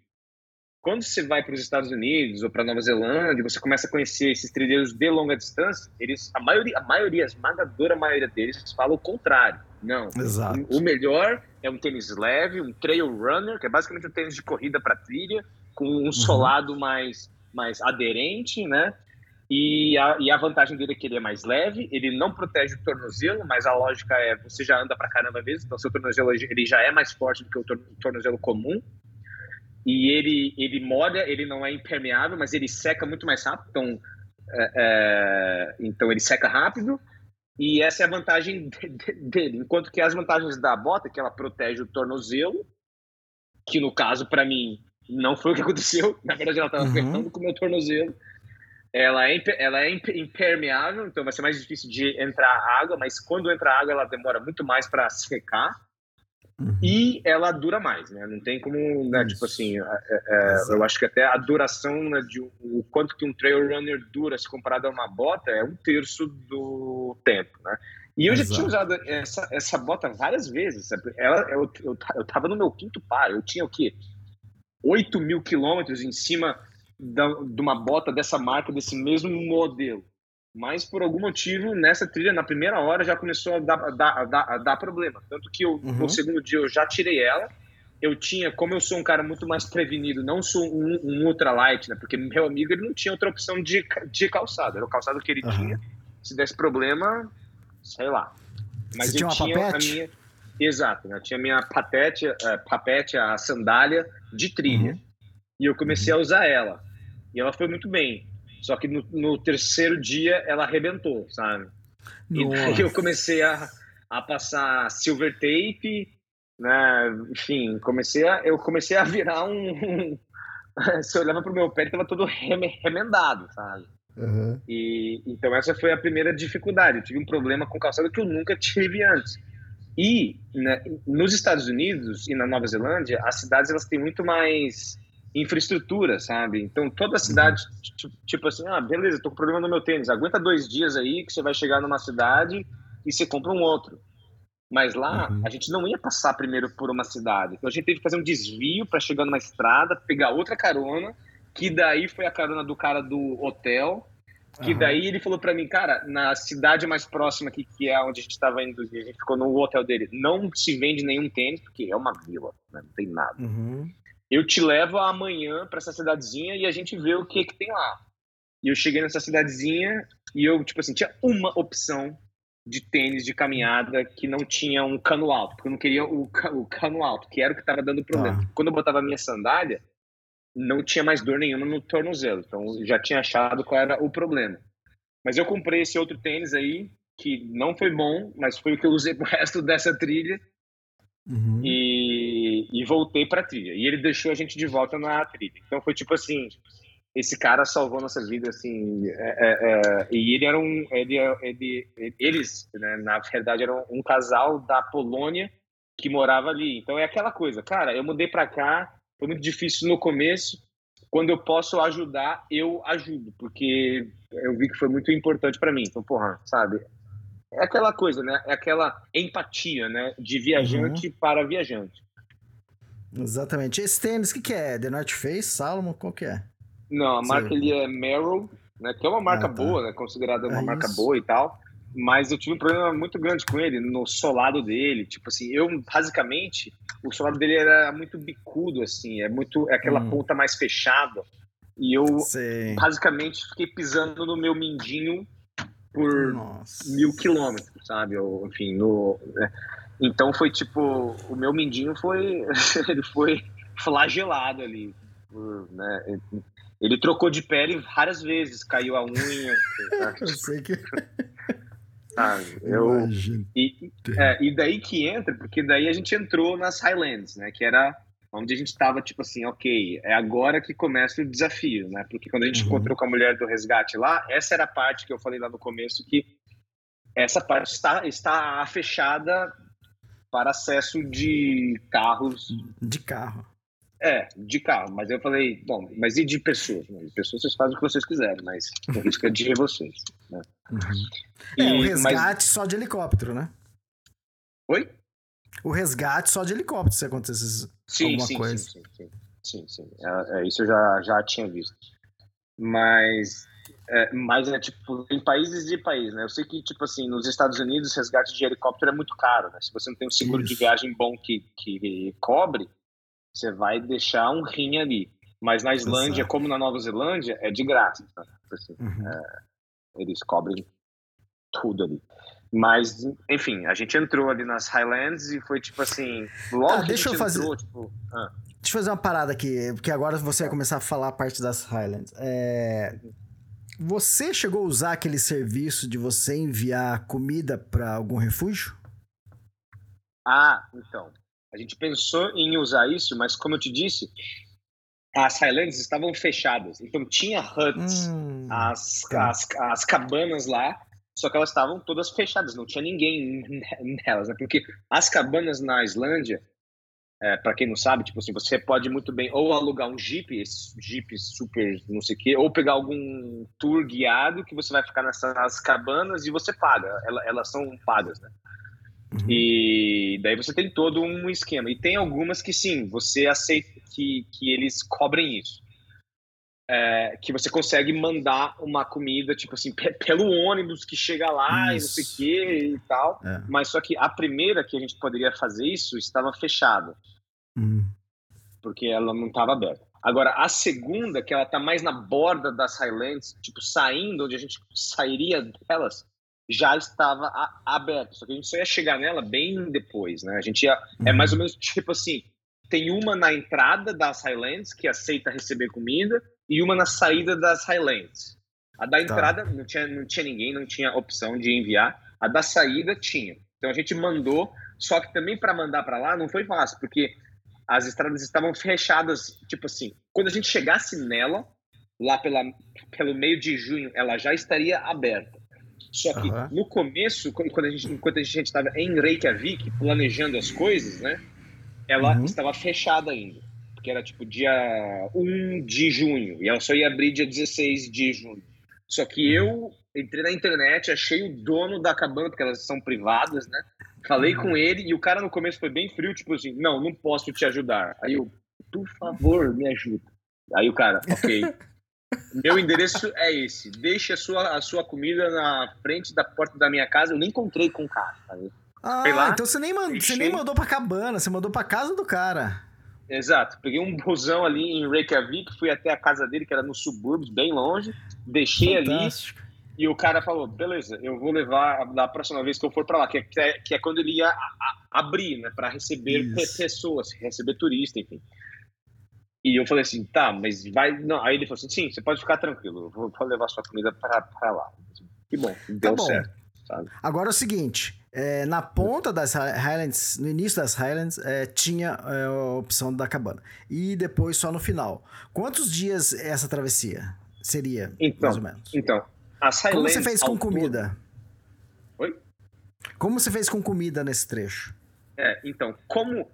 Quando você vai para os Estados Unidos ou para Nova Zelândia, você começa a conhecer esses trilheiros de longa distância, eles a maioria, a maioria, a esmagadora maioria deles fala o contrário. Não, Exato. o melhor é um tênis leve, um trail runner, que é basicamente um tênis de corrida para trilha, com um solado mais, mais aderente, né? E a, e a vantagem dele é que ele é mais leve, ele não protege o tornozelo, mas a lógica é você já anda pra caramba mesmo, então seu tornozelo ele já é mais forte do que o tor- tornozelo comum. E ele, ele molha, ele não é impermeável, mas ele seca muito mais rápido, então, é, é, então ele seca rápido. E essa é a vantagem de- de- dele. Enquanto que as vantagens da bota, é que ela protege o tornozelo, que no caso, para mim, não foi o que aconteceu. Na verdade, ela estava Uhum. apertando com o meu tornozelo. Ela é, ela é impe- impermeável, então vai ser mais difícil de entrar água, mas quando entra água, ela demora muito mais para secar. Uhum. E ela dura mais, né? Não tem como, né? Tipo assim, é- é- Exato. eu acho que até a duração, né, de o quanto que um trail runner dura se comparado a uma bota é um terço do tempo, né? E eu já Exato. tinha usado essa, essa bota várias vezes. sabe? Ela, eu, eu, eu tava no meu quinto par, eu tinha o quê? 8 mil quilômetros em cima da, de uma bota dessa marca, desse mesmo modelo. Mas por algum motivo, nessa trilha, na primeira hora, já começou a dar, a dar, a dar, a dar problema. Tanto que eu, Uhum. no segundo dia eu já tirei ela. Eu tinha, como eu sou um cara muito mais prevenido, não sou um, um ultralight, né? Porque meu amigo ele não tinha outra opção de, de calçado. Era o calçado que ele Aham. tinha. Se desse problema, sei lá. Você tinha uma papete? a minha. Exato, né? Eu tinha a minha patete, eh, papete, a sandália de trilha. Uhum. E eu comecei a usar ela. E ela foi muito bem. Só que no, no terceiro dia ela arrebentou, sabe? E daí Nossa. eu comecei a, a passar silver tape, né? Enfim, comecei a, eu comecei a virar um. Você olhava pro meu pé, ele tava todo reme- remendado, sabe? Uhum. E então essa foi a primeira dificuldade. Eu tive um problema com calçado que eu nunca tive antes. E né, nos Estados Unidos e na Nova Zelândia, as cidades elas têm muito mais infraestrutura, sabe? Então toda a cidade, tipo assim, ah, beleza, tô com problema no meu tênis, aguenta dois dias aí que você vai chegar numa cidade e você compra um outro. Mas lá uhum. a gente não ia passar primeiro por uma cidade, então a gente teve que fazer um desvio para chegar numa estrada, pegar outra carona, que daí foi a carona do cara do hotel, que uhum. daí ele falou para mim, cara, na cidade mais próxima aqui, que é onde a gente estava indo, a gente ficou no hotel dele, não se vende nenhum tênis, porque é uma vila, né? não tem nada. Uhum eu te levo amanhã para essa cidadezinha e a gente vê o que que tem lá. E eu cheguei nessa cidadezinha e eu, tipo assim, tinha uma opção de tênis de caminhada que não tinha um cano alto, porque eu não queria o, o cano alto, que era o que estava dando problema. Ah. Quando eu botava a minha sandália, não tinha mais dor nenhuma no tornozelo, então eu já tinha achado qual era o problema. Mas eu comprei esse outro tênis aí, que não foi bom, mas foi o que eu usei pro resto dessa trilha. Uhum. E, e voltei pra trilha. E ele deixou a gente de volta na trilha. Então foi tipo assim: esse cara salvou nossa vida, assim. É, é, é, e ele era um. Ele, ele, eles, né, na verdade, eram um casal da Polônia que morava ali. Então é aquela coisa, cara, eu mudei pra cá, foi muito difícil no começo. Quando eu posso ajudar, eu ajudo, porque eu vi que foi muito importante para mim. Então, porra, sabe? é aquela coisa, né? É aquela empatia, né? De viajante uhum. para viajante. Exatamente. Esse tênis, o que, que é? The North Face, Salomon, qual que é? Não, a marca ele é Merrell, né? Que é uma marca ah, tá. boa, né? Considerada uma é marca isso. boa e tal. Mas eu tive um problema muito grande com ele, no solado dele. Tipo assim, eu basicamente, o solado dele era muito bicudo, assim, é muito. É aquela hum. ponta mais fechada. E eu Sei. basicamente fiquei pisando no meu mindinho por Nossa. mil quilômetros, sabe? Ou, enfim, no, né? Então foi tipo, o meu mindinho foi, ele foi flagelado ali, né? Ele trocou de pele várias vezes, caiu a unha. eu sei que. Ah, eu, e, é, e daí que entra, porque daí a gente entrou nas Highlands, né? Que era onde a gente estava tipo assim, ok, é agora que começa o desafio, né? Porque quando a gente uhum. encontrou com a mulher do resgate lá, essa era a parte que eu falei lá no começo que essa parte está está fechada para acesso de carros. De carro. É, de carro. Mas eu falei, bom, mas e de pessoas? Né? De pessoas vocês fazem o que vocês quiserem, mas o risco é de vocês. Né? Uhum. E, é, o resgate mas... só de helicóptero, né? Oi? o resgate só de helicóptero se acontecesse sim, alguma sim, coisa. Sim, sim, sim. sim, sim. É, é, isso eu já, já tinha visto. Mas, é, mas é tipo, em países e países, né? Eu sei que, tipo assim, nos Estados Unidos, resgate de helicóptero é muito caro, né? Se você não tem um seguro isso. de viagem bom que, que cobre, você vai deixar um rim ali. Mas na Islândia, Exato. como na Nova Zelândia, é de graça. Tá? Assim, uhum. é, eles cobrem tudo ali. Mas, enfim, a gente entrou ali nas Highlands e foi tipo assim. Logo ah, deixa eu fazer. Entrou, tipo, ah. Deixa eu fazer uma parada aqui, porque agora você vai começar a falar a parte das Highlands. É... Você chegou a usar aquele serviço de você enviar comida para algum refúgio? Ah, então. A gente pensou em usar isso, mas como eu te disse, as Highlands estavam fechadas. Então tinha huts, hum, as, tá. as, as cabanas lá, só que elas estavam todas fechadas, não tinha ninguém nelas, né? Porque as cabanas na Islândia, é, para quem não sabe, tipo assim, você pode muito bem ou alugar um jeep, esses jeeps super não sei o quê, ou pegar algum tour guiado que você vai ficar nessas cabanas e você paga, elas, elas são pagas, né? Uhum. E daí você tem todo um esquema. E tem algumas que sim, você aceita que, que eles cobrem isso é, que você consegue mandar uma comida, tipo assim, pelo ônibus que chega lá isso. e não sei o que e tal. É. Mas só que a primeira que a gente poderia fazer isso estava fechada. Hum. Porque ela não estava aberta. Agora, a segunda, que ela tá mais na borda das Highlands, tipo, saindo onde a gente sairia delas, já estava aberta. Só que a gente só ia chegar nela bem depois, né? A gente ia. É uhum. É mais ou menos tipo assim: tem uma na entrada das Highlands que aceita receber comida, e uma na saída das Highlands. A da tá. entrada tá. não, tinha, não tinha ninguém, não tinha opção de enviar. A da saída tinha. Então a gente mandou, só que também para mandar para lá não foi fácil, porque as estradas estavam fechadas, tipo assim, quando a gente chegasse nela, lá pela, pelo meio de junho, ela já estaria aberta. Só que uhum. no começo, quando a gente, enquanto a gente estava em Reykjavik planejando as coisas, né, ela uhum. estava fechada ainda que era tipo dia 1 de junho, e ela só ia abrir dia 16 de junho. Só que eu entrei na internet, achei o dono da cabana, porque elas são privadas, né? Falei com ele e o cara no começo foi bem frio, tipo assim, não, não posso te ajudar. Aí eu, por favor, me ajuda. Aí o cara, ok. Meu endereço é esse. Deixe a sua, a sua comida na frente da porta da minha casa. Eu nem encontrei com o cara. Ah, lá, então você nem, mandou, você nem mandou pra cabana, você mandou pra casa do cara. Exato. Peguei um busão ali em Reykjavik, fui até a casa dele, que era nos subúrbios, bem longe. Deixei Fantástico. ali. E o cara falou: beleza, eu vou levar da próxima vez que eu for para lá, que é, que é quando ele ia a, a, abrir, né, para receber Isso. pessoas, receber turista, enfim. E eu falei assim: tá, mas vai. Não. Aí ele falou assim: sim, você pode ficar tranquilo, eu vou, vou levar sua comida para lá. Que bom, deu tá bom. certo. Sabe? Agora é o seguinte: é, na ponta das Highlands, no início das Highlands, é, tinha é, a opção da cabana. E depois só no final. Quantos dias essa travessia seria, então, mais ou menos? Então, as Highlands... Como você fez com comida? Oi? Como você fez com comida nesse trecho? É, então, como...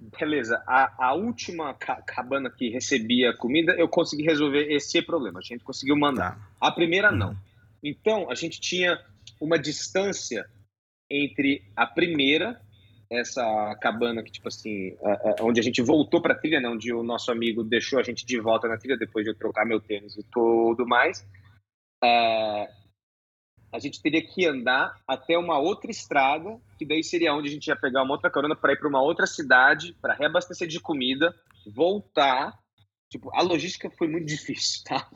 Beleza, a, a última ca cabana que recebia comida, eu consegui resolver esse problema. A gente conseguiu mandar. Tá. A primeira, não. Uhum. Então, a gente tinha uma distância entre a primeira, essa cabana que, tipo assim, onde a gente voltou para a trilha, né, onde o nosso amigo deixou a gente de volta na trilha depois de eu trocar meu tênis e tudo mais, é, a gente teria que andar até uma outra estrada, que daí seria onde a gente ia pegar uma outra carona para ir para uma outra cidade, para reabastecer de comida, voltar Tipo, a logística foi muito difícil, tá?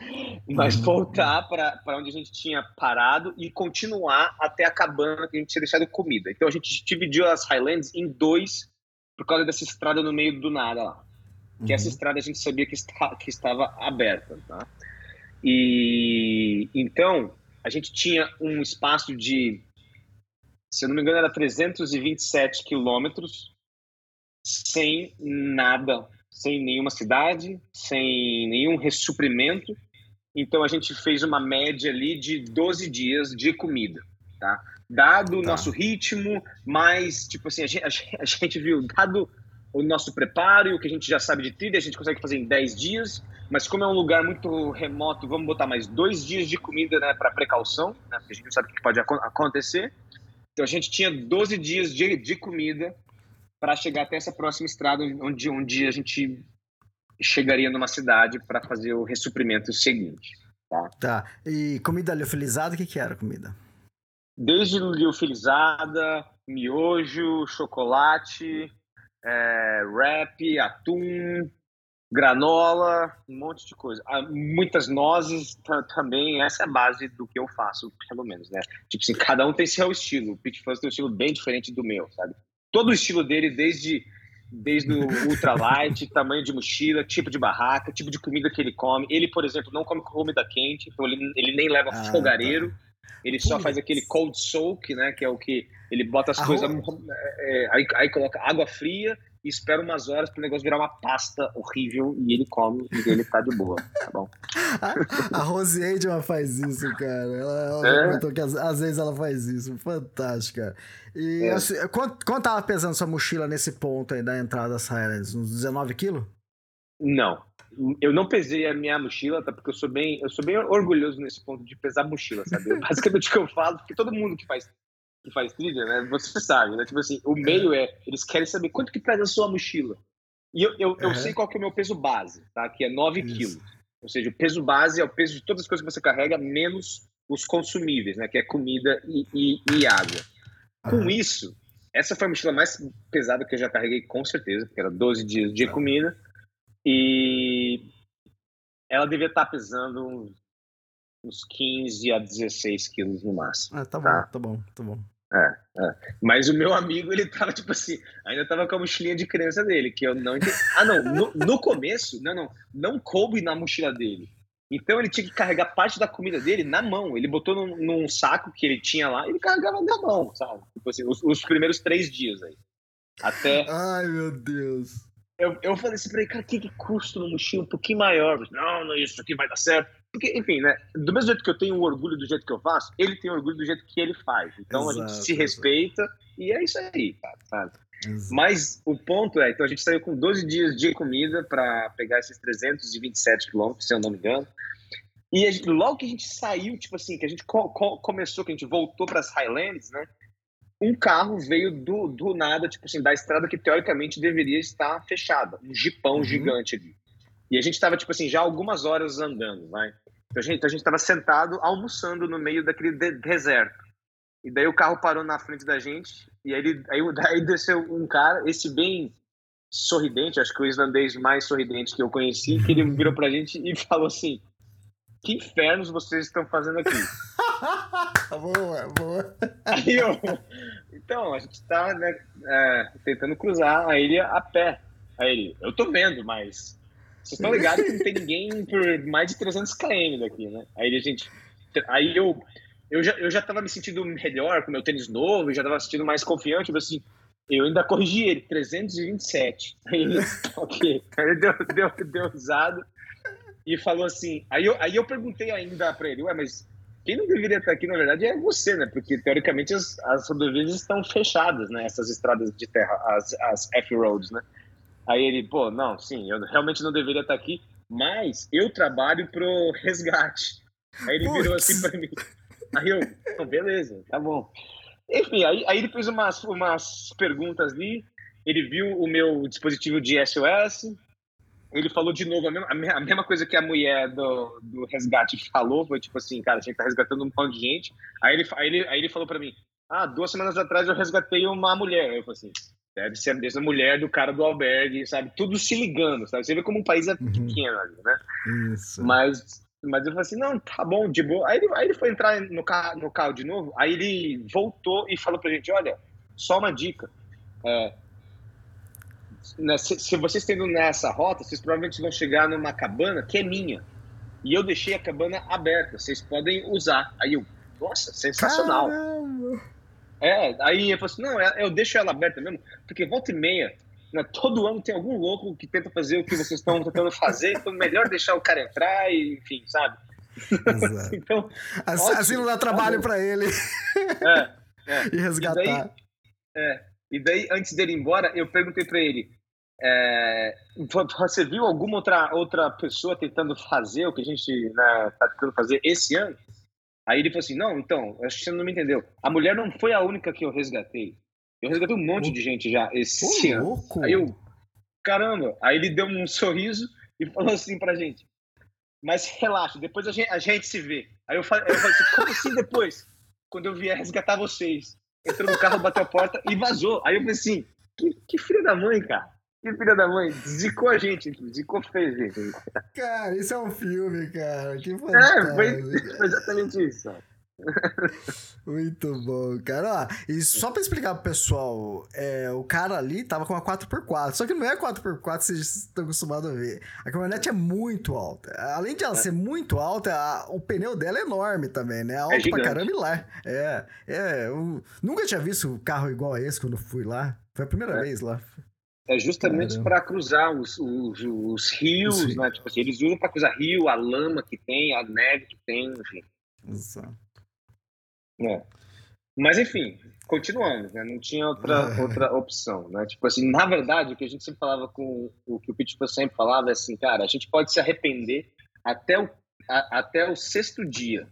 Mas uhum. voltar para onde a gente tinha parado e continuar até a cabana que a gente tinha deixado comida. Então a gente dividiu as Highlands em dois por causa dessa estrada no meio do nada lá. Que uhum. essa estrada a gente sabia que, está, que estava aberta, tá? E então a gente tinha um espaço de, se eu não me engano, era 327 quilômetros sem nada sem nenhuma cidade, sem nenhum ressuprimento. Então a gente fez uma média ali de 12 dias de comida, tá? Dado o tá. nosso ritmo, mas, tipo assim, a gente, a gente viu, dado o nosso preparo e o que a gente já sabe de trilha, a gente consegue fazer em 10 dias, mas como é um lugar muito remoto, vamos botar mais dois dias de comida né, para precaução, né, porque a gente não sabe o que pode acontecer. Então a gente tinha 12 dias de, de comida para chegar até essa próxima estrada, onde um dia a gente chegaria numa cidade para fazer o ressuprimento seguinte. Tá? tá. E comida liofilizada, o que, que era comida? Desde liofilizada, miojo, chocolate, é, wrap, atum, granola, um monte de coisa. Ah, muitas nozes também, essa é a base do que eu faço, pelo menos, né? Tipo assim, cada um tem seu estilo. O Pit Fuzz tem um estilo bem diferente do meu, sabe? Todo o estilo dele, desde, desde o ultralight, tamanho de mochila, tipo de barraca, tipo de comida que ele come. Ele, por exemplo, não come comida quente, então ele, ele nem leva ah, fogareiro. Tá. Ele só faz aquele cold soak, né? Que é o que ele bota as coisas. É, aí, aí coloca água fria e espera umas horas para o negócio virar uma pasta horrível e ele come e ele tá de boa, tá bom? a, a Rose Aidman faz isso, cara. Ela, ela é? comentou que às, às, vezes ela faz isso. Fantástico, cara. E é. assim, quanto, quanto tava pesando sua mochila nesse ponto aí da entrada das Highlands? Uns 19 quilos? Não. Eu não pesei a minha mochila, tá? Porque eu sou bem, eu sou bem orgulhoso nesse ponto de pesar mochila, sabe? Basicamente o que eu falo, porque todo mundo que faz que faz trilha, né? Você sabe, né? Tipo assim, o meio é, eles querem saber quanto que traz a sua mochila. E eu, eu, eu sei qual que é o meu peso base, tá? Que é 9 quilos. Ou seja, o peso base é o peso de todas as coisas que você carrega, menos os consumíveis, né? Que é comida e, e, e água. Com isso, essa foi a mochila mais pesada que eu já carreguei, com certeza, porque era 12 dias de comida. E ela devia estar pesando uns, uns 15 a 16 quilos no máximo. Ah, tá, tá? bom, tá bom, tá bom. É, é. Mas o meu amigo, ele tava, tipo assim, ainda tava com a mochilinha de criança dele, que eu não entendi. Ah, não, no, no, começo, não, não, não coube na mochila dele. Então ele tinha que carregar parte da comida dele na mão. Ele botou num, num saco que ele tinha lá e ele carregava na mão, sabe? Tipo assim, os, os primeiros três dias aí. Até. Ai, meu Deus. Eu, eu falei assim pra ele, cara, que, que custo no mochila um pouquinho maior? Não, não, isso aqui vai dar certo. Porque, enfim, né? Do mesmo jeito que eu tenho orgulho do jeito que eu faço, ele tem orgulho do jeito que ele faz. Então exato, a gente se respeita exato. e é isso aí, sabe? Exato. Mas o ponto é, então a gente saiu com 12 dias de comida para pegar esses 327 quilômetros, se eu não me engano. E gente, logo que a gente saiu, tipo assim, que a gente co co começou, que a gente voltou para as Highlands, né? Um carro veio do, do nada, tipo assim, da estrada que teoricamente deveria estar fechada, um jipão uhum. gigante ali. E a gente estava, tipo assim, já algumas horas andando, vai. Então a gente então estava sentado almoçando no meio daquele de deserto. E daí o carro parou na frente da gente, e aí, ele, aí, aí desceu um cara, esse bem sorridente, acho que o islandês mais sorridente que eu conheci, que ele virou pra gente e falou assim: Que infernos vocês estão fazendo aqui? boa, boa. Aí eu, então, a gente tá né, é, tentando cruzar a ilha a pé. Aí ele, eu tô vendo, mas vocês estão ligados que não tem ninguém por mais de 300 km daqui, né? Aí a gente, aí eu eu já, eu já tava me sentindo melhor com meu tênis novo, já tava sentindo mais confiante, mas assim, eu ainda corrigi ele, 327. Aí ele, ok, ele deu, deu, deu risada e falou assim, aí eu, aí eu perguntei ainda para ele, ué, mas quem não deveria estar aqui, na verdade, é você, né? Porque, teoricamente, as, as rodovias estão fechadas, né? Essas estradas de terra, as, as F-roads, né? Aí ele, pô, não, sim, eu realmente não deveria estar aqui, mas eu trabalho pro resgate. Aí ele virou assim para mim, Aí eu, oh, beleza, tá bom. Enfim, aí, aí ele fez umas, umas perguntas ali, ele viu o meu dispositivo de SOS, ele falou de novo a mesma, a mesma coisa que a mulher do, do resgate falou, foi tipo assim, cara, a gente tá resgatando um pão de gente. Aí ele, aí ele, aí ele falou para mim, ah, duas semanas atrás eu resgatei uma mulher. Eu falei assim, deve ser a mesma mulher do cara do albergue, sabe? Tudo se ligando, sabe? Você vê como um país é uhum. pequeno ali, né? Isso. Mas mas eu falei assim, não, tá bom, de boa. Aí ele, aí ele foi entrar no carro, no carro de novo, aí ele voltou e falou pra gente, olha, só uma dica. É, se, se, vocês estão indo nessa rota, vocês provavelmente vão chegar numa cabana que é minha. E eu deixei a cabana aberta, vocês podem usar. Aí eu, nossa, sensacional. Caramba. É, aí eu falei assim, não, é, eu deixo ela aberta mesmo, porque volta e meia né? Todo ano tem algum louco que tenta fazer o que vocês estão tentando fazer, então melhor deixar o cara entrar e, enfim, sabe? então, assim, ótimo, assim não dá trabalho para ele. É, é. E resgatar. E daí, é, e daí, antes dele ir embora, eu perguntei para ele: é, você viu alguma outra, outra pessoa tentando fazer o que a gente né, tá tentando fazer esse ano? Aí ele falou assim: não, então, acho que você não me entendeu. A mulher não foi a única que eu resgatei. Eu resgatei um monte de gente já esse ano. Louco. Aí eu, caramba. Aí ele deu um sorriso e falou assim pra gente: Mas relaxa, depois a gente, a gente se vê. Aí eu falei, eu falei assim: Como assim depois? Quando eu vier resgatar vocês. Entrou no carro, bateu a porta e vazou. Aí eu falei assim: Que, que filho da mãe, cara. Que filha da mãe, zicou a gente, zicou feio, gente. Cara, isso é um filme, cara. Que fantástico. É, foi, foi exatamente isso. Muito bom, cara. Ó, e só pra explicar pro pessoal, é, o cara ali tava com uma 4x4, só que não é 4x4 vocês estão acostumados a ver. A caminhonete é muito alta. Além de ela é. ser muito alta, a, o pneu dela é enorme também, né? Alto é pra caramba e lá. É, é. Eu nunca tinha visto um carro igual a esse quando fui lá. Foi a primeira é. vez lá. É justamente para cruzar os, os, os rios, né? Tipo assim, eles usam para cruzar rio, a lama que tem, a neve que tem, enfim. Exato. É. Mas enfim, continuando, né? Não tinha outra, é. outra opção, né? Tipo assim, na verdade, o que a gente sempre falava com o que o Pitbull sempre falava é assim, cara, a gente pode se arrepender até o, a, até o sexto dia.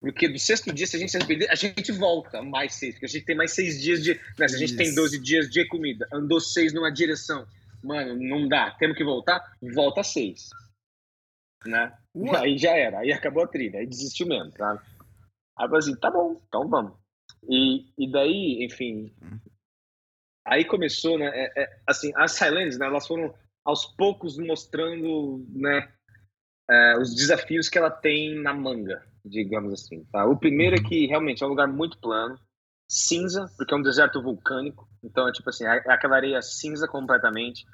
Porque do sexto dia, se a gente se arrepender, a gente volta mais seis. Porque a gente tem mais seis dias de. Né? Se a gente Isso. tem 12 dias de comida, andou seis numa direção. Mano, não dá. Temos que voltar? Volta seis. Né? Aí já era. Aí acabou a trilha. Aí desistiu mesmo, tá? Aí eu falei assim, tá bom, então vamos. E, e daí, enfim, aí começou, né, é, é, assim, as Highlands, né, elas foram aos poucos mostrando, né, é, os desafios que ela tem na manga, digamos assim, tá? O primeiro é que realmente é um lugar muito plano, cinza, porque é um deserto vulcânico, então é tipo assim, é, é aquela areia cinza completamente,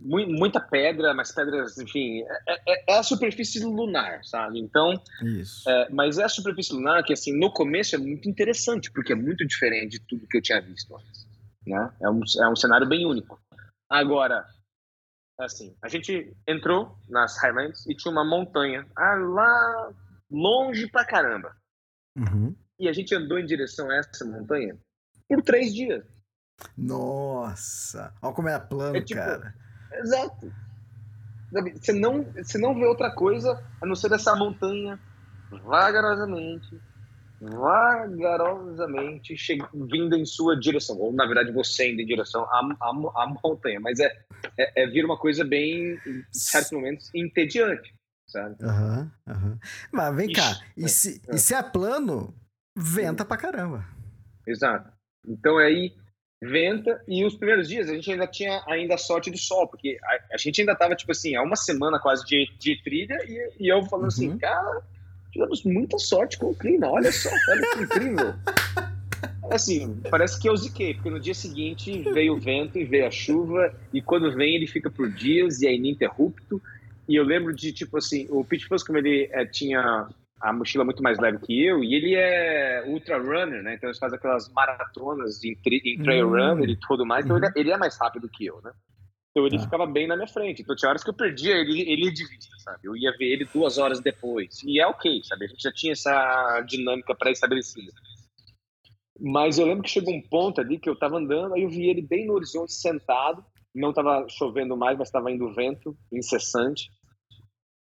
muita pedra, mas pedras, enfim, é, é, é, a superfície lunar, sabe? Então, é, mas é a superfície lunar que, assim, no começo é muito interessante, porque é muito diferente de tudo que eu tinha visto antes, né? É um, é um cenário bem único. Agora, assim, a gente entrou nas Highlands e tinha uma montanha ah, lá longe pra caramba. Uhum. E a gente andou em direção a essa montanha por três dias. Nossa! Olha como é plano, é tipo, cara. Exato. Você não, você não vê outra coisa a não ser essa montanha vagarosamente, vagarosamente vindo em sua direção. Ou, na verdade, você indo em direção à, à, à montanha. Mas é, é, é vir uma coisa bem, em certos momentos, entediante, sabe? Uhum. Uhum. Mas vem Ixi, cá, e, é, se, é. e se é plano, venta pra caramba. Exato. Então aí venta e os primeiros dias a gente ainda tinha ainda sorte do sol, porque a, a gente ainda tava tipo assim, há uma semana quase de, de trilha e, e eu falando assim, uhum. assim, cara, tivemos muita sorte com o clima, olha só, olha que incrível. Assim, parece que eu ziquei, porque no dia seguinte veio o vento e veio a chuva, e quando vem ele fica por dias e é ininterrupto. E eu lembro de, tipo assim, o Fuss, como ele é, tinha a mochila muito mais leve que eu, e ele é ultra runner, né? Então ele faz aquelas maratonas em, em trail uhum. runner e tudo mais, então uhum. ele, é, ele, é mais rápido que eu, né? Então ele ah. ficava bem na minha frente. Então tinha horas que eu perdia ele, ele de vista, sabe? Eu ia ver ele duas horas depois. E é ok, sabe? A gente já tinha essa dinâmica pré-estabelecida. Mas eu lembro que chegou um ponto ali que eu tava andando, aí eu vi ele bem no horizonte sentado, não tava chovendo mais, mas tava indo vento incessante.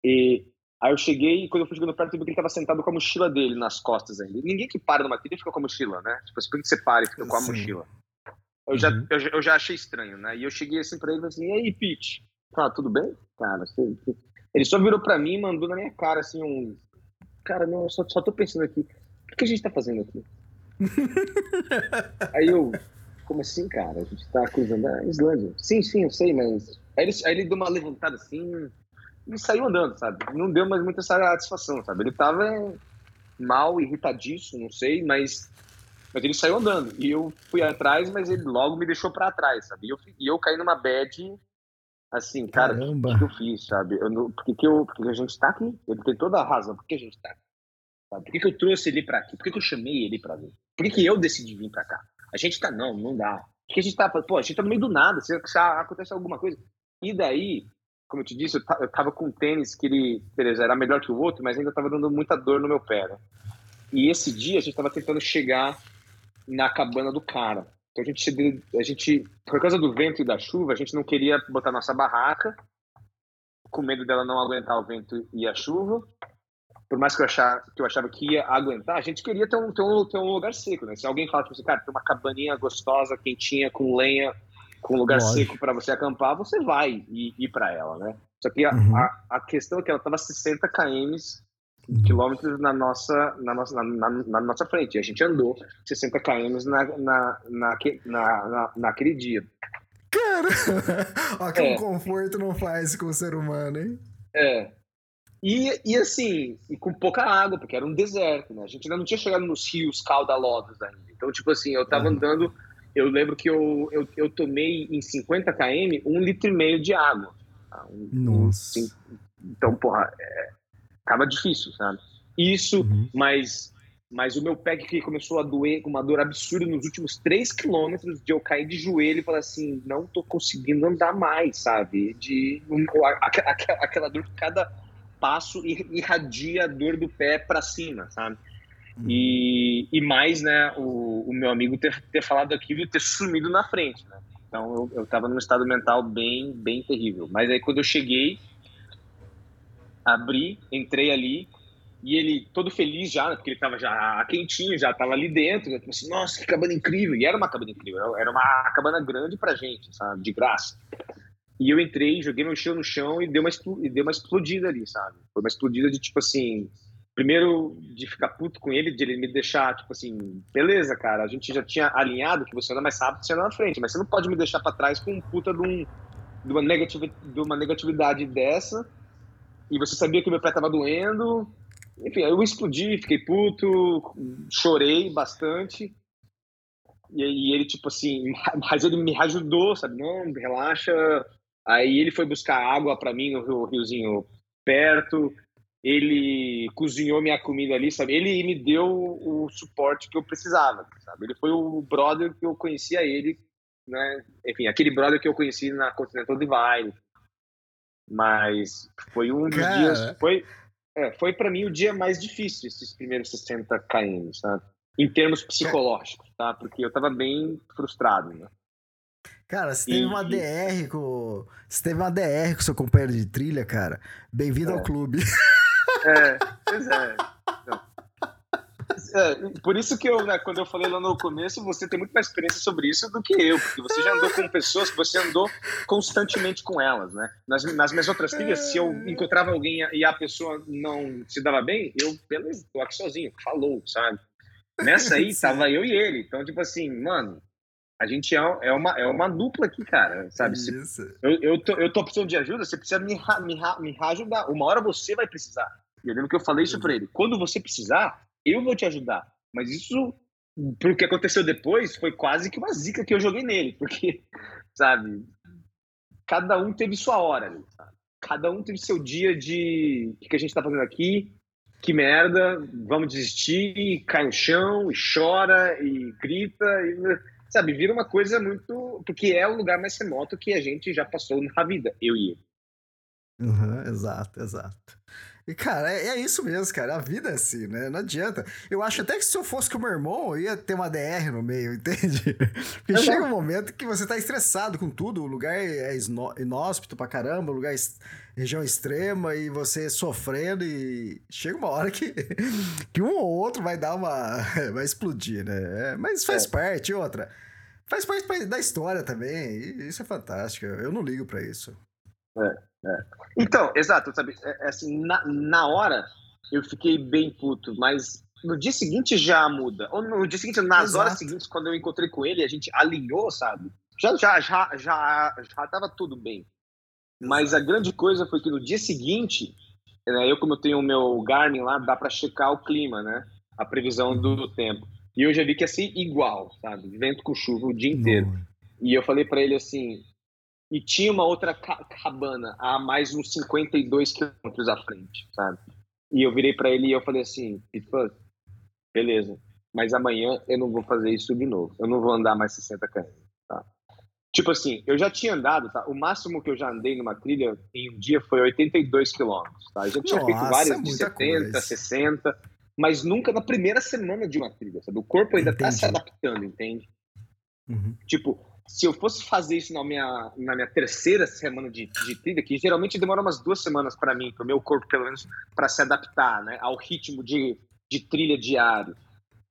E Aí eu cheguei e quando eu fui chegando perto, eu vi que ele estava sentado com a mochila dele nas costas ainda. Ninguém que para numa trilha fica com a mochila, né? Tipo, por que você para e fica com a Sim. mochila? Eu, uhum. já, eu, eu, já achei estranho, né? E eu cheguei assim pra ele assim, e aí, Pete? Fala, tudo bem? Cara, você... ele só virou pra mim e mandou na minha cara assim um. Cara, não, eu só, só tô pensando aqui, o que a gente tá fazendo aqui? aí eu, como assim, cara? A gente tá cruzando a Islândia. Sim, sim, eu sei, mas. Aí ele, aí ele deu uma levantada assim, e saiu andando, sabe? Não deu mais muita satisfação, sabe? Ele tava mal, irritadíssimo, não sei, mas, mas ele saiu andando. E eu fui atrás, mas ele logo me deixou para trás, sabe? E eu, e eu caí numa bad, assim, cara, o que, que, eu fiz, sabe? Eu, por que, que, eu, por que, a gente tá aqui? Ele tem toda a razão, por que a gente tá aqui? Sabe? Por que, que eu trouxe ele para aqui? Por que, que eu chamei ele para vir? Por que, que eu decidi vir para cá? A gente tá, não, não dá. Porque a gente tá, pô, a gente tá no meio do nada, se, se acontece alguma coisa. E daí, como eu te disse, eu, tava com um tênis que ele, beleza, era melhor que o outro, mas ainda tava dando muita dor no meu pé, né? E esse dia a gente tava tentando chegar na cabana do cara. Então a gente, a gente, por causa do vento e da chuva, a gente não queria botar nossa barraca, com medo dela não aguentar o vento e a chuva. Por mais que eu, achar, que eu achava que ia aguentar, a gente queria ter um, ter um, ter um lugar seco, né? Se alguém fala assim, cara, tem uma cabaninha gostosa, quentinha, com lenha, com um lugar Lógico. seco para você acampar, você vai ir, ir para ela, né? Só que a, uhum. a, a, questão é que ela estava 60 km, uhum. quilômetros na nossa, na, nossa, na, na, na, nossa frente. E a gente andou 60 km na, na, na, na, naquele dia. Cara, olha que é. um conforto não faz com o ser humano, hein? É. E, e assim, e com pouca água, porque era um deserto, né? A gente ainda não tinha chegado nos rios caudalosos ainda. Então, tipo assim, eu tava uhum. andando eu lembro que eu, eu, eu tomei em 50 km um litro e meio de água. Tá? Um, Nossa. Então, porra, é, tava difícil, sabe? Isso, uhum. mas, mas o meu pé que começou a doer com uma dor absurda nos últimos 3 quilômetros, de eu cair de joelho e falar assim, não tô conseguindo andar mais, sabe? De um, aquela, aquela dor que cada passo irradia a dor do pé para cima, sabe? E, e mais, né, o, o meu amigo ter, ter falado aquilo e ter sumido na frente, né? Então eu, eu tava num estado mental bem, bem terrível. Mas aí quando eu cheguei, abri, entrei ali, e ele todo feliz já, né, porque ele tava já quentinho, já tava ali dentro, né? assim, nossa, que cabana incrível. E era uma cabana incrível, era uma cabana grande pra gente, sabe, de graça. E eu entrei, joguei meu chão no chão e deu uma, e deu uma explodida ali, sabe? Foi uma explodida de tipo assim, primeiro de ficar puto com ele, de ele me deixar, tipo assim, beleza, cara, a gente já tinha alinhado que você anda mais rápido, você anda na frente, mas você não pode me deixar para trás com um puta de, um, de, uma negatividade, de uma negatividade dessa, e você sabia que meu pé tava doendo, enfim, eu explodi, fiquei puto, chorei bastante, e ele, tipo assim, mas ele me ajudou, sabe, não, relaxa, aí ele foi buscar água para mim no riozinho perto, ele cozinhou minha comida ali, sabe? Ele me deu o suporte que eu precisava, sabe? Ele foi o brother que eu conhecia ele, né? Enfim, aquele brother que eu conheci na Continental Divine. Mas foi um dos Cara. dias, foi é, foi para mim o dia mais difícil esses primeiros 60 km, sabe? Em termos psicológicos, tá? Porque eu tava bem frustrado, né? Cara, você teve uma DR com. Você teve uma DR com seu companheiro de trilha, cara. Bem-vindo É. ao clube. É, pois é. É, por isso que eu, né, quando eu falei lá no começo, você tem muito mais experiência sobre isso do que eu, porque você já andou com pessoas você andou constantemente com elas, né? Nas, nas minhas outras trilhas, se eu encontrava alguém e a pessoa não se dava bem, eu, beleza, tô aqui sozinho, falou, sabe? Nessa aí, tava eu e ele. Então, tipo assim, mano, a gente é, é, uma, é uma dupla aqui, cara, sabe? Se eu, eu, tô, eu tô precisando de ajuda, você precisa me, me, me ajudar. Uma hora você vai precisar. E Eu lembro que eu falei isso pra ele. Quando você precisar, eu vou te ajudar. Mas isso, pro que aconteceu depois, foi quase que uma zica que eu joguei nele. Porque, sabe, cada um teve sua hora. sabe? Cada um teve seu dia de. O que, a gente tá fazendo aqui? Que merda, vamos desistir, e cai no chão, e chora, e grita, e, sabe, vira uma coisa muito. Porque é o lugar mais remoto que a gente já passou na vida, eu e ele. Uhum, exato, exato. E, cara, é, é isso mesmo, cara. A vida é assim, né? Não adianta. Eu acho até que se eu fosse com o meu irmão, eu ia ter uma DR no meio, entende? Porque chega um momento que você tá estressado com tudo, o lugar é inóspito pra caramba, o lugar é região extrema, e você sofrendo, e chega uma hora que, que um ou outro vai dar uma. vai explodir, né? É, mas faz É. parte, outra. Faz parte pa- da história também, isso é fantástico. Eu não ligo pra isso. Então, exato, sabe? É, é assim, na, na hora eu fiquei bem puto, mas no dia seguinte já muda. Ou no dia seguinte, nas Exato. horas seguintes, quando eu encontrei com ele, a gente alinhou, sabe? Já, já, já, já, já tava tudo bem. Mas a grande coisa foi que no dia seguinte, né, eu como eu tenho o meu Garmin lá, dá para checar o clima, né? A previsão do tempo. E eu já vi que ia ser igual, sabe? Vento com chuva o dia inteiro. E eu falei pra ele assim, e tinha uma outra ca- cabana a mais uns 52 quilômetros à frente, sabe? E eu virei pra ele e eu falei assim, beleza, mas amanhã eu não vou fazer isso de novo. Eu não vou andar mais 60 km, tá? Tipo assim, eu já tinha andado, tá? O máximo que eu já andei numa trilha em um dia foi 82 quilômetros, tá? Eu já tinha feito Nossa, várias é de muita 70, coisa. 60, mas nunca na primeira semana de uma trilha, sabe? O corpo ainda tá se Entendi. adaptando, entende? Uhum. Tipo, se eu fosse fazer isso na minha, na minha terceira semana de, de trilha, que geralmente demora umas duas semanas para mim, para o meu corpo, pelo menos, para se adaptar né, ao ritmo de, de trilha diário.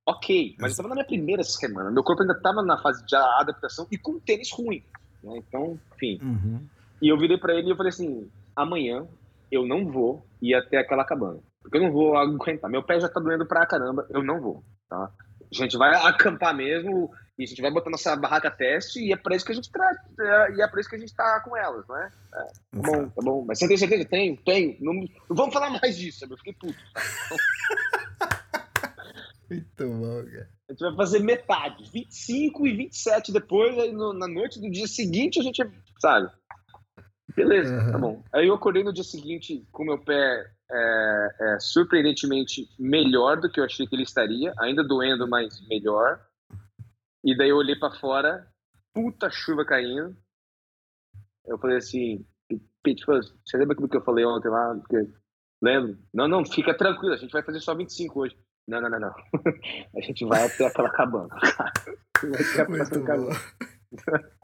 Ok, mas eu estava na minha primeira semana, meu corpo ainda estava na fase de adaptação e com tênis ruim. Né? Então, enfim. Uhum. E eu virei para ele e eu falei assim: amanhã eu não vou ir até aquela cabana. Porque eu não vou aguentar. Meu pé já tá doendo pra caramba, eu não vou. Tá? A gente vai acampar mesmo e a gente vai botar nossa barraca teste e é pra isso que a gente traz. E é pra isso que a gente tá com elas, não é? Tá bom, tá bom. Mas você tem certeza? Tenho, tenho. Não, não vamos falar mais disso, eu fiquei puto. Muito bom, cara. A gente vai fazer metade, 25 e 27 depois, aí no- na noite do dia seguinte a gente, sabe? Beleza, Uhum. tá bom. Aí eu acordei no dia seguinte com meu pé é, é, surpreendentemente melhor do que eu achei que ele estaria, ainda doendo, mas melhor. E daí eu olhei pra fora, puta chuva caindo. Eu falei assim, Pete, você lembra aquilo que eu falei ontem lá? Porque, lembro? Não, não, fica tranquilo, a gente vai fazer só 25 hoje. Não, não, não, não. A gente vai até aquela cabana. Vai até a Muito próxima bom. cabana.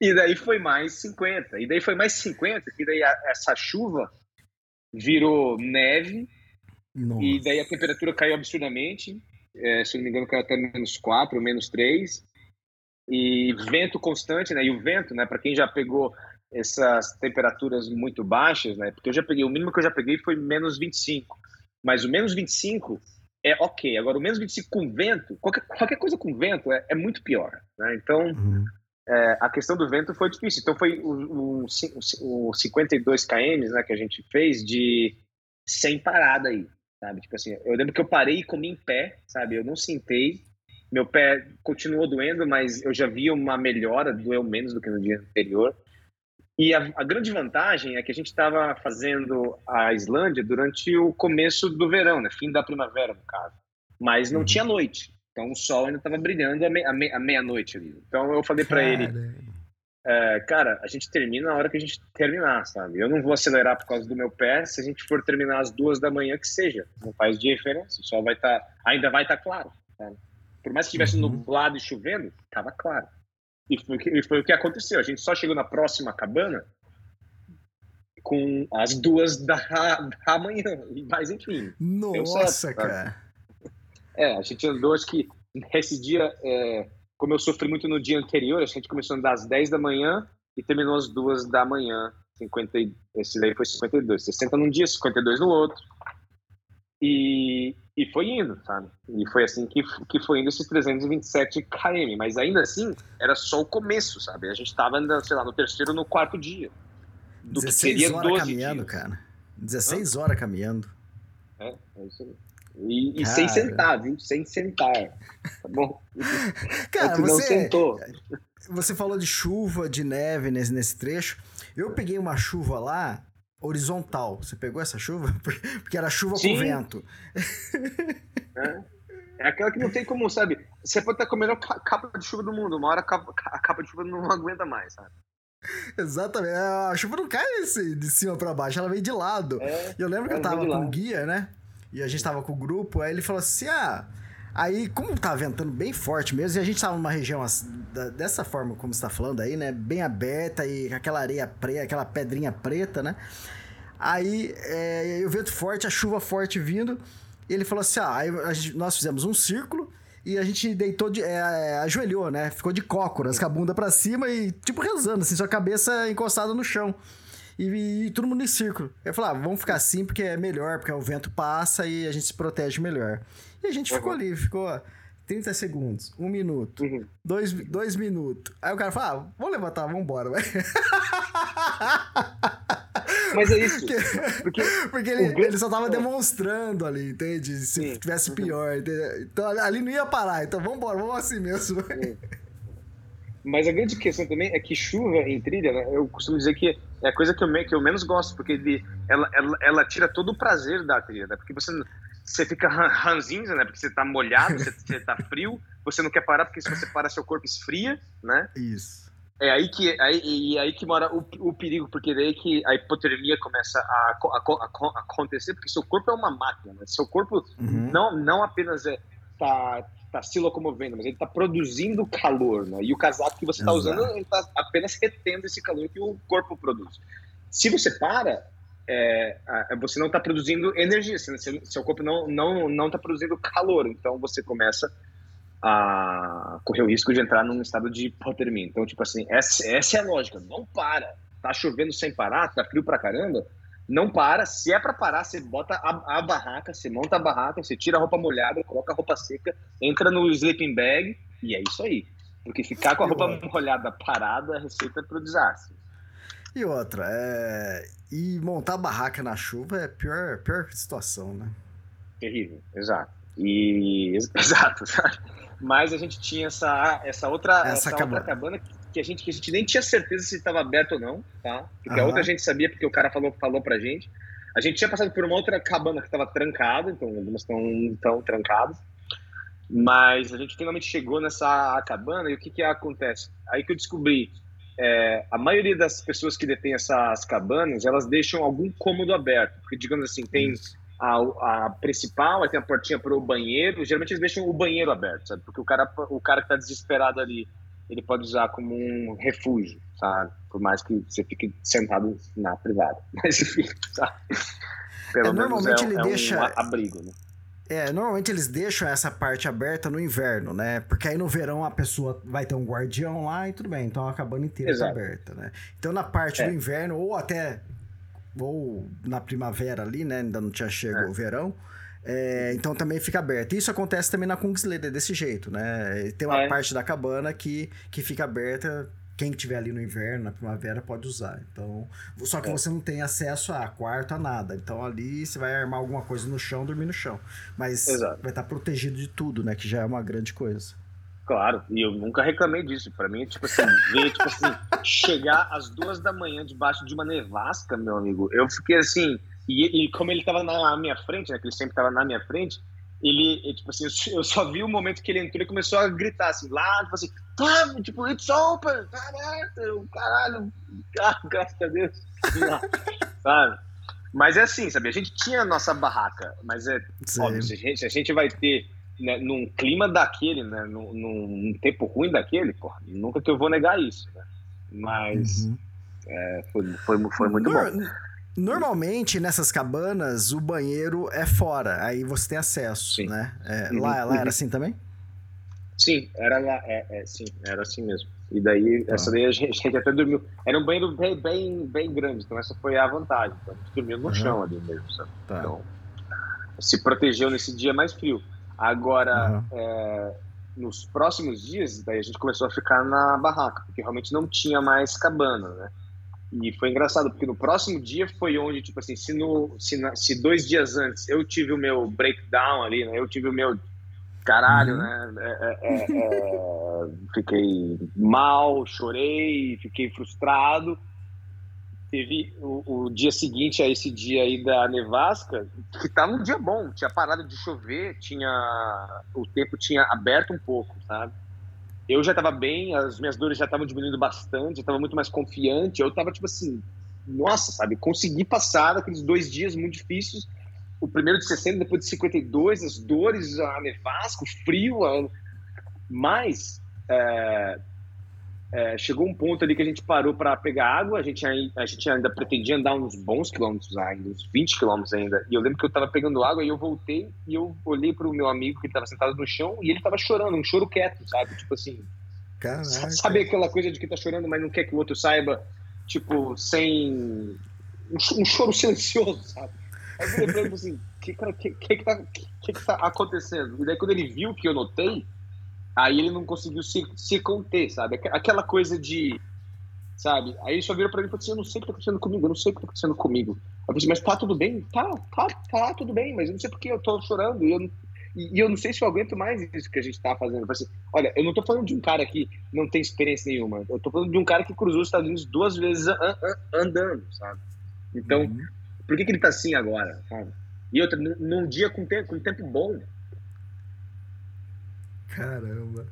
E daí foi mais 50. E daí foi mais 50, que daí a- essa chuva virou neve, Nossa. e daí a temperatura caiu absurdamente. É, se não me engano, caiu até menos 4, menos 3. E vento constante, né? E o vento, né? Para quem já pegou essas temperaturas muito baixas, né? Porque eu já peguei, o mínimo que eu já peguei foi menos 25. Mas o menos 25 é ok. Agora, o menos 25 com vento, qualquer, qualquer coisa com vento é, é muito pior, né? Então, Uhum. é, a questão do vento foi difícil. Então foi o, o, o, o 52 km né, que a gente fez de sem parada aí, sabe? Tipo assim, eu lembro que eu parei e comi em pé, sabe? Eu não sentei. Meu pé continuou doendo, mas eu já vi uma melhora, doeu menos do que no dia anterior. E a, a grande vantagem é que a gente estava fazendo a Islândia durante o começo do verão, né? Fim da primavera, no caso. Mas não Uhum. tinha noite. Então o sol ainda estava brilhando à me- à me- à meia-noite ali. Então eu falei para ele, Caramba. É, cara, a gente termina na hora que a gente terminar, sabe? Eu não vou acelerar por causa do meu pé. Se a gente for terminar às duas da manhã, que seja. Não faz diferença. Sol vai estar, ainda vai estar claro. Sabe? Por mais que estivesse Uhum. nublado e chovendo, tava claro. E foi, e foi o que aconteceu. A gente só chegou na próxima cabana com as duas da, da manhã. Mas enfim. Nossa, certo, cara. É, a gente andou, acho que nesse dia, é, como eu sofri muito no dia anterior, a gente começou a andar às 10 da manhã e terminou às 2 da manhã. 50, esse daí foi 52. 60 num dia, 52 no outro. E, e foi indo, sabe? E foi assim que, que foi indo esses 327 km. Mas ainda assim, era só o começo, sabe? A gente estava ainda, sei lá, no terceiro ou no quarto dia. Do 16 que seria horas caminhando, dias. cara. 16 Hã? horas caminhando. É, é isso aí. E, e sem sentar, viu? Sem sentar. Tá bom? Cara, você, não sentou. Você falou de chuva, de neve nesse, nesse trecho. Eu peguei uma chuva lá horizontal. Você pegou essa chuva? Porque era chuva Sim. com vento. É. é aquela que não tem como, sabe? Você pode estar com a melhor capa de chuva do mundo. Uma hora a capa, a capa de chuva não aguenta mais, sabe? Exatamente. É, a chuva não cai de cima para baixo, ela vem de lado. É, eu lembro que eu tava com guia, né? E a gente tava com o grupo, aí ele falou assim: ah. Aí, como tá ventando bem forte mesmo, e a gente tava numa região dessa forma como você tá falando aí, né? Bem aberta e aquela areia preta, aquela pedrinha preta, né? Aí, é, o vento forte, a chuva forte vindo. E ele falou assim: ah, aí gente, nós fizemos um círculo e a gente deitou, de, é, ajoelhou, né? Ficou de cócoras, com a bunda pra cima e, tipo, rezando, assim, sua cabeça encostada no chão. E, e todo mundo em círculo. Eu falei, ah, vamos ficar assim porque é melhor, porque o vento passa e a gente se protege melhor. E a gente uhum. ficou ali, ficou 30 segundos, um minuto, uhum. dois, dois minutos. Aí o cara fala, ah, vamos levantar, vamos embora. Mas é isso. Porque, porque ele, ele, só tava é. demonstrando ali, entende? Se Sim. tivesse pior. Entende? Então ali não ia parar. Então vamos embora, vamos assim mesmo. Mas a grande questão também é que chuva em trilha, né, eu costumo dizer que é a coisa que eu, que eu menos gosto, porque ele, ela, ela, ela tira todo o prazer da trilha, né? Porque você, você fica ranzinza, né? Porque você tá molhado, você, você tá frio, você não quer parar, porque se você parar, seu corpo esfria, né? Isso. É aí que, aí, e aí que mora o, o perigo, porque daí que a hipotermia começa a, a, a, a acontecer, porque seu corpo é uma máquina, né? Seu corpo uhum. não, não apenas é, tá, tá se locomovendo, mas ele tá produzindo calor, né? E o casaco que você está usando, ele tá apenas retendo esse calor que o corpo produz. Se você para, é, você não está produzindo energia, seu, corpo não, não, não tá produzindo calor, então você começa a correr o risco de entrar num estado de hipotermia. Então, tipo assim, essa, essa é a lógica. Não para. Tá chovendo sem parar, tá frio pra caramba. Não para. Se é para parar, você bota a, a, barraca, você monta a barraca, você tira a roupa molhada, coloca a roupa seca, entra no sleeping bag e é isso aí. Porque ficar com a roupa molhada parada é receita pro desastre. E outra, é... e montar a barraca na chuva é a pior, pior situação, né? Terrível, exato. E exato, sabe? Mas a gente tinha essa, essa outra, essa, essa cabana. outra cabana que a, gente, que a gente nem tinha certeza se estava aberto ou não, tá? Porque uhum. a outra a gente sabia porque o cara falou, falou pra gente. A gente tinha passado por uma outra cabana que estava trancada, então algumas estão trancadas. Mas a gente finalmente chegou nessa cabana e o que, que acontece? Aí que eu descobri, é, a maioria das pessoas que detêm essas cabanas, elas deixam algum cômodo aberto. Porque, digamos assim, tem a, a principal, aí tem a portinha para o banheiro. Geralmente eles deixam o banheiro aberto, sabe? Porque o cara, o cara que está desesperado ali, ele pode usar como um refúgio, sabe? Por mais que você fique sentado na privada. Mas enfim, sabe? Pelo é, menos é, ele é deixa... um abrigo, né? É, normalmente eles deixam essa parte aberta no inverno, né? Porque aí no verão a pessoa vai ter um guardião lá e tudo bem, então a cabana inteira está aberta, né? Então na parte é. do inverno, ou até ou na primavera ali, né? Ainda não tinha chegado é. o verão. É, então também fica aberto. Isso acontece também na Kungsleder, desse jeito, né? Tem uma é. parte da cabana que, que fica aberta. Quem estiver ali no inverno, na primavera, pode usar. Então, só que é. você não tem acesso a quarto, a nada. Então ali você vai armar alguma coisa no chão, dormir no chão. Mas Exato. vai estar protegido de tudo, né? Que já é uma grande coisa. Claro, e eu nunca reclamei disso. Para mim, tipo assim, ver, tipo assim, chegar às duas da manhã debaixo de uma nevasca, meu amigo, eu fiquei assim, e, e como ele tava na minha frente, né, que ele sempre tava na minha frente, ele, tipo assim, eu só vi o momento que ele entrou e começou a gritar assim, lá, tipo assim, tá, tipo, it's open, aberto, caralho, ah, graças a Deus, sabe? Mas é assim, sabe, a gente tinha a nossa barraca, mas é Sim. óbvio, a gente, a gente vai ter né, num clima daquele, né, num, num, tempo ruim daquele, porra, nunca que eu vou negar isso, né? Mas uhum. é, foi, foi, foi muito Nor bom. Normalmente, nessas cabanas, o banheiro é fora, aí você tem acesso, sim. né? É, uhum, lá, lá era uhum. assim também? Sim, era lá, é, é, sim, era assim mesmo. E daí, ah. essa daí a gente, a gente, até dormiu. Era um banheiro bem, bem, bem grande, então essa foi a vantagem. Então a gente dormiu no uhum. chão ali mesmo, sabe? Tá. Então, se protegeu nesse dia mais frio. Agora, uhum. é, nos próximos dias, daí a gente começou a ficar na barraca, porque realmente não tinha mais cabana, né? E foi engraçado, porque no próximo dia foi onde, tipo assim, se, no, se, na, se dois dias antes eu tive o meu breakdown ali, né? Eu tive o meu caralho, uhum. né? É, é, é, é fiquei mal, chorei, fiquei frustrado. Teve o, o, dia seguinte a esse dia aí da nevasca, que tava um dia bom, tinha parado de chover, tinha o tempo tinha aberto um pouco, sabe? Eu já estava bem, as minhas dores já estavam diminuindo bastante, eu estava muito mais confiante, eu estava tipo assim, nossa, sabe? Consegui passar aqueles dois dias muito difíceis o primeiro de 60, depois de 52, as dores, a nevasca, o frio. A... Mas é, é, chegou um ponto ali que a gente parou para pegar água, a gente, a gente ainda pretendia andar uns bons quilômetros ainda, uns 20 quilômetros ainda. E eu lembro que eu estava pegando água e eu voltei e eu olhei para o meu amigo que estava sentado no chão e ele estava chorando, um choro quieto, sabe? Tipo assim. Caraca. Sabe aquela coisa de que tá chorando, mas não quer que o outro saiba, tipo, sem. Um choro silencioso, sabe? Aí eu pra ele assim, o que, que, que, que, tá, que, que tá acontecendo? E daí quando ele viu que eu notei, aí ele não conseguiu se, se conter, sabe? Aquela coisa de, sabe? Aí ele só virou pra mim e falou assim, eu não sei o que tá acontecendo comigo, eu não sei o que tá acontecendo comigo. Eu falei assim, mas tá tudo bem? Tá, tá, tá tudo bem, mas eu não sei porque eu tô chorando e eu não, e, eu não sei se eu aguento mais isso que a gente tá fazendo. Assim, olha, eu não tô falando de um cara que não tem experiência nenhuma, eu tô falando de um cara que cruzou os Estados Unidos duas vezes andando, sabe? Então, uhum. Por que, que ele tá assim agora? Sabe? E outra, num dia com tempo, com tempo bom. Caramba.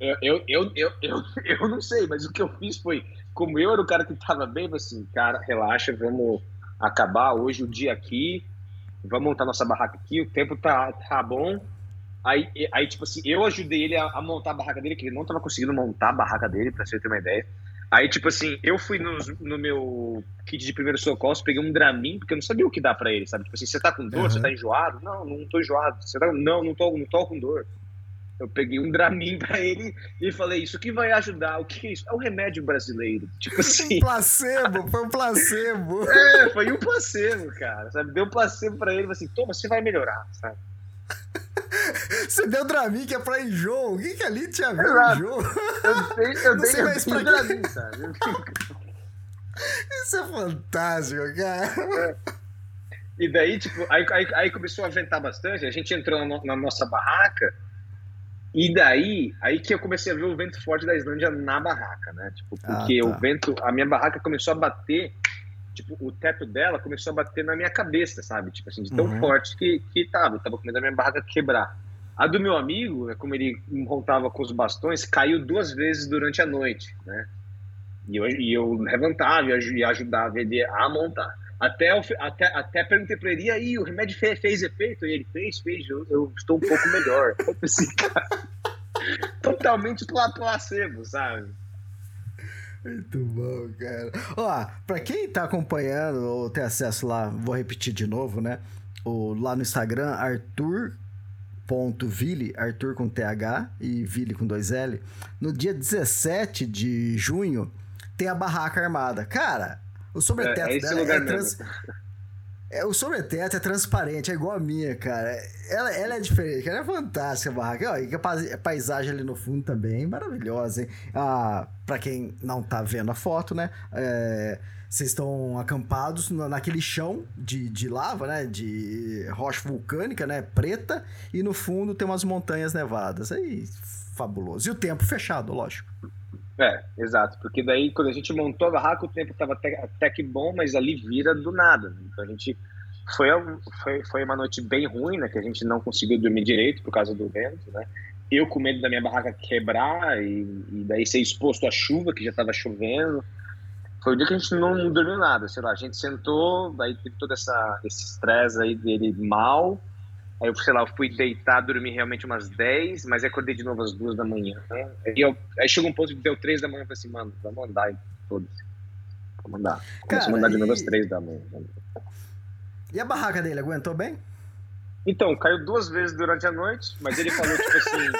Eu, eu, eu, eu, eu, eu não sei, mas o que eu fiz foi, como eu era o cara que tava bem, assim, cara, relaxa, vamos acabar hoje o dia aqui, vamos montar nossa barraca aqui, o tempo tá, tá bom. Aí, aí, tipo assim, eu ajudei ele a, a montar a barraca dele, que ele não tava conseguindo montar a barraca dele, pra você ter uma ideia. Aí, tipo assim, eu fui no, no meu kit de primeiro socorro, peguei um Dramin, porque eu não sabia o que dá pra ele, sabe? Tipo assim, você tá com dor, uhum. você tá enjoado? Não, não tô enjoado. Você tá... Não, não tô, não tô com dor. Eu peguei um Dramin pra ele e falei, isso que vai ajudar. O que é isso? É um remédio brasileiro. Tipo assim. Um placebo, foi um placebo. É, foi um placebo, cara. Sabe? Deu um placebo pra ele, assim, toma, você vai melhorar, sabe? Você deu Dramin que é pra enjoo. O que, que ali tinha a ver com enjoo? Eu dei, eu dei, eu dei pra Dramin, sabe? Isso é fantástico, cara. É. E daí, tipo, aí, aí, aí, começou a ventar bastante. A gente entrou na, na, nossa barraca. E daí, aí que eu comecei a ver o vento forte da Islândia na barraca, né? Tipo, ah, porque ah, tá. o vento, a minha barraca começou a bater tipo, o teto dela começou a bater na minha cabeça, sabe? Tipo assim, de tão uhum. forte que, que tava. Eu tava com medo da minha barraca quebrar. A do meu amigo, né, como ele montava com os bastões, caiu duas vezes durante a noite, né? E eu, e eu levantava e ajudava ele a montar. Até, eu, até, até perguntei pra ele, e aí, o remédio fez, fez efeito? E ele fez, fez, eu, eu estou um pouco melhor. Eu pensei, cara, totalmente placebo, sabe? Muito bom, cara. Ó, pra quem tá acompanhando ou tem acesso lá, vou repetir de novo, né? O, lá no Instagram, Arthur.ville, Arthur com TH e Ville com dois L. No dia 17 de junho, tem a barraca armada. Cara, o sobreteto é, é dela é, trans... É, o sobreteto é transparente, é igual a minha, cara. Ela, ela é diferente, ela é fantástica a barraca. Olha, a paisagem ali no fundo também, maravilhosa, hein? Ah, pra quem não tá vendo a foto, né? É, vocês estão acampados naquele chão de, de lava, né? De rocha vulcânica, né? Preta. E no fundo tem umas montanhas nevadas. Aí, fabuloso. E o tempo fechado, lógico. É, exato. Porque daí, quando a gente montou a barraca, o tempo estava até, até que bom, mas ali vira do nada. Né? Então a gente. Foi, foi, foi uma noite bem ruim, né? Que a gente não conseguiu dormir direito por causa do vento, né? Eu com medo da minha barraca quebrar e, e daí ser exposto à chuva, que já estava chovendo. Foi o dia que a gente não, dormiu nada, sei lá. A gente sentou, daí teve todo essa, esse estresse aí dele mal. Aí eu, sei lá, eu fui deitar, dormir realmente umas 10, mas acordei de novo às 2 da manhã. Aí, eu, aí chegou um ponto que deu 3 da manhã, eu falei assim, mano, vamos andar, todos. Vamos andar. Começou a andar de novo às 3 da manhã. E a barraca dele, aguentou bem? Então, caiu duas vezes durante a noite, mas ele falou, tipo assim.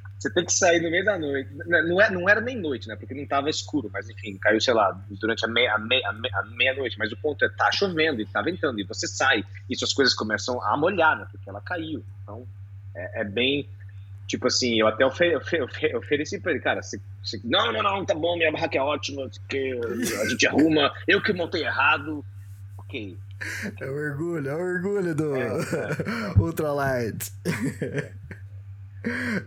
Você tem que sair no meio da noite. Não, é, não era nem noite, né? Porque não estava escuro, mas enfim, caiu, sei lá, durante a meia-noite. A meia, a meia noite mas o ponto é, tá chovendo e tá ventando, e você sai, e suas coisas começam a molhar, né? Porque ela caiu. Então, é, é bem. Tipo assim, eu até ofe, ofe, ofe, ofereci pra ele, cara, se, se, não, não, não, tá bom, minha barraca é ótima, que a gente arruma, eu que montei errado. Ok. É o orgulho, é o orgulho do é, é. Ultralight.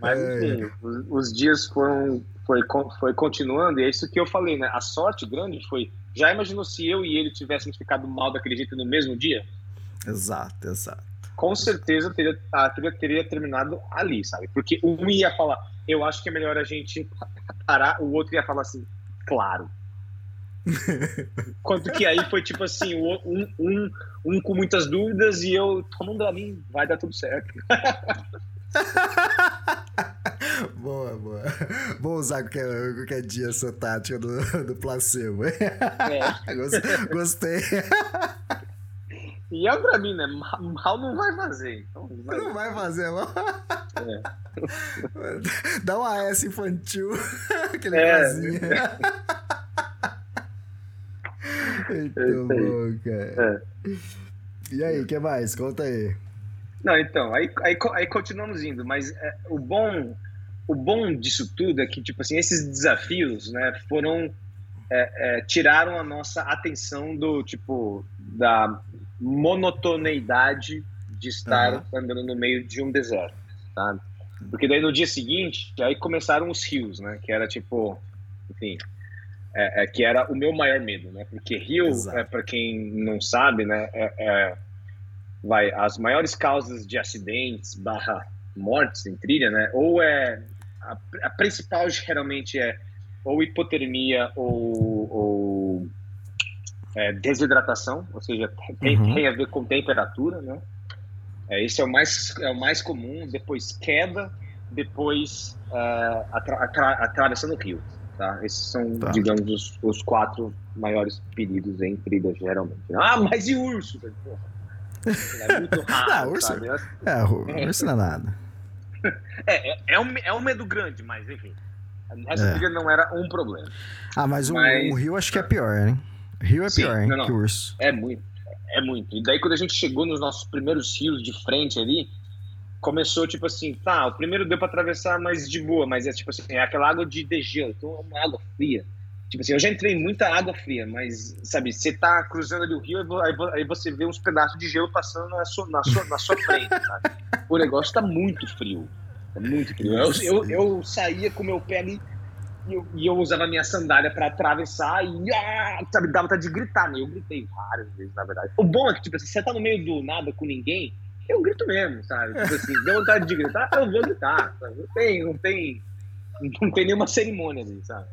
Mas enfim, os, os, dias foram foi, foi continuando, e é isso que eu falei, né? A sorte grande foi. Já imaginou se eu e ele tivéssemos ficado mal daquele jeito no mesmo dia? Exato, exato. Com certeza teria, a trilha teria terminado ali, sabe? Porque um ia falar, eu acho que é melhor a gente parar, o outro ia falar assim, claro. Quanto que aí foi tipo assim, um, um, um com muitas dúvidas e eu, tomando a mim, vai dar tudo certo. boa, boa. Vou usar qualquer, qualquer dia essa tática do, do placebo. É. Gostei. E é pra mim, né? Mal não vai fazer. Então não, vai... não vai fazer, mal. É. Dá uma S infantil. Aquele é. casinho. Muito bom, cara. É. E aí, o que mais? Conta aí. Não, então, aí, aí, aí continuamos indo, mas é, o bom o bom disso tudo é que, tipo assim, esses desafios, né, foram, é, é, tiraram a nossa atenção do, tipo, da monotoneidade de estar uhum. andando no meio de um deserto, tá? Porque daí no dia seguinte, aí começaram os rios, né, que era, tipo, enfim, é, é que era o meu maior medo, né, porque rio, é, para quem não sabe, né, é, é vai, as maiores causas de acidentes barra mortes em trilha, né? Ou é a, a principal geralmente é ou hipotermia ou, ou é, desidratação, ou seja, tem, uhum. tem, a ver com temperatura, né? É, esse é o mais é o mais comum. Depois queda, depois uh, atra, atra, atravessando o rio. Tá? Esses são, tá. digamos, os, os, quatro maiores perigos em trilha, geralmente. Ah, mas e urso? Porra. É muito raro, não, urso, sabe? É, urso não é nada. É, é, é, um, é um medo grande, mas enfim. Essa é. não era um problema. Ah, mas, mas... O, o, rio acho que é pior, né? Rio é Sim, pior, hein, não, não. que o urso. É muito. É muito. E daí quando a gente chegou nos nossos primeiros rios de frente ali, começou tipo assim, tá, o primeiro deu para atravessar mais de boa, mas é tipo assim, é aquela água de degelo, então é uma água fria. Tipo assim, eu já entrei em muita água fria, mas, sabe, você tá cruzando ali o rio, aí você vê uns pedaços de gelo passando na sua, na sua, na sua frente, sabe? O negócio tá muito frio. É muito frio. Eu, eu, eu saía com meu pé ali e eu, e eu usava minha sandália para atravessar e, ah, sabe, dava vontade de gritar, né? Eu gritei várias vezes, na verdade. O bom é que, tipo assim, você tá no meio do nada com ninguém, eu grito mesmo, sabe? Tipo assim, deu vontade de gritar, eu vou gritar, sabe? Não tem, não tem, não tem nenhuma cerimônia ali, sabe?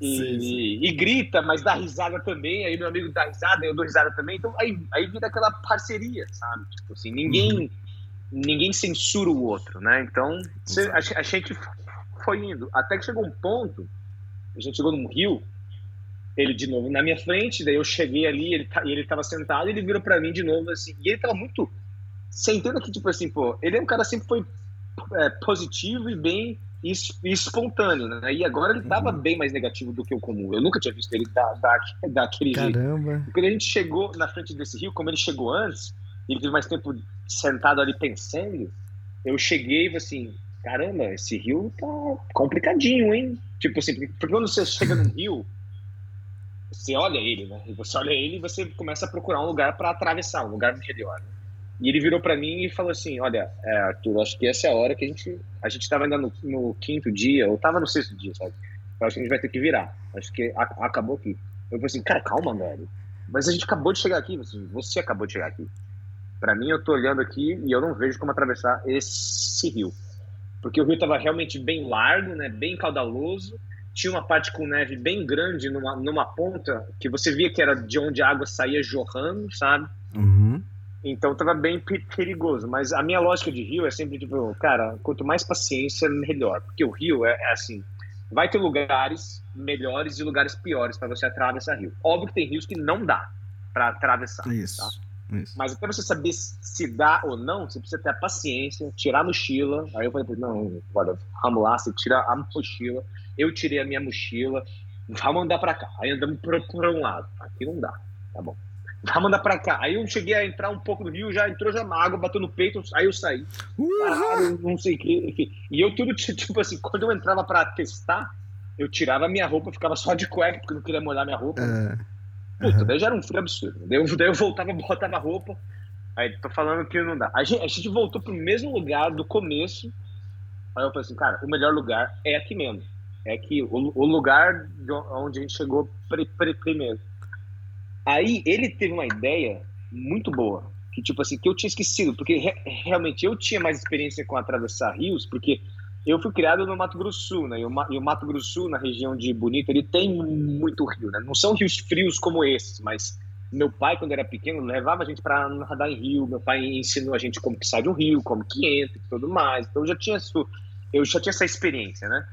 E, sim, sim. e, grita, mas dá risada também. Aí meu amigo dá risada, eu dou risada também. Então aí, aí vira aquela parceria, sabe? Tipo assim, ninguém, uhum. ninguém censura o outro, né? Então a, a, gente foi indo. Até que chegou um ponto, a gente chegou num rio, ele de novo na minha frente, daí eu cheguei ali, ele, tá, ele tava sentado, ele virou para mim de novo assim, e ele tava muito. Você entende que, tipo assim, pô, ele é um cara sempre foi é, positivo e bem e, espontâneo, né? E agora ele estava uhum. bem mais negativo do que o comum. Eu nunca tinha visto ele da, da, daquele Caramba. jeito. Quando a gente chegou na frente desse rio, como ele chegou antes, ele teve mais tempo sentado ali pensando, eu cheguei e falei assim, caramba, esse rio tá complicadinho, hein? Tipo assim, porque quando você chega no rio, você olha ele, né? E você olha ele e você começa a procurar um lugar para atravessar, um lugar melhor. Né? E ele virou para mim e falou assim: Olha, é, Arthur, acho que essa é a hora que a gente. A gente estava ainda no, no, quinto dia, ou estava no sexto dia, sabe? Eu acho que a gente vai ter que virar. Acho que a, acabou aqui. Eu falei assim: Cara, calma, velho. Mas a gente acabou de chegar aqui. Você, você acabou de chegar aqui. Para mim, eu tô olhando aqui e eu não vejo como atravessar esse rio. Porque o rio estava realmente bem largo, né? Bem caudaloso. Tinha uma parte com neve bem grande numa, numa ponta que você via que era de onde a água saía jorrando, sabe? Então tava bem perigoso. Mas a minha lógica de rio é sempre tipo, cara, quanto mais paciência, melhor. Porque o rio é, é assim, vai ter lugares melhores e lugares piores para você atravessar rio. Óbvio que tem rios que não dá para atravessar. Isso. Tá? Isso. Mas até você saber se dá ou não, você precisa ter a paciência, tirar a mochila. Aí eu falei, não, olha, vamos lá, você tira a mochila. Eu tirei a minha mochila, vamos andar para cá. Aí andamos por um lado. Aqui não dá, tá bom. Vamos andar para cá. Aí eu cheguei a entrar um pouco no rio, já entrou já uma água, bateu no peito, aí eu saí. Uhum. não sei o que, enfim. E eu tudo, tipo assim, quando eu entrava para testar, eu tirava minha roupa, ficava só de cueca, porque eu não queria molhar minha roupa. É. Puta, Uhum. daí já era um frio absurdo. Daí eu, daí eu voltava, botava a roupa. Aí tô falando que não dá. A gente, a gente voltou pro mesmo lugar do começo. Aí eu falei assim, cara, o melhor lugar é aqui mesmo. É aqui, o, o lugar de onde a gente chegou pri- pri- primeiro. Aí ele teve uma ideia muito boa, que tipo assim, que eu tinha esquecido, porque re- realmente eu tinha mais experiência com atravessar rios, porque eu fui criado no Mato Grosso né? E o, Ma- e o Mato Grosso na região de Bonito, ele tem muito rio, né? Não são rios frios como esses, mas meu pai, quando era pequeno, levava a gente para nadar em rio. Meu pai ensinou a gente como que sai de um rio, como que entra e tudo mais. Então eu já tinha isso, eu já tinha essa experiência, né?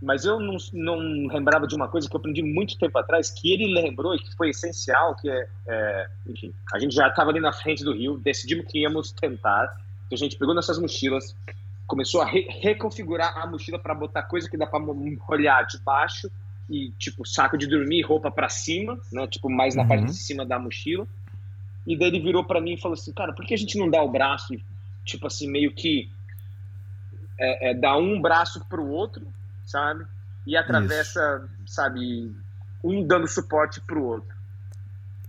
Mas eu não, não lembrava de uma coisa que eu aprendi muito tempo atrás, que ele lembrou e que foi essencial, que é, é enfim, a gente já estava ali na frente do rio, decidimos que íamos tentar, então a gente pegou nossas mochilas, começou a re reconfigurar a mochila para botar coisa que dá para molhar debaixo e tipo saco de dormir, roupa para cima, né, tipo mais na Uhum. parte de cima da mochila. E daí ele virou para mim e falou assim, cara, por que a gente não dá o braço tipo assim meio que é, é, dá um braço pro outro, sabe? E atravessa, sabe, um dando suporte pro outro.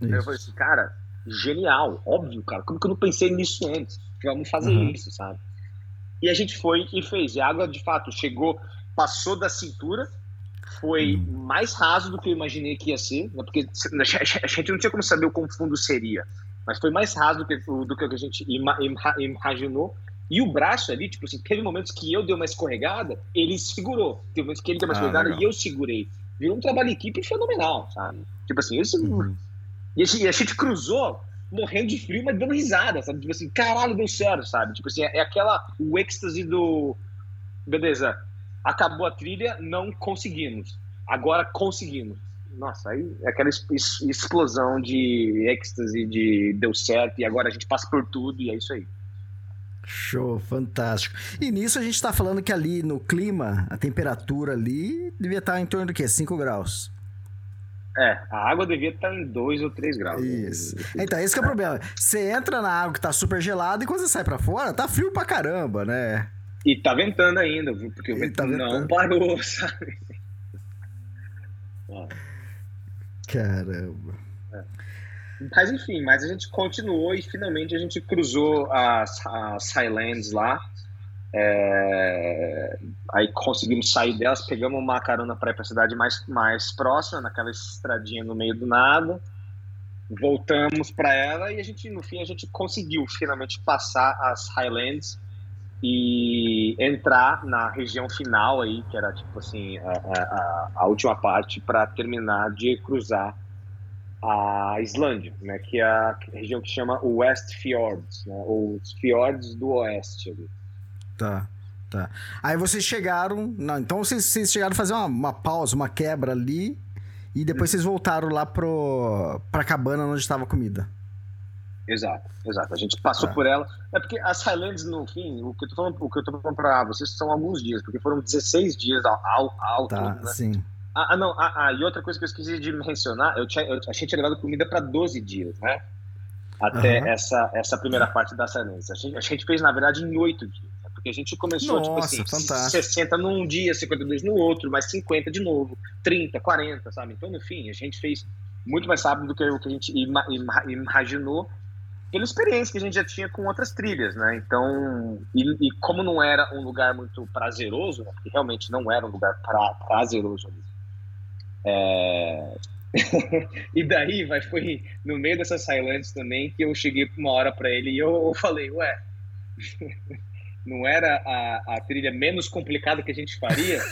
Aí Eu falei assim, cara, genial, óbvio, cara. Como que eu não pensei nisso antes? Vamos fazer Uhum. isso, sabe? E a gente foi e fez. E a água, de fato, chegou, passou da cintura, foi Uhum. mais raso do que eu imaginei que ia ser, né? porque a gente não tinha como saber o quão fundo seria, mas foi mais raso do que, do que a gente ima- ima- imaginou. E o braço ali, tipo assim, teve momentos que eu dei uma escorregada, ele segurou. Teve momentos que ele deu uma Ah, escorregada legal. e eu segurei. Virou um trabalho em equipe fenomenal, sabe? Tipo assim, esse, Uhum. e a gente, cruzou morrendo de frio, mas dando risada, sabe? Tipo assim, caralho, deu certo, sabe? Tipo assim, é, é aquela, o êxtase do. Beleza, acabou a trilha, não conseguimos. Agora conseguimos. Nossa, aí é aquela explosão de êxtase, de deu certo, e agora a gente passa por tudo, e é isso aí. Show, fantástico. E nisso a gente tá falando que ali no clima, a temperatura ali devia estar em torno do quê? 5 graus. É, a água devia estar em 2 ou 3 graus. Isso. Então, esse que é o problema. Você entra na água que tá super gelada e quando você sai pra fora, tá frio pra caramba, né? E tá ventando ainda, viu? Porque o vento tá não parou, sabe? Caramba. Mas enfim, mas a gente continuou e finalmente a gente cruzou as, Highlands lá. É, Aí conseguimos sair delas, pegamos uma carona para ir para a cidade mais, mais próxima, naquela estradinha no meio do nada. Voltamos para ela e a gente, no fim, a gente conseguiu finalmente passar as Highlands e entrar na região final aí, que era tipo assim, a, a, a última parte para terminar de cruzar a Islândia, né, que é a região que chama West Fjords, né, ou os fiordes do oeste. Ali. Tá, tá. Aí vocês chegaram. Não, então vocês, vocês chegaram a fazer uma, uma pausa, uma quebra ali. E depois vocês voltaram lá pro, pra cabana onde estava a comida. Exato, exato. A gente passou Tá. por ela. É porque as Highlands, no fim, o que eu tô falando, o que eu tô falando pra vocês são alguns dias, porque foram 16 dias ao, ao, ao Tá, todo, né? sim. Ah, ah, não, ah, ah, e outra coisa que eu esqueci de mencionar, eu tinha, eu, a gente tinha levado comida para 12 dias, né? Até Aham. essa, essa primeira parte da Silência. A gente, a gente fez, na verdade, em 8 dias. né? Porque a gente começou, tipo Nossa, assim, fantástico. 60 num dia, 52 no outro, mais 50 de novo, 30, 40, sabe? Então, no fim, a gente fez muito mais rápido do que o que a gente ima, ima, imaginou pela experiência que a gente já tinha com outras trilhas, né? Então, e, e como não era um lugar muito prazeroso, né? porque realmente não era um lugar pra, prazeroso ali. É... e daí vai, foi no meio dessas Highlands também que eu cheguei uma hora para ele e eu, eu falei, ué, não era a, a trilha menos complicada que a gente faria?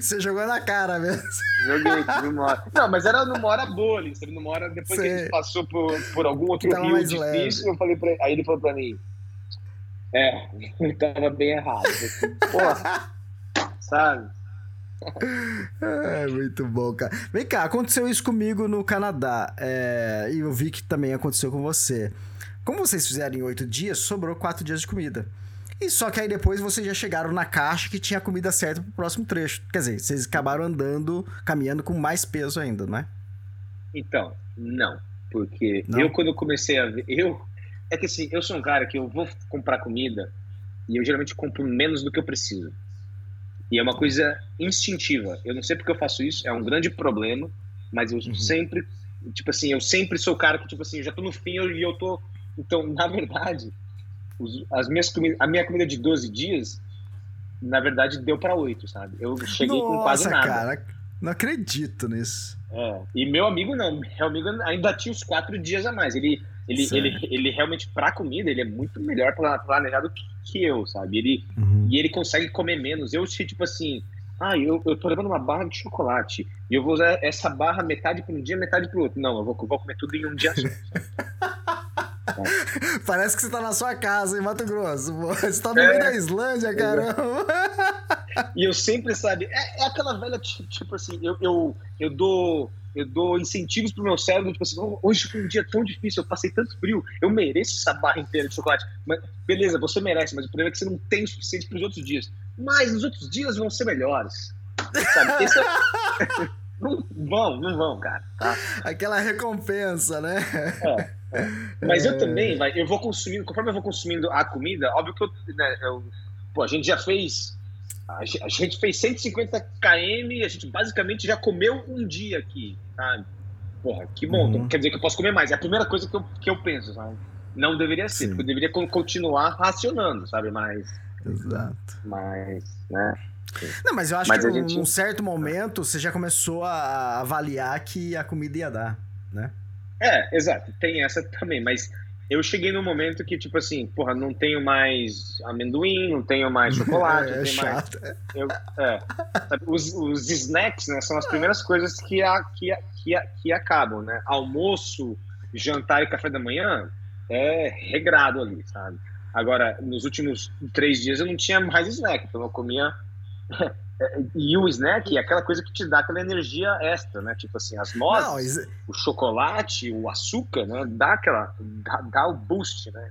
Você jogou na cara mesmo. Joguei, numa hora. Não, mas era numa hora boa ali, sabe? Numa hora depois Sei. que a gente passou por, por algum outro rio difícil, leve. eu falei pra ele, aí ele falou pra mim, é, eu tava bem errado. Assim, Porra, sabe? É muito bom, cara. Vem cá, aconteceu isso comigo no Canadá. É, e eu vi que também aconteceu com você. Como vocês fizeram em oito dias, sobrou quatro dias de comida. E só que aí depois vocês já chegaram na caixa que tinha a comida certa pro próximo trecho. Quer dizer, vocês acabaram andando, caminhando com mais peso ainda, não é? Então, não. Porque não? eu, quando eu comecei a ver. Eu. É que assim, eu sou um cara que eu vou comprar comida e eu geralmente compro menos do que eu preciso. E é uma coisa instintiva. Eu não sei porque eu faço isso, é um grande problema, mas eu uhum. sempre, tipo assim, eu sempre sou o cara que, tipo assim, eu já tô no fim e eu tô. Então, na verdade, os, as minhas comidas, a minha comida de 12 dias, na verdade, deu para 8, sabe? Eu cheguei Nossa, com quase nada. cara, não acredito nisso. É, e meu amigo não, meu amigo ainda tinha os quatro dias a mais. Ele, ele, ele, ele realmente, pra comida, ele é muito melhor planejado que, que eu, sabe? Ele, uhum. E ele consegue comer menos. Eu, tipo assim, ah, eu, eu tô levando uma barra de chocolate e eu vou usar essa barra metade para um dia, metade para o outro. Não, eu vou, vou comer tudo em um dia só. Parece que você tá na sua casa em Mato Grosso. Você tá no é, meio da Islândia, caramba. E eu sempre, sabe, é, é aquela velha, tipo assim, eu, eu, eu dou eu dou incentivos pro meu cérebro, tipo assim, hoje foi um dia tão difícil, eu passei tanto frio, eu mereço essa barra inteira de chocolate. Mas, beleza, você merece, mas o problema é que você não tem o suficiente para os outros dias. Mas os outros dias vão ser melhores. Sabe? Esse é... Não vão, não vão, cara. Tá? Aquela recompensa, né? É. Mas eu também, vai, eu vou consumindo, conforme eu vou consumindo a comida, óbvio que eu, né, eu pô, a gente já fez a gente fez 150 km e a gente basicamente já comeu um dia aqui, sabe? Porra, que bom, uhum. quer dizer que eu posso comer mais. É a primeira coisa que eu, que eu penso, sabe? Não deveria ser, Sim. porque eu deveria continuar racionando, sabe? Mas. Exato. Mas, né? Não, mas eu acho mas que gente... num certo momento você já começou a avaliar que a comida ia dar, né? É, exato. Tem essa também, mas eu cheguei num momento que, tipo assim, porra, não tenho mais amendoim, não tenho mais chocolate, é, não tenho mais. Eu, é, os, os, snacks, né, são as primeiras coisas que, a, que, a, que, a, que acabam, né? Almoço, jantar e café da manhã é regrado ali, sabe? Agora, nos últimos três dias eu não tinha mais snack, então eu comia e o snack é aquela coisa que te dá aquela energia extra, né? Tipo assim, as nozes, Não, o chocolate, o açúcar, né? Dá aquela. dá, dá o boost, né?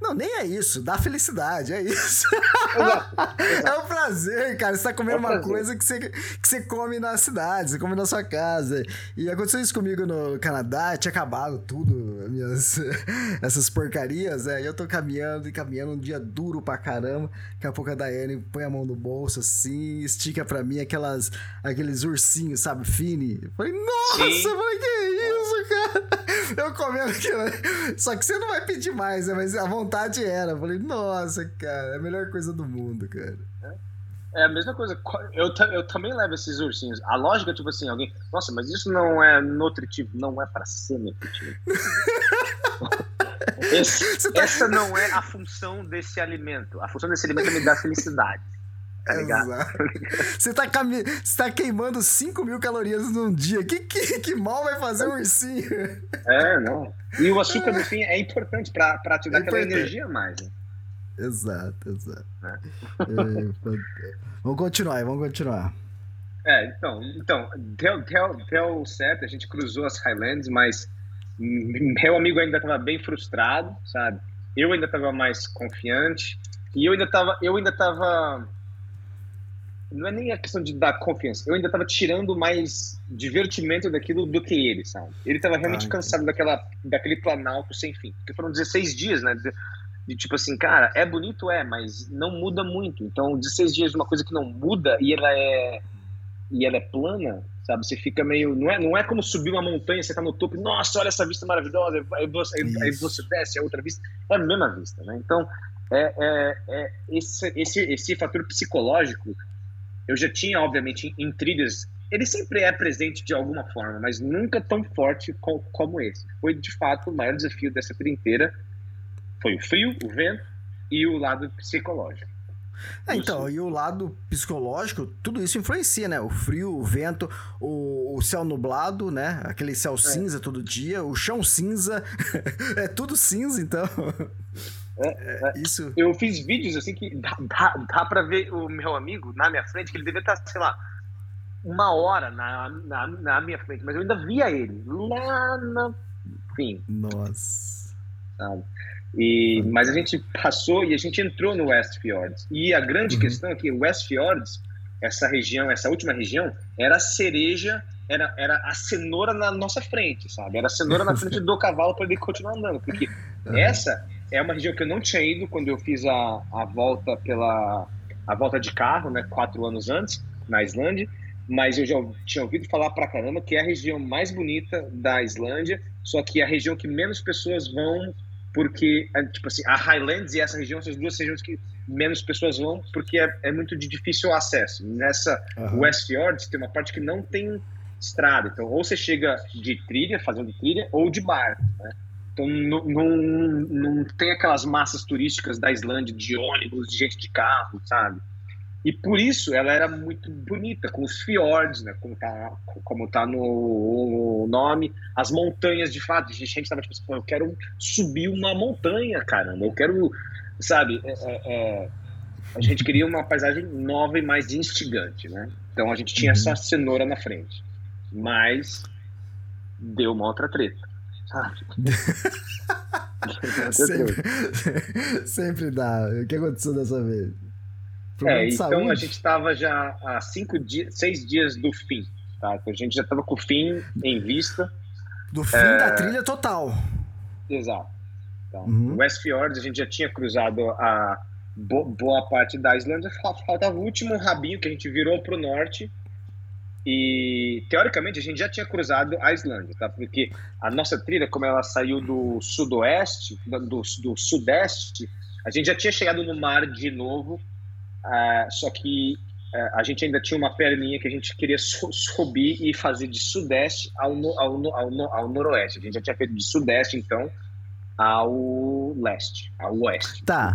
Não, nem é isso, dá felicidade, é isso. Exato, exato. É um prazer, cara. Você tá comendo é um uma coisa que você, que você come na cidade, você come na sua casa. E aconteceu isso comigo no Canadá, tinha acabado tudo, minhas, essas porcarias, né? E eu tô caminhando e caminhando um dia duro pra caramba. Daqui a pouco a Daiane põe a mão no bolso assim, estica pra mim aquelas, aqueles ursinhos, sabe, Fini. Eu falei, nossa, falei, que isso, cara? Eu comendo aquilo. Só que você não vai pedir mais, né? Mas a vontade era. Eu falei, nossa, cara, é a melhor coisa do mundo, cara. É a mesma coisa. Eu, eu também levo esses ursinhos. A lógica, tipo assim, alguém. Nossa, mas isso não é nutritivo. Não é para ser nutritivo. Esse, tá... Essa não é a função desse alimento. A função desse alimento é me dar felicidade. Tá ligado? Você tá, cam... Você tá queimando 5 mil calorias num dia. Que, que, que mal vai fazer um ursinho? É, não. E o açúcar, no fim, é importante pra, pra te dar é aquela energia a mais. Né? Exato, exato. É. É, vamos continuar, vamos continuar. É, então, então deu, deu, deu certo, a gente cruzou as Highlands, mas meu amigo ainda estava bem frustrado, sabe? Eu ainda estava mais confiante e eu ainda estava, eu ainda estava não é nem a questão de dar confiança. Eu ainda estava tirando mais divertimento daquilo do que ele, sabe? Ele estava realmente ah, cansado daquela, daquele planalto sem fim. Porque foram 16 dias, né? De, de, tipo assim, cara, é bonito, é, mas não muda muito. Então, 16 dias de uma coisa que não muda e ela é e ela é plana, sabe? Você fica meio. Não é, não é como subir uma montanha, você tá no topo, nossa, olha essa vista maravilhosa, aí você, aí você desce a outra vista. É a mesma vista, né? Então, é, é, é esse, esse, esse fator psicológico eu já tinha, obviamente, em trilhas. Ele sempre é presente de alguma forma, mas nunca tão forte como, como esse. Foi, de fato, o maior desafio dessa trilha inteira. Foi o frio, o vento e o lado psicológico. É, então, e o lado psicológico, tudo isso influencia, né? O frio, o vento, o, o céu nublado, né? Aquele céu é. cinza todo dia, o chão cinza, é tudo cinza, então. É, é, isso. Eu fiz vídeos assim que dá, dá, dá pra ver o meu amigo na minha frente, que ele devia estar, sei lá, uma hora na, na, na minha frente, mas eu ainda via ele lá na. Enfim. Nossa. Sabe? E, mas a gente passou e a gente entrou no West Fjords. E a grande uhum. questão é que West Fjords, essa região, essa última região, era a cereja, era, era a cenoura na nossa frente, sabe? Era a cenoura na frente do cavalo para ele continuar andando. Porque uhum. essa é uma região que eu não tinha ido quando eu fiz a, a volta pela a volta de carro, né, quatro anos antes, na Islândia, mas eu já tinha ouvido falar pra caramba que é a região mais bonita da Islândia, só que é a região que menos pessoas vão porque, é, tipo assim, a Highlands e essa região são as duas regiões que menos pessoas vão, porque é, é muito de difícil acesso. Nessa uhum. West Fjords tem uma parte que não tem estrada, então ou você chega de trilha, fazendo trilha, ou de barco, né? Então não, não, não tem aquelas massas turísticas da Islândia de ônibus, de gente de carro, sabe? E por isso ela era muito bonita, com os fiordes, né? Como tá, como tá no nome, as montanhas de fato. A gente estava tipo assim, eu quero subir uma montanha, caramba, eu quero, sabe? É, é, é, a gente queria uma paisagem nova e mais instigante, né? Então a gente tinha uhum. essa cenoura na frente, mas deu uma outra treta, sabe? sempre, sempre dá. O que aconteceu dessa vez? É, então saúde. a gente estava já há cinco dias, seis dias do fim, tá? Então a gente já estava com o fim em vista. Do fim é... da trilha total. Exato. Então, uhum. West Fjords a gente já tinha cruzado a boa parte da Islândia, faltava o último rabinho que a gente virou para o norte e teoricamente a gente já tinha cruzado a Islândia, tá? Porque a nossa trilha, como ela saiu do sudoeste, do, do sudeste, a gente já tinha chegado no mar de novo Uh, só que uh, a gente ainda tinha uma perninha que a gente queria so subir e fazer de sudeste ao, no, ao, no, ao, no, ao, noroeste. A gente já tinha feito de sudeste, então, ao leste, ao oeste. Tá.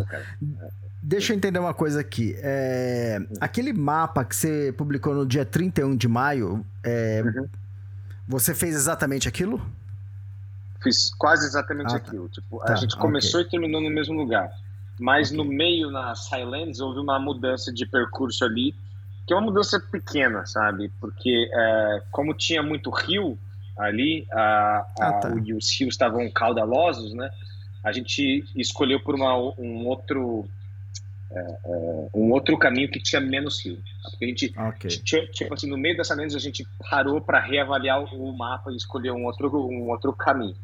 Deixa eu entender uma coisa aqui. É, aquele mapa que você publicou no dia 31 de maio, é, uhum. você fez exatamente aquilo? Fiz quase exatamente ah, tá. aquilo. Tipo, tá, a gente começou okay. e terminou no mesmo lugar. Mas no meio, nas Highlands, houve uma mudança de percurso ali, que é uma mudança pequena, sabe? Porque é, como tinha muito rio ali, a, a, ah, tá. e os rios estavam caudalosos, né? A gente escolheu por uma, um outro um outro caminho que tinha menos rio. Porque a gente, okay. tipo assim, no meio dessa menos a gente parou para reavaliar o, mapa e escolher um outro, um outro caminho.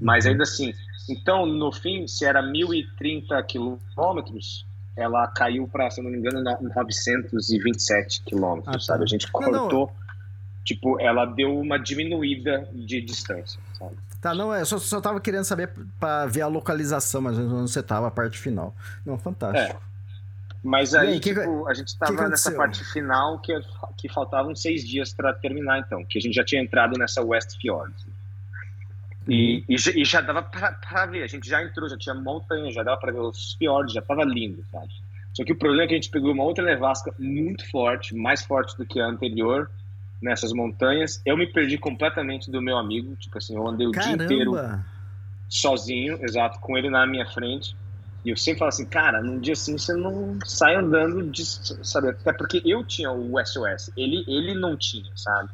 Mas uhum. ainda assim, então, no fim, se era 1.030 quilômetros, ela caiu para, se não me engano, 927 quilômetros, ah, sabe? Tá. A gente cortou, não. tipo, ela deu uma diminuída de distância, sabe? Tá, não, é, só, só tava querendo saber para ver a localização, mas onde você tava, a parte final. Não, fantástico. É. Mas aí, aí tipo, que, a gente tava nessa parte final que, que faltavam seis dias para terminar, então, que a gente já tinha entrado nessa West Fjords. E, e, e já dava para ver, a gente já entrou, já tinha montanha, já dava para ver os fiordes, já tava lindo, sabe? Só que o problema é que a gente pegou uma outra nevasca muito forte, mais forte do que a anterior, nessas montanhas. Eu me perdi completamente do meu amigo, tipo assim, eu andei o Caramba. dia inteiro sozinho, exato, com ele na minha frente. E eu sempre falo assim, cara, num dia assim você não sai andando, de, sabe? Até porque eu tinha o SOS, ele, ele não tinha, sabe?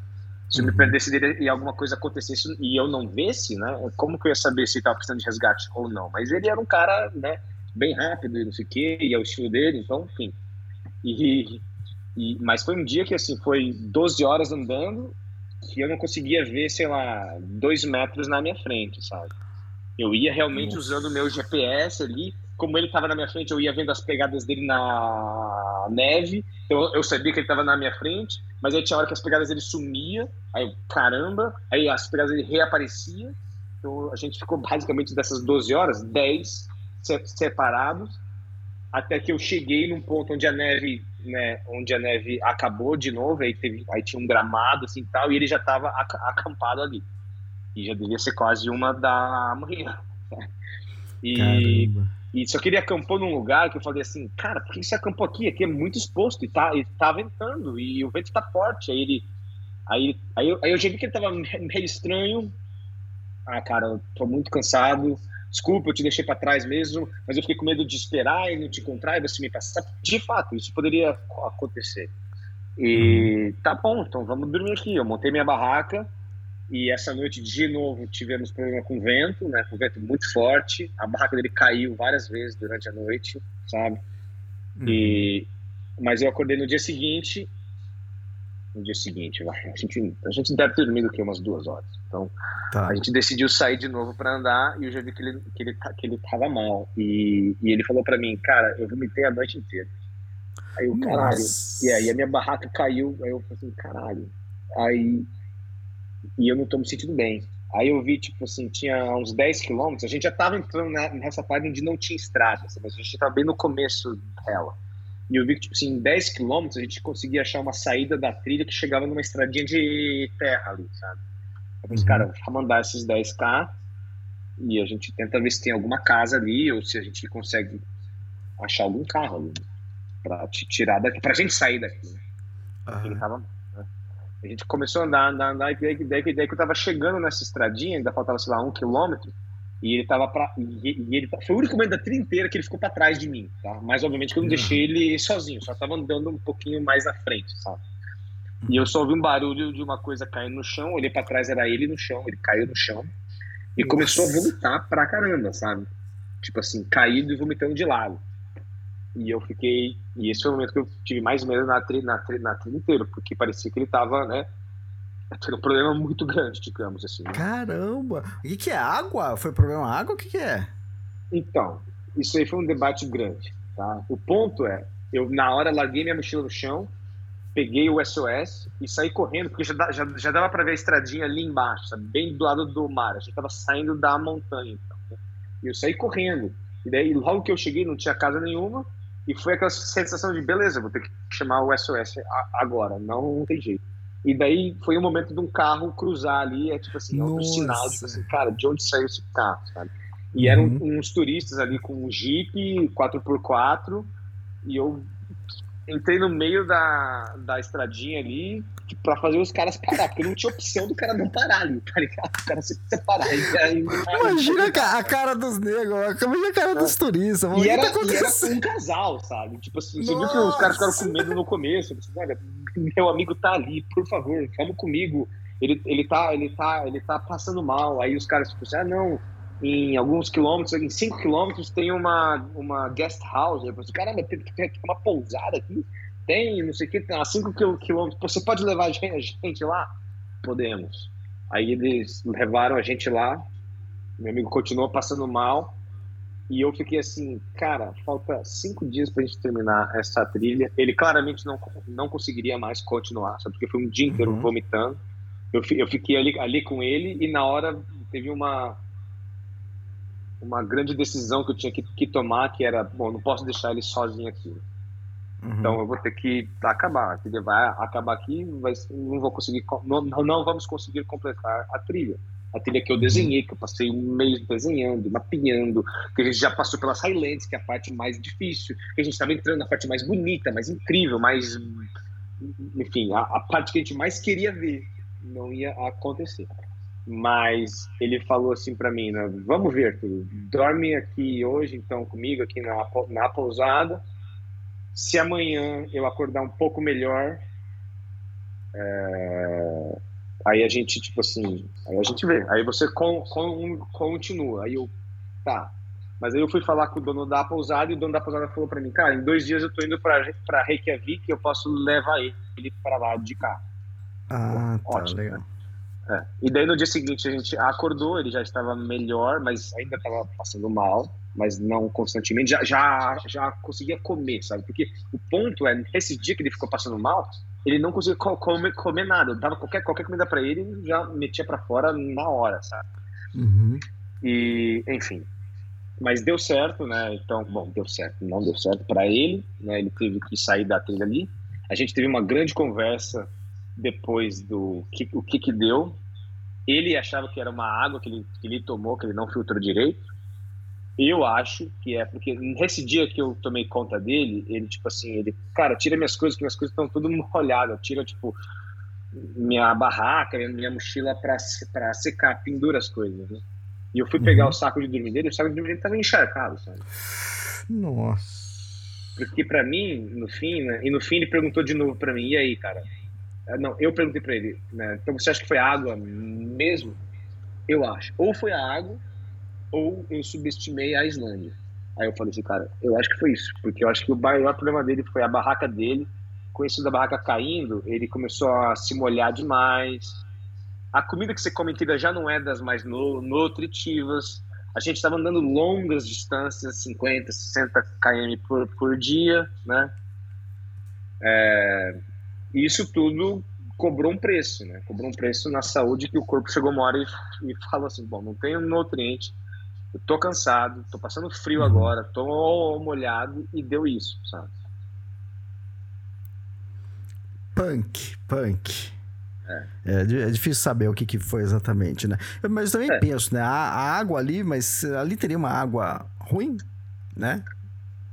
Se eu me perdesse dele e alguma coisa acontecesse e eu não vesse, né? Como que eu ia saber se estava precisando de resgate ou não? Mas ele era um cara, né? Bem rápido e não sei o quê, e é o estilo dele, então, enfim. E, e, mas foi um dia que, assim, foi 12 horas andando que eu não conseguia ver, sei lá, dois metros na minha frente, sabe? Eu ia realmente Nossa. usando o meu GPS ali, como ele estava na minha frente, eu ia vendo as pegadas dele na neve, então eu sabia que ele estava na minha frente, mas aí tinha hora que as pegadas dele sumia, aí caramba, aí as pegadas dele reaparecia, então a gente ficou basicamente dessas 12 horas, 10 separados, até que eu cheguei num ponto onde a neve, né, onde a neve acabou de novo, aí, teve, aí tinha um gramado assim tal, e ele já estava acampado ali. E já devia ser quase uma da manhã. E, E só que ele acampou num lugar que eu falei assim, cara, por que você acampou aqui? Aqui é muito exposto e tá, e tá ventando e o vento tá forte. Aí ele. Aí, aí, eu, aí eu já vi que ele tava meio estranho. Ah, cara, eu tô muito cansado. Desculpa, eu te deixei para trás mesmo, mas eu fiquei com medo de esperar e não te encontrar e você me passar. De fato, isso poderia acontecer. E tá bom, então vamos dormir aqui. Eu montei minha barraca e essa noite, de novo, tivemos problema com vento, né? Com vento muito forte. A barraca dele caiu várias vezes durante a noite, sabe? Uhum. E, mas eu acordei no dia seguinte. No dia seguinte. A gente, a gente deve ter dormido aqui umas duas horas. Então, tá. a gente decidiu sair de novo para andar e eu já vi que ele, que ele, que ele tava mal. E, e ele falou para mim, cara, eu vomitei a noite inteira. Aí eu, caralho. E aí a minha barraca caiu. Aí eu falei assim, caralho. Aí e eu não tô me sentindo bem. Aí eu vi, tipo assim, tinha uns 10 quilômetros, a gente já tava entrando nessa parte onde não tinha estrada, assim, mas a gente tava bem no começo dela. E eu vi que, tipo assim, em 10 quilômetros a gente conseguia achar uma saída da trilha que chegava numa estradinha de terra ali, sabe? Eu falei, uhum. cara, vamos mandar esses 10k e a gente tenta ver se tem alguma casa ali ou se a gente consegue achar algum carro ali pra te tirar daqui, pra gente sair daqui. Né? Uhum. Ele tava a gente começou a andar, andar, andar, e daí, daí, daí que eu tava chegando nessa estradinha, ainda faltava, sei lá, um quilômetro, e ele tava pra. E, e ele, foi o único momento da trilha inteira que ele ficou pra trás de mim, tá? Mas obviamente que eu não deixei ele sozinho, só tava andando um pouquinho mais à frente, sabe? E eu só ouvi um barulho de uma coisa caindo no chão, olhei pra trás, era ele no chão, ele caiu no chão e Nossa. começou a vomitar pra caramba, sabe? Tipo assim, caído e vomitando de lado. E eu fiquei. E esse foi o momento que eu tive mais medo na trilha, na trilha, na trilha inteira, porque parecia que ele tava, né? Tendo um problema muito grande, digamos assim. Né? Caramba! O que, que é água? Foi problema água? O que, que é? Então, isso aí foi um debate grande, tá? O ponto é, eu na hora larguei minha mochila no chão, peguei o SOS e saí correndo, porque já, já, já dava para ver a estradinha ali embaixo, sabe? bem do lado do mar. A gente tava saindo da montanha. Então, né? E eu saí correndo. E daí, logo que eu cheguei, não tinha casa nenhuma. E foi aquela sensação de, beleza, vou ter que chamar o SOS agora, não, não tem jeito. E daí foi o um momento de um carro cruzar ali, é tipo assim, é um sinal, tipo assim, cara, de onde saiu esse carro, sabe? E eram uhum. uns turistas ali com um Jeep 4x4, e eu entrei no meio da, da estradinha ali pra fazer os caras parar, porque não tinha opção do cara não parar ali, tá ligado? O cara se separar. Imagina a cara dos negros, imagina a cara dos turistas. E era, tá e era um casal, sabe? Tipo assim, você viu que os caras ficaram com medo no começo. Disse, Olha, meu amigo tá ali, por favor, vamos comigo. Ele, ele, tá, ele, tá, ele tá passando mal. Aí os caras, tipo assim, ah, não, em alguns quilômetros, em cinco quilômetros, tem uma, uma guest house. Eu falei, caramba, tem, tem uma pousada aqui tem, não sei o que, tem a 5 quilômetros, você pode levar a gente lá? Podemos. Aí eles levaram a gente lá, meu amigo continuou passando mal, e eu fiquei assim, cara, falta cinco dias pra gente terminar essa trilha. Ele claramente não, não conseguiria mais continuar, sabe? Porque foi um dia inteiro uhum. vomitando. Eu, eu fiquei ali, ali com ele e na hora teve uma uma grande decisão que eu tinha que, que tomar, que era, bom, não posso deixar ele sozinho aqui. Uhum. Então eu vou ter que acabar. A trilha vai acabar aqui, mas não vou conseguir, não, não vamos conseguir completar a trilha. A trilha que eu desenhei, que eu passei um mês desenhando, mapeando, que a gente já passou pelas Highlands, que é a parte mais difícil, que a gente estava entrando na parte mais bonita, mais incrível, mais. Enfim, a, a parte que a gente mais queria ver não ia acontecer. Mas ele falou assim para mim, né, vamos ver, tudo. dorme aqui hoje então comigo aqui na, na pousada se amanhã eu acordar um pouco melhor, é... aí a gente, tipo assim, aí a gente vê. Aí você com, com, continua. Aí eu, tá. Mas aí eu fui falar com o dono da pousada e o dono da pousada falou para mim, cara, em dois dias eu tô indo para Reykjavik, eu posso levar ele para lá de carro. Ah, tá, Ótimo, legal. Né? É. E daí no dia seguinte a gente acordou, ele já estava melhor, mas ainda estava passando mal mas não constantemente, já, já, já conseguia comer, sabe? Porque o ponto é, nesse dia que ele ficou passando mal, ele não conseguia comer, comer nada. Eu dava qualquer, qualquer comida para ele e já metia para fora na hora, sabe? Uhum. E, enfim. Mas deu certo, né? Então, bom, deu certo. Não deu certo para ele, né? Ele teve que sair da trilha ali. A gente teve uma grande conversa depois do que, o que que deu. Ele achava que era uma água que ele, que ele tomou, que ele não filtrou direito Eu acho que é, porque nesse dia que eu tomei conta dele, ele, tipo assim, ele, cara, tira minhas coisas, que minhas coisas estão tudo molhadas. Tira, tipo, minha barraca, minha mochila pra, pra secar, pendura as coisas, né? E eu fui uhum. pegar o saco de dormir dele, o saco de dormir dele tava encharcado, sabe? Nossa. Porque para mim, no fim, né, e no fim ele perguntou de novo para mim, e aí, cara? Ah, não, eu perguntei para ele, né, então você acha que foi água mesmo? Eu acho. Ou foi a água, ou eu subestimei a Islândia. Aí eu falei assim, cara, eu acho que foi isso, porque eu acho que o maior problema dele foi a barraca dele. Com isso da barraca caindo, ele começou a se molhar demais. A comida que você come inteira já não é das mais nutritivas a gente estava andando longas distâncias, 50, 60 km por, por dia, né? É, isso tudo cobrou um preço, né? Cobrou um preço na saúde que o corpo chegou uma hora e, e falou assim, bom, não tenho nutriente, eu tô cansado, tô passando frio uhum. agora, tô molhado e deu isso, sabe? Punk, punk. É. é. é, difícil saber o que, que foi exatamente, né? Mas eu também é. penso, né? A, a, água ali, mas ali teria uma água ruim, né?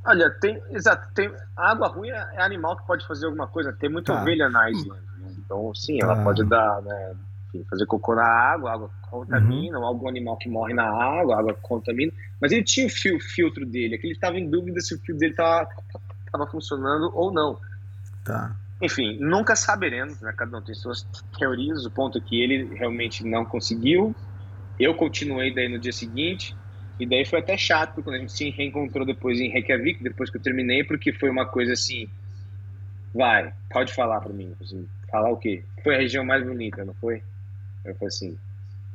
Olha, tem, exato, tem água ruim é, é animal que pode fazer alguma coisa. Tem muita tá. ovelha na Islândia, né? então sim, tá. ela pode dar, né? Enfim, fazer cocô na água, água contamina, uhum. ou algum animal que morre na água, água contamina. Mas ele tinha o fio, filtro dele, é que ele estava em dúvida se o fio dele estava funcionando ou não. Tá. Enfim, nunca saberemos, né? cada um tem suas teorias. O ponto é que ele realmente não conseguiu. Eu continuei daí no dia seguinte, e daí foi até chato quando a gente se reencontrou depois em Reykjavik, depois que eu terminei, porque foi uma coisa assim. Vai, pode falar para mim. Assim, falar o quê? Foi a região mais bonita, não foi? Eu falei assim,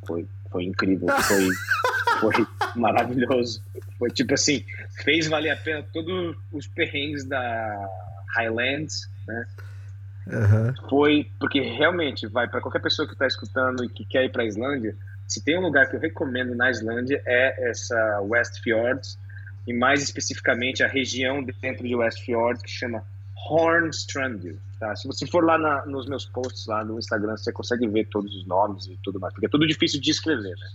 foi, foi incrível, foi, foi maravilhoso. Foi tipo assim, fez valer a pena todos os perrengues da Highlands, né? Uhum. Foi porque realmente vai para qualquer pessoa que está escutando e que quer ir para a Islândia. Se tem um lugar que eu recomendo na Islândia é essa West Fjords e mais especificamente a região dentro de West Fjords que chama Hornstrandir. Tá? Se você for lá na, nos meus posts lá no Instagram, você consegue ver todos os nomes e tudo mais, porque é tudo difícil de escrever, né?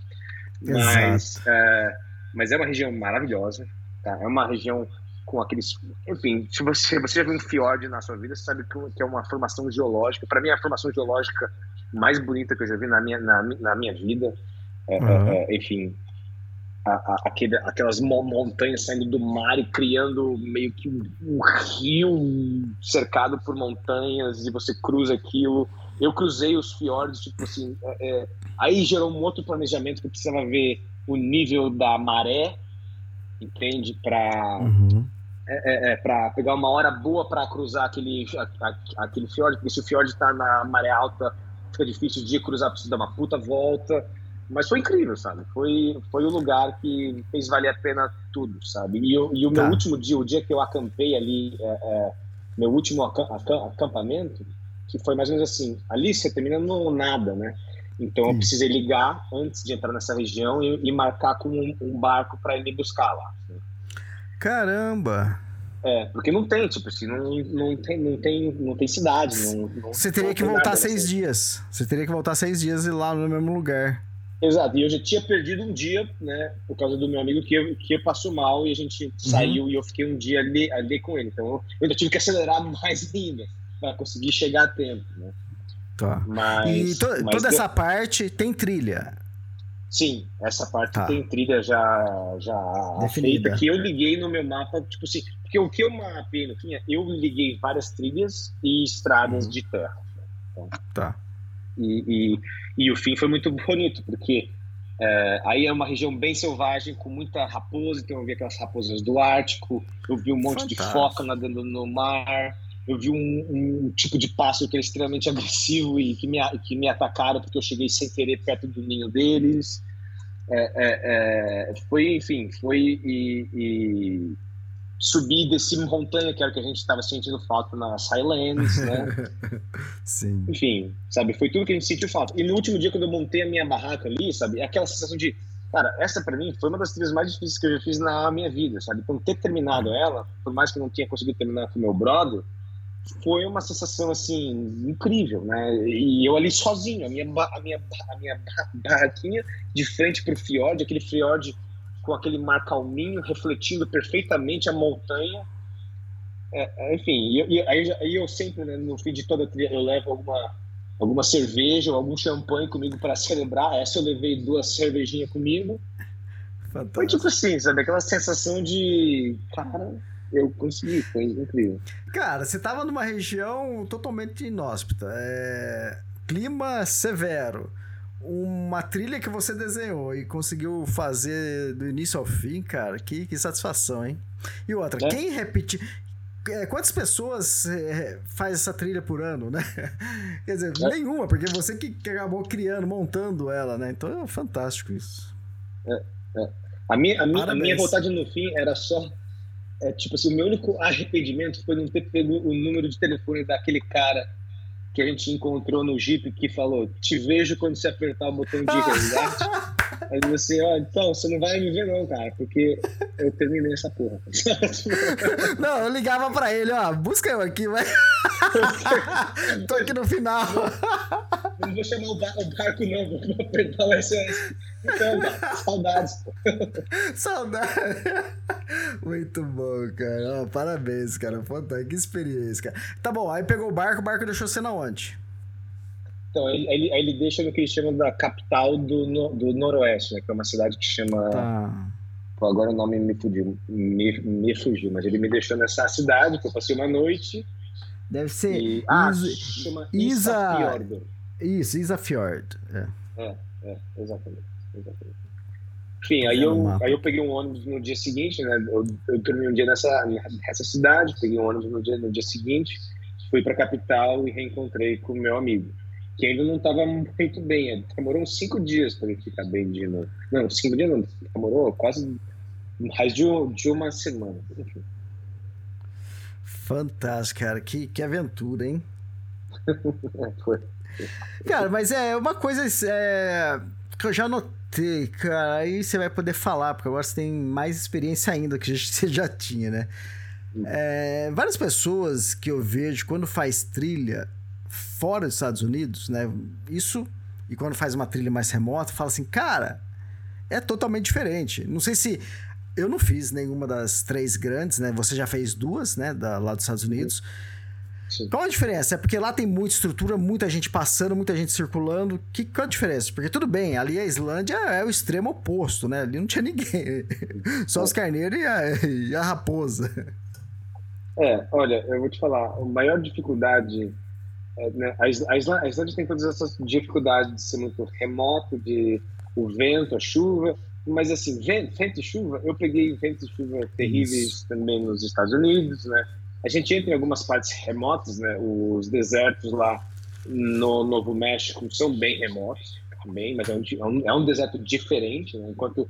Mas, é, mas é uma região maravilhosa, tá? É uma região com aqueles. Enfim, se você, você já viu um fiord na sua vida, você sabe que é uma formação geológica. Para mim, é a formação geológica mais bonita que eu já vi na minha, na, na minha vida. É, uhum. é, enfim, a, a, aquele, aquelas montanhas saindo do mar e criando meio que um, um, rio cercado por montanhas e você cruza aquilo. Eu cruzei os fiordes, tipo assim. É, é aí gerou um outro planejamento que eu precisava ver o nível da maré, entende? Para. Uhum é, é, é para pegar uma hora boa para cruzar aquele, a, aquele fiord, porque se o fiord está na maré alta, fica difícil de cruzar, precisa dar uma puta volta. Mas foi incrível, sabe? Foi, foi o lugar que fez valer a pena tudo, sabe? E, eu, e o meu tá. último dia, o dia que eu acampei ali, é, é, meu último acampamento, que foi mais ou menos assim: ali você termina no nada, né? Então eu precisei ligar antes de entrar nessa região e, e marcar com um, um barco para ir me buscar lá. Caramba! É, porque não tem, tipo assim, não, não, tem, não, tem, não tem cidade. Não, não Você teria que voltar seis assim. dias. Você teria que voltar seis dias e ir lá no mesmo lugar. Exato, e eu já tinha perdido um dia, né, por causa do meu amigo que, que passou mal e a gente uhum. saiu e eu fiquei um dia ali, ali com ele. Então eu ainda tive que acelerar mais ainda para conseguir chegar a tempo, né? Tá. Mas, e to, mas toda essa parte tem trilha. Sim, essa parte tá. tem trilha já, já feita, que eu liguei no meu mapa, tipo assim, porque o que eu mapei no fim, é, eu liguei várias trilhas e estradas uhum. de terra. Então, tá. E, e, e, o fim foi muito bonito, porque é, aí é uma região bem selvagem, com muita raposa, então eu vi aquelas raposas do Ártico, eu vi um monte Fantástico. de foca nadando no mar, eu vi um, um, tipo de pássaro que é extremamente agressivo e que me, que me atacaram porque eu cheguei sem querer perto do ninho deles. É, é, é, foi, enfim, foi e, e subir desse montanha que era o que a gente estava sentindo falta nas Highlands, né? Sim. Enfim, sabe, foi tudo que a gente sentiu falta. E no último dia, quando eu montei a minha barraca ali, sabe, é aquela sensação de, cara, essa para mim foi uma das trilhas mais difíceis que eu já fiz na minha vida, sabe? Então, ter terminado ela, por mais que eu não tenha conseguido terminar com o meu brother, foi uma sensação assim incrível, né? E eu ali sozinho, a minha a minha a minha barraquinha de frente para o fiord, aquele fiord com aquele mar calminho, refletindo perfeitamente a montanha. É, é enfim, e, e, aí, aí, eu sempre, né, no fim de toda a trilha, eu levo alguma, alguma cerveja ou algum champanhe comigo para celebrar. Essa eu levei duas cervejinhas comigo. Fantástico. Foi tipo assim, sabe? Aquela sensação de. Cara, eu consegui, foi incrível. Cara, você tava numa região totalmente inóspita. É... Clima severo uma trilha que você desenhou e conseguiu fazer do início ao fim, cara, que, que satisfação, hein? E outra, é. quem repete. É, quantas pessoas é, faz essa trilha por ano, né? Quer dizer, é. nenhuma, porque você que, que, acabou criando, montando ela, né? Então é fantástico isso. É, é. a, minha, a, minha, a minha vontade no fim era só. É, tipo assim, o meu único arrependimento foi não ter pego o número de telefone daquele cara que a gente encontrou no Jeep que falou: Te vejo quando você apertar o botão de resgate. Aí você, ó, então, você não vai me ver, não, cara, porque eu terminei essa porra. não, eu ligava pra ele, ó, busca eu aqui, vai. Tô aqui no final. Não vou chamar o, barco, não, vou apertar o SOS. Então, cara, saudades. Saudades. Muito bom, cara. parabéns, cara. Fantástico. Que experiência, cara. Tá bom, aí pegou o barco, o barco deixou você na onde? Então, ele, ele, ele deixa no que eles chamam da capital do, no, do Noroeste, né? Que é uma cidade que chama. Tá. Pô, agora o nome me fugiu, me, me fugiu, mas ele me deixou nessa cidade, que eu passei uma noite. Deve ser. E, ah, Isa... chama. Isa Isso, Isa Fjord. É, é, é exatamente. Exatamente. Enfim, aí eu, aí eu peguei um ônibus no dia seguinte, né? Eu, eu dormi um dia nessa, nessa cidade, peguei um ônibus no dia, no dia seguinte, fui para a capital e reencontrei com o meu amigo que ainda não estava muito bem. Demorou uns cinco dias para ele ficar bem de novo. Não, cinco dias não, demorou quase mais de, de uma semana. Enfim. Fantástico, cara. Que, que aventura, hein? Foi. Cara, mas é uma coisa é, que eu já notei, cara. Aí você vai poder falar, porque agora você tem mais experiência ainda que você já tinha, né? É, várias pessoas que eu vejo quando faz trilha, fora dos Estados Unidos, né? Isso, e quando faz uma trilha mais remota, fala assim, cara, é totalmente diferente. Não sei se. Eu não fiz nenhuma das três grandes, né? Você já fez duas, né? Da, lá dos Estados Unidos. Sim. Qual a diferença? É porque lá tem muita estrutura, muita gente passando, muita gente circulando. Que, qual a diferença? Porque tudo bem, ali a Islândia é o extremo oposto, né? Ali não tinha ninguém. Só os carneiros e a, e a raposa. É, olha, eu vou te falar, a maior dificuldade é, né, a, Islândia, a Islândia tem todas essas dificuldades de ser muito remoto, de o vento, a chuva, mas assim, vento, vento e chuva, eu peguei vento e chuva terríveis Isso. também nos Estados Unidos, né? A gente entra em algumas partes remotas, né? Os desertos lá no Novo México são bem remotos, também, mas é um, é um, é um deserto diferente, né? Enquanto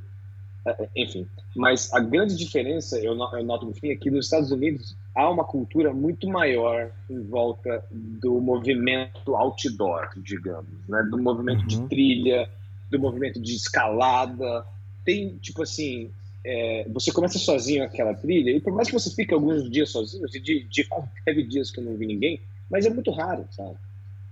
é, é, enfim, mas a grande diferença, eu, noto no fim, é que nos Estados Unidos há uma cultura muito maior em volta do movimento outdoor, digamos, né? do movimento uhum. de trilha, do movimento de escalada. Tem, tipo assim, é, você começa sozinho aquela trilha, e por mais que você fique alguns dias sozinho, de, de fato teve dias que eu não vi ninguém, mas é muito raro, sabe?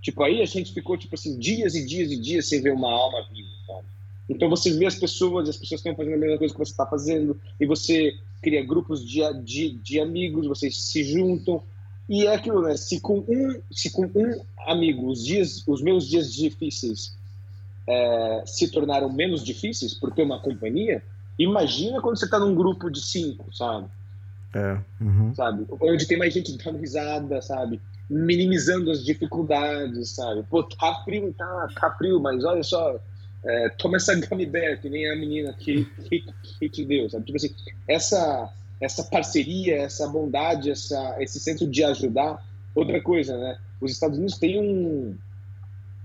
Tipo, aí a gente ficou, tipo assim, dias e dias e dias sem ver uma alma viva, sabe? Então você vê as pessoas, as pessoas estão fazendo a mesma coisa que você está fazendo, e você cria grupos de, de, de, amigos, vocês se juntam. E é aquilo, né? Se com um, se com um amigo os, dias, os meus dias difíceis é, se tornaram menos difíceis por ter uma companhia, imagina quando você está num grupo de cinco, sabe? É. Uhum. Sabe? Onde tem mais gente dando risada, sabe? Minimizando as dificuldades, sabe? Pô, tá frio, tá, tá frio, mas olha só, é, toma essa gummy bear, que nem a menina que, que, que te deu, sabe? Tipo assim, essa, essa parceria, essa bondade, essa, esse centro de ajudar. Outra coisa, né? Os Estados Unidos têm um,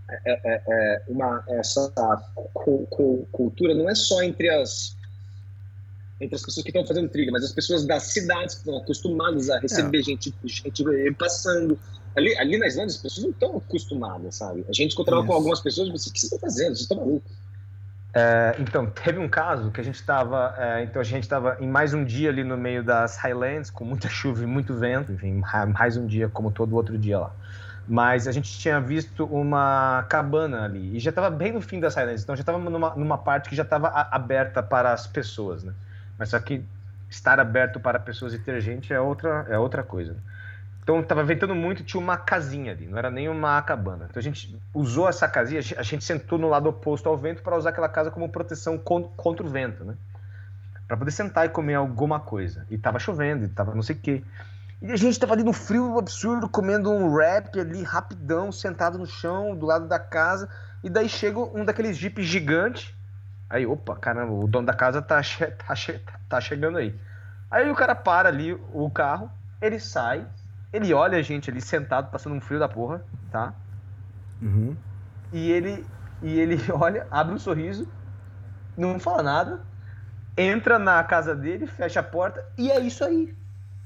é, é, é uma, essa cultura, não é só entre as, entre as pessoas que estão fazendo trilha, mas as pessoas das cidades que estão acostumadas a receber é. gente, gente passando, Ali, ali na Islândia, as pessoas não estão acostumadas, sabe? A gente encontrava Isso. com algumas pessoas e disse, o que vocês estão fazendo? Vocês estão malucos. É, então, teve um caso que a gente estava, é, então a gente estava em mais um dia ali no meio das Highlands, com muita chuva e muito vento, enfim, mais um dia como todo outro dia lá. Mas a gente tinha visto uma cabana ali. E já estava bem no fim da Silence. Então já estava numa, numa parte que já estava aberta para as pessoas, né? Mas só que estar aberto para pessoas e ter gente é outra, é outra coisa. Então estava ventando muito, tinha uma casinha ali, não era nem uma cabana. Então a gente usou essa casinha, a gente sentou no lado oposto ao vento para usar aquela casa como proteção contra o vento, né? Para poder sentar e comer alguma coisa. E tava chovendo, e não sei o quê. E a gente tava ali no frio absurdo, comendo um wrap ali rapidão, sentado no chão, do lado da casa. E daí chega um daqueles jipes gigante. Aí, opa, caramba, o dono da casa tá, che tá, che tá chegando aí. Aí o cara para ali o carro, ele sai, ele olha a gente ali sentado, passando um frio da porra, tá? Uhum. E ele, e ele olha, abre um sorriso, não fala nada, entra na casa dele, fecha a porta e é isso aí.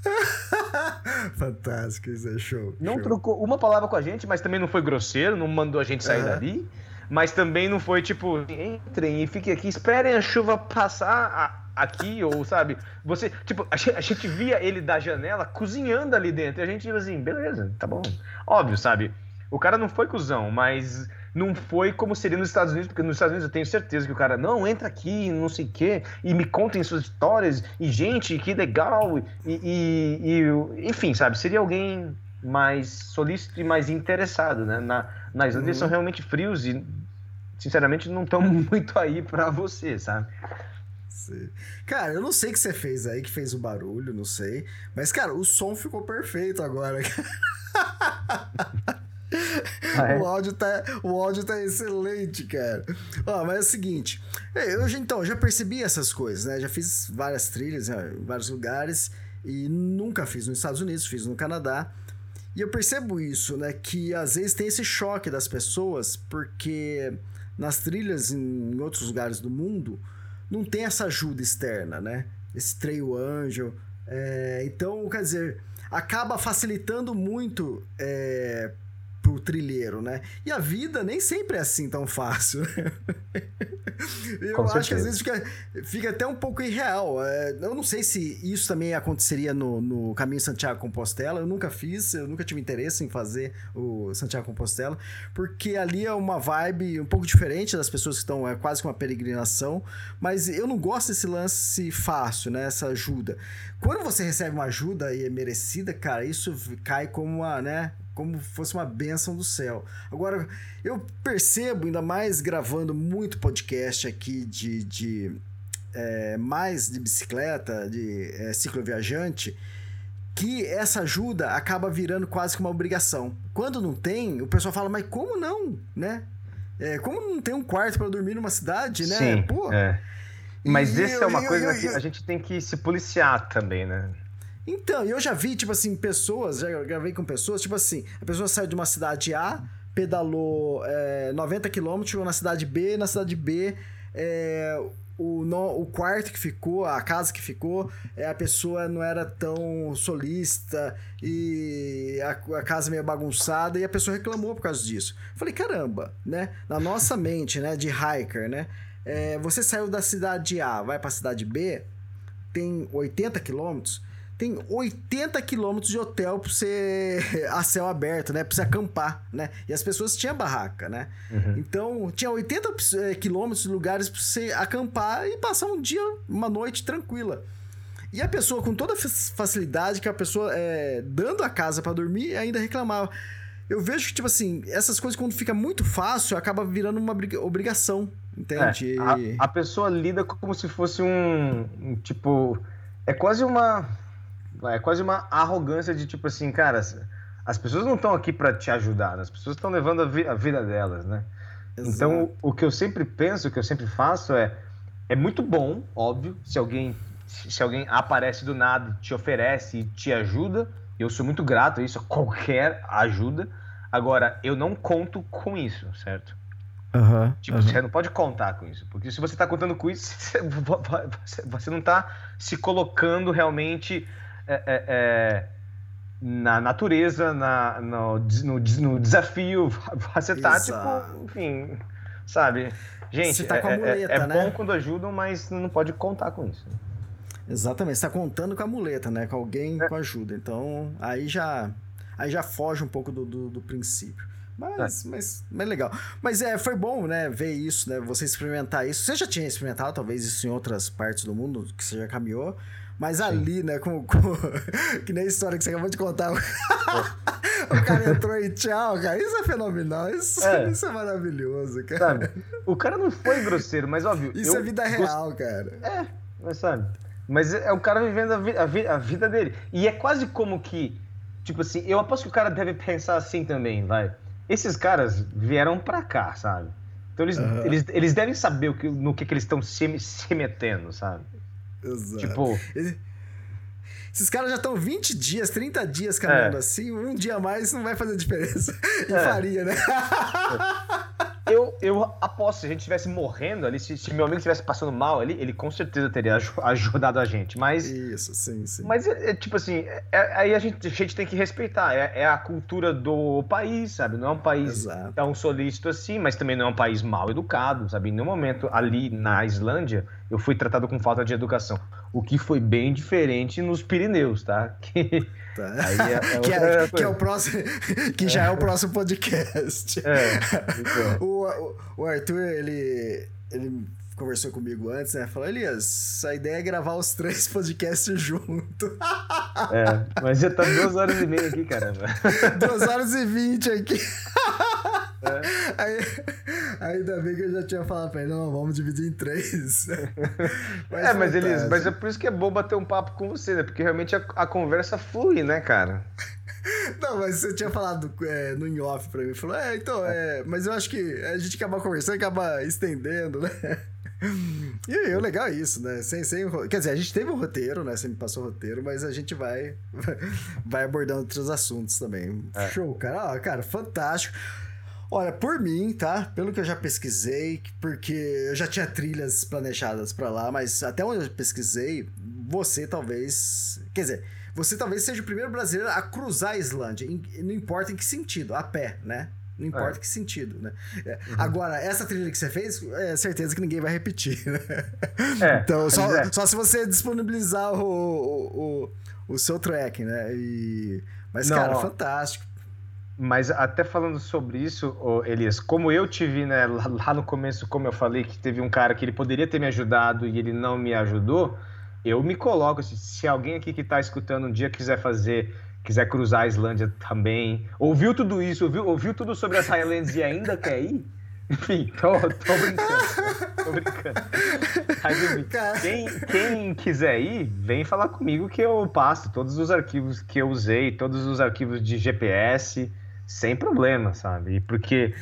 Fantástico, isso é show. Não show. trocou uma palavra com a gente, mas também não foi grosseiro, não mandou a gente sair dali. Mas também não foi tipo, entrem e fiquem aqui, esperem a chuva passar aqui, ou sabe, você, tipo, a gente, a gente, via ele da janela cozinhando ali dentro, e a gente tipo assim, beleza, tá bom. Óbvio, sabe, o cara não foi cuzão, mas não foi como seria nos Estados Unidos, porque nos Estados Unidos eu tenho certeza que o cara, não, entra aqui, não sei o quê, e me contem suas histórias, e gente, que legal, e, e, e enfim, sabe, seria alguém mais solícito e mais interessado, né, na, na Islândia uhum. eles são realmente frios e, sinceramente, não estão muito aí para você, sabe? Cara, eu não sei o que você fez aí, que fez o barulho, não sei. Mas, cara, o som ficou perfeito agora. Ah, é? o, áudio tá, o áudio tá excelente, cara. Ó, mas é o seguinte, eu então já percebi essas coisas, né? Já fiz várias trilhas né, em vários lugares e nunca fiz nos Estados Unidos, fiz no Canadá. E eu percebo isso, né? Que às vezes tem esse choque das pessoas, porque nas trilhas em outros lugares do mundo, não tem essa ajuda externa, né? Esse trail angel. É, então, quer dizer, acaba facilitando muito é, pro trilheiro, né? E a vida nem sempre é assim tão fácil. eu Com acho certeza. que às vezes fica, fica até um pouco irreal. É, eu não sei se isso também aconteceria no, no caminho Santiago Compostela. Eu nunca fiz, eu nunca tive interesse em fazer o Santiago Compostela, porque ali é uma vibe um pouco diferente das pessoas que estão, é quase que uma peregrinação. Mas eu não gosto desse lance fácil, né? Essa ajuda. Quando você recebe uma ajuda e é merecida, cara, isso cai como uma, né? Como fosse uma benção do céu. Agora, eu percebo, ainda mais gravando muito podcast aqui de, de é, mais de bicicleta, de é, cicloviajante, que essa ajuda acaba virando quase que uma obrigação. Quando não tem, o pessoal fala, mas como não, né? É, como não tem um quarto para dormir numa cidade, né? Sim, Pô. É. Mas isso é uma eu, coisa eu, que a gente tem que se policiar também, né? Então, eu já vi, tipo assim, pessoas, já gravei com pessoas, tipo assim, a pessoa saiu de uma cidade A, pedalou é, 90 km, chegou na cidade B, na cidade B, é, o, no, o quarto que ficou, a casa que ficou, é, a pessoa não era tão solista e a, a, casa meio bagunçada e a pessoa reclamou por causa disso. Falei, caramba, né? Na nossa mente, né, de hiker, né? É, você saiu da cidade A, vai para a cidade B, tem 80 quilômetros, tem 80 quilômetros de hotel para você a céu aberto, né? Para você acampar, né? E as pessoas tinham barraca, né? Uhum. Então, tinha 80 eh, quilômetros de lugares para você acampar e passar um dia, uma noite tranquila. E a pessoa, com toda a facilidade que a pessoa, é, dando a casa para dormir, ainda reclamava. Eu vejo que, tipo assim, essas coisas quando fica muito fácil, acaba virando uma obrigação, entende? É, a, a pessoa lida como se fosse um, um tipo... É quase uma é quase uma arrogância de tipo assim, cara, as pessoas não estão aqui para te ajudar, né? as pessoas estão levando a, vi a, vida delas, né? Exato. Então, o que eu sempre penso, o que eu sempre faço é é muito bom, óbvio, se alguém se alguém aparece do nada, te oferece e te ajuda, eu sou muito grato a isso, a qualquer ajuda. Agora, eu não conto com isso, certo? Uhum, tipo, uhum. você não pode contar com isso. Porque se você está contando com isso, você, você não está se colocando realmente é, é, é, na natureza, na, no, no, no desafio. Tá, Exato. enfim, sabe? Gente, você tá com a é, é, muleta, é, né? bom quando ajudam, mas não pode contar com isso. Exatamente, você tá contando com a muleta, né? Com alguém com ajuda. Então, aí já. aí já foge um pouco do, do, do princípio. Mas, é. mas, mas legal. Mas é, foi bom, né, ver isso, né? Você experimentar isso. Você já tinha experimentado, talvez, isso em outras partes do mundo que você já caminhou. Mas ali, né, com, com, que nem a história que você acabou de contar. o cara entrou e tchau, cara. Isso é fenomenal. Isso é, isso é maravilhoso, cara. Sabe? O cara não foi grosseiro, mas óbvio. Isso é vida real, cara. É, mas sabe. Mas é o cara vivendo a, vi a, vi a vida dele. E é quase como que. Tipo assim, eu aposto que o cara deve pensar assim também, vai. Esses caras vieram pra cá, sabe? Então eles, uhum. eles, eles devem saber o que, no que, que eles estão se, se metendo, sabe? Exato. Tipo. Esses caras já estão 20 dias, 30 dias caminhando é. assim, um dia a mais não vai fazer diferença. E é. faria, né? eu, eu aposto, se a gente estivesse morrendo ali, se, se meu amigo estivesse passando mal ali, ele com certeza teria ajudado a gente. Mas. Isso, sim, sim. Mas é, é tipo assim, é, é, aí a gente, a gente tem que respeitar. É, é, a cultura do país, sabe? Não é um país Exato. tão solícito assim, mas também não é um país mal educado, sabe? Em nenhum momento ali na Islândia eu fui tratado com falta de educação. O que foi bem diferente nos Pirineus, tá? Que, tá. É, é que, é, que, é, o próximo, que já é o próximo podcast. É, então. o, o, o Arthur, ele, ele conversou comigo antes, né? Falou, Elias, a ideia é gravar os três podcasts junto. É, mas já tá duas horas e meia aqui, caramba. Duas horas e vinte aqui. É. Aí, ainda bem que eu já tinha falado pra ele, não, vamos dividir em três. Mas é, mas eles, mas é por isso que é bom bater um papo com você, né? Porque realmente a, a conversa flui, né, cara? Não, mas você tinha falado é, no in-off pra mim. Falou, é, então, é. Mas eu acho que a gente acaba conversando, acaba estendendo, né? E o legal é isso, né? Sem, sem, quer dizer, a gente teve um roteiro, né? Você me passou o roteiro, mas a gente vai, vai abordando outros assuntos também. É. Show, cara. Ah, cara, fantástico. Olha, por mim, tá? Pelo que eu já pesquisei, porque eu já tinha trilhas planejadas para lá, mas até onde eu pesquisei, você talvez. Quer dizer, você talvez seja o primeiro brasileiro a cruzar a Islândia. não importa em que sentido, a pé, né? Não importa é. que sentido, né? É, uhum. Agora, essa trilha que você fez, é certeza que ninguém vai repetir, né? É, então, só, é. só se você disponibilizar o, o, o, o seu track, né? E... Mas, Não, cara, ó, fantástico. Mas até falando sobre isso, Elias, como eu tive, né, lá no começo, como eu falei, que teve um cara que ele poderia ter me ajudado e ele não me ajudou, eu me coloco, se, se alguém aqui que está escutando um dia quiser fazer, quiser cruzar a Islândia também, ouviu tudo isso, ouviu, ouviu tudo sobre as Highlands e ainda quer ir, enfim, tô, tô brincando. Tô brincando. Mas, quem, quem quiser ir, vem falar comigo que eu passo todos os arquivos que eu usei, todos os arquivos de GPS, sem problema, sabe? Porque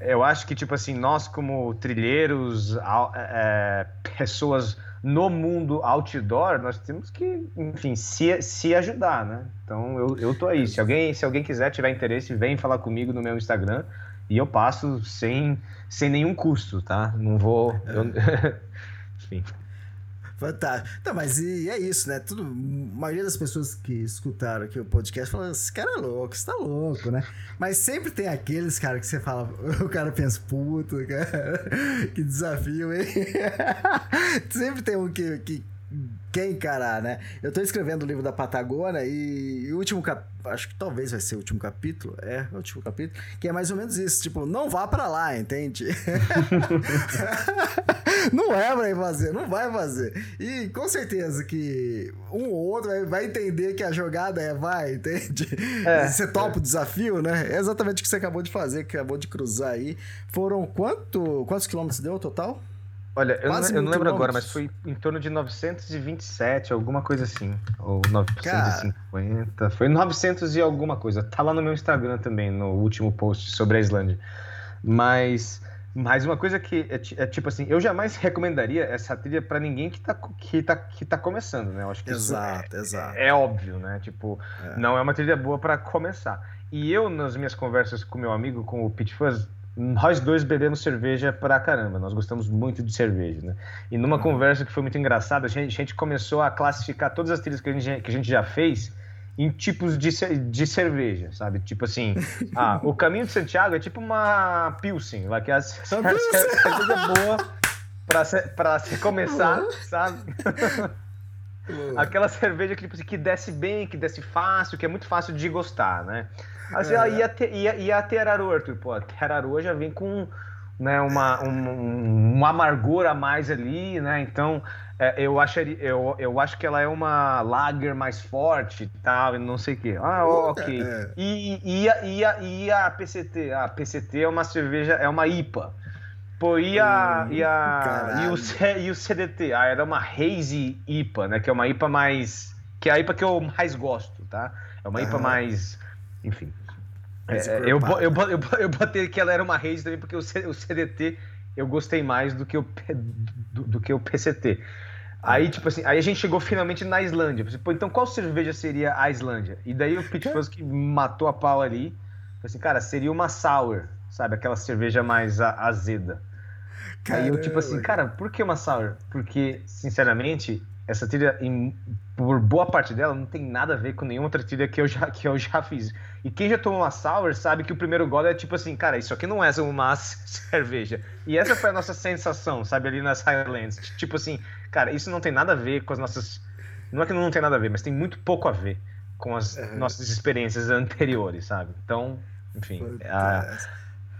eu acho que, tipo assim, nós como trilheiros, é, pessoas no mundo outdoor, nós temos que, enfim, se, se ajudar, né? Então, eu, eu tô aí. Se alguém, se alguém quiser, tiver interesse, vem falar comigo no meu Instagram e eu passo sem, sem nenhum custo, tá? Não vou... Eu... enfim... Fantástico. Não, mas e é isso, né? Tudo, a maioria das pessoas que escutaram aqui o podcast falam: esse cara é louco, você tá louco, né? Mas sempre tem aqueles, cara, que você fala, o cara pensa, puta, cara, que desafio, hein? sempre tem um que, que quer encarar, né? Eu tô escrevendo o livro da Patagônia e, e o último capítulo, acho que talvez vai ser o último capítulo, é, o último capítulo, que é mais ou menos isso, tipo, não vá para lá, entende? não é pra fazer, não vai fazer. E com certeza que um ou outro vai entender que a jogada é vai, entende? É, você topa é. o desafio, né? É exatamente o que você acabou de fazer, que acabou de cruzar aí. Foram quanto, quantos quilômetros deu total? Olha, eu não, eu não, lembro agora, mas foi em torno de 927, alguma coisa assim. Ou 950. Cara. Foi 900 e alguma coisa. Tá lá no meu Instagram também, no último post sobre a Islândia. Mas, mas uma coisa que é, é tipo assim, eu jamais recomendaria essa trilha para ninguém que tá, que, tá, que tá começando, né? Eu acho que exato, é, exato. É, óbvio, né? Tipo, é. não é uma trilha boa para começar. E eu, nas minhas conversas com meu amigo, com o Pete Fuzz, nós dois bebemos cerveja pra caramba, nós gostamos muito de cerveja, né? E numa uhum. conversa que foi muito engraçada, a gente, a gente, começou a classificar todas as trilhas que a gente, que a gente já fez em tipos de, de cerveja, sabe? Tipo assim, ah, o Caminho de Santiago é tipo uma Pilsen, lá que é a cerveja boa pra, se, pra se começar, sabe? Aquela cerveja que, tipo assim, que desce bem, que desce fácil, que é muito fácil de gostar, né? Assim, é. e, a te, e, a, e a Arthur? Pô, a já vem com né, uma, um, um amargor a mais ali, né? Então, é, eu, acharia, eu, eu acho que ela é uma lager mais forte e tal, não sei o quê. Ah, ok. É. E, e, a, e, a, e a PCT? A PCT é uma cerveja, é uma IPA. Pô, e a, hum, e, a e, o, e o CDT? Ah, era uma Hazy IPA, né? Que é uma IPA mais... Que é a IPA que eu mais gosto, tá? É uma IPA mais... Enfim. É, eu, eu, eu, eu, botei que ela era uma Hazy também, porque o, o CDT eu gostei mais do que o, do, do que o PCT. Aí, tipo assim, aí a gente chegou finalmente na Islândia. Pô, então qual cerveja seria a Islândia? E daí o Pete que matou a pau ali. Assim, cara, seria uma sour, sabe? Aquela cerveja mais azeda. Caramba. Aí eu, tipo assim, cara, por que uma sour? Porque, sinceramente, essa trilha, em, por boa parte dela, não tem nada a ver com nenhuma outra trilha que eu já, que eu já fiz. E quem já tomou uma sour sabe que o primeiro gole é tipo assim, cara, isso aqui não é uma cerveja. E essa foi a nossa sensação, sabe, ali nas Highlands. Tipo assim, cara, isso não tem nada a ver com as nossas. Não é que não tem nada a ver, mas tem muito pouco a ver com as é. nossas experiências anteriores, sabe? Então, enfim, a,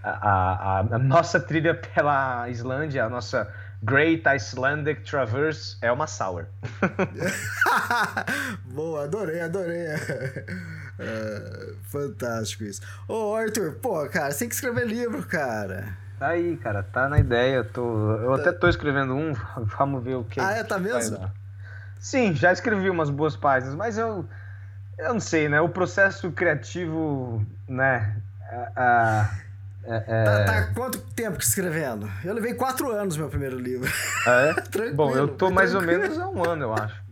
a, a, a, nossa trilha pela Islândia, a nossa Great Icelandic Traverse é uma sour. Boa, adorei, adorei. É, fantástico isso. Ô, Arthur, pô, cara, você tem que escrever livro, cara. Tá aí, cara, tá na ideia. Tô, eu tá. até tô escrevendo um, vamos ver o que. Ah, é, tá mesmo? Sim, já escrevi umas boas páginas, mas eu. Eu não sei, né? O processo criativo, né? A, é, é... Tá, tá quanto tempo que escrevendo? Eu levei quatro anos meu primeiro livro. Ah, é? Bom, eu tô mais tranquilo. ou menos há um ano, eu acho.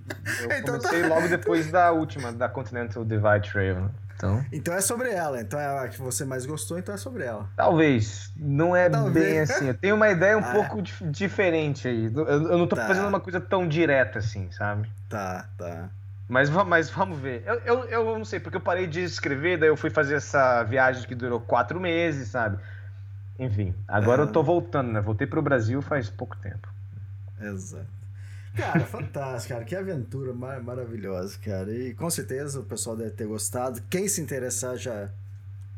Eu então comecei tá... logo depois da última, da Continental Divide Trail. Né? Então... então é sobre ela. Então é a que você mais gostou, então é sobre ela. Talvez. Não é Talvez. bem assim. Eu tenho uma ideia um ah. pouco diferente aí. Eu, eu não tô tá. fazendo uma coisa tão direta assim, sabe? Tá, tá. Mas, mas vamos ver. Eu, eu, eu não sei, porque eu parei de escrever, daí eu fui fazer essa viagem que durou quatro meses, sabe? Enfim, agora eu tô voltando, né? Voltei pro Brasil faz pouco tempo. Exato. Cara, fantástico, cara. Que aventura mar maravilhosa, cara. E com certeza o pessoal deve ter gostado. Quem se interessar já.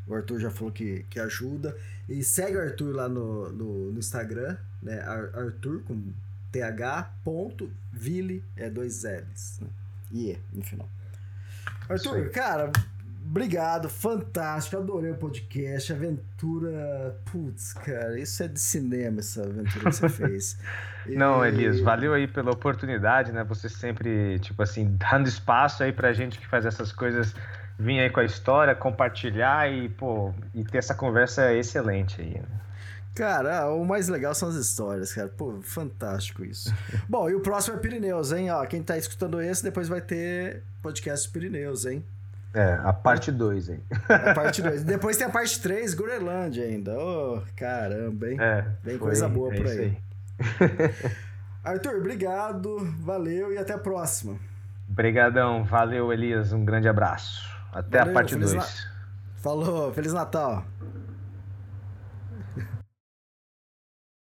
O Arthur já falou que, que ajuda. E segue o Arthur lá no, no, no Instagram, né? Arthur com th.ville, é dois L's, né? E E no final. Arthur, cara, Obrigado, fantástico, adorei o podcast, aventura, putz, cara, isso é de cinema essa aventura que você fez. E... Não, Elias, valeu aí pela oportunidade, né? Você sempre, tipo assim, dando espaço aí pra gente que faz essas coisas, vir aí com a história, compartilhar e, pô, e ter essa conversa excelente aí. Né? Cara, o mais legal são as histórias, cara. Pô, fantástico isso. Bom, e o próximo é Pirineus, hein? Ó, quem tá escutando esse, depois vai ter podcast Pirineus, hein? É, a parte 2 aí. A parte 2. Depois tem a parte 3, Groenlândia ainda. Oh, caramba, hein? É, Bem foi, coisa boa é por aí. aí. Arthur, obrigado, valeu e até a próxima. Obrigadão, valeu Elias, um grande abraço. Até valeu, a parte 2. Na... Falou, Feliz Natal.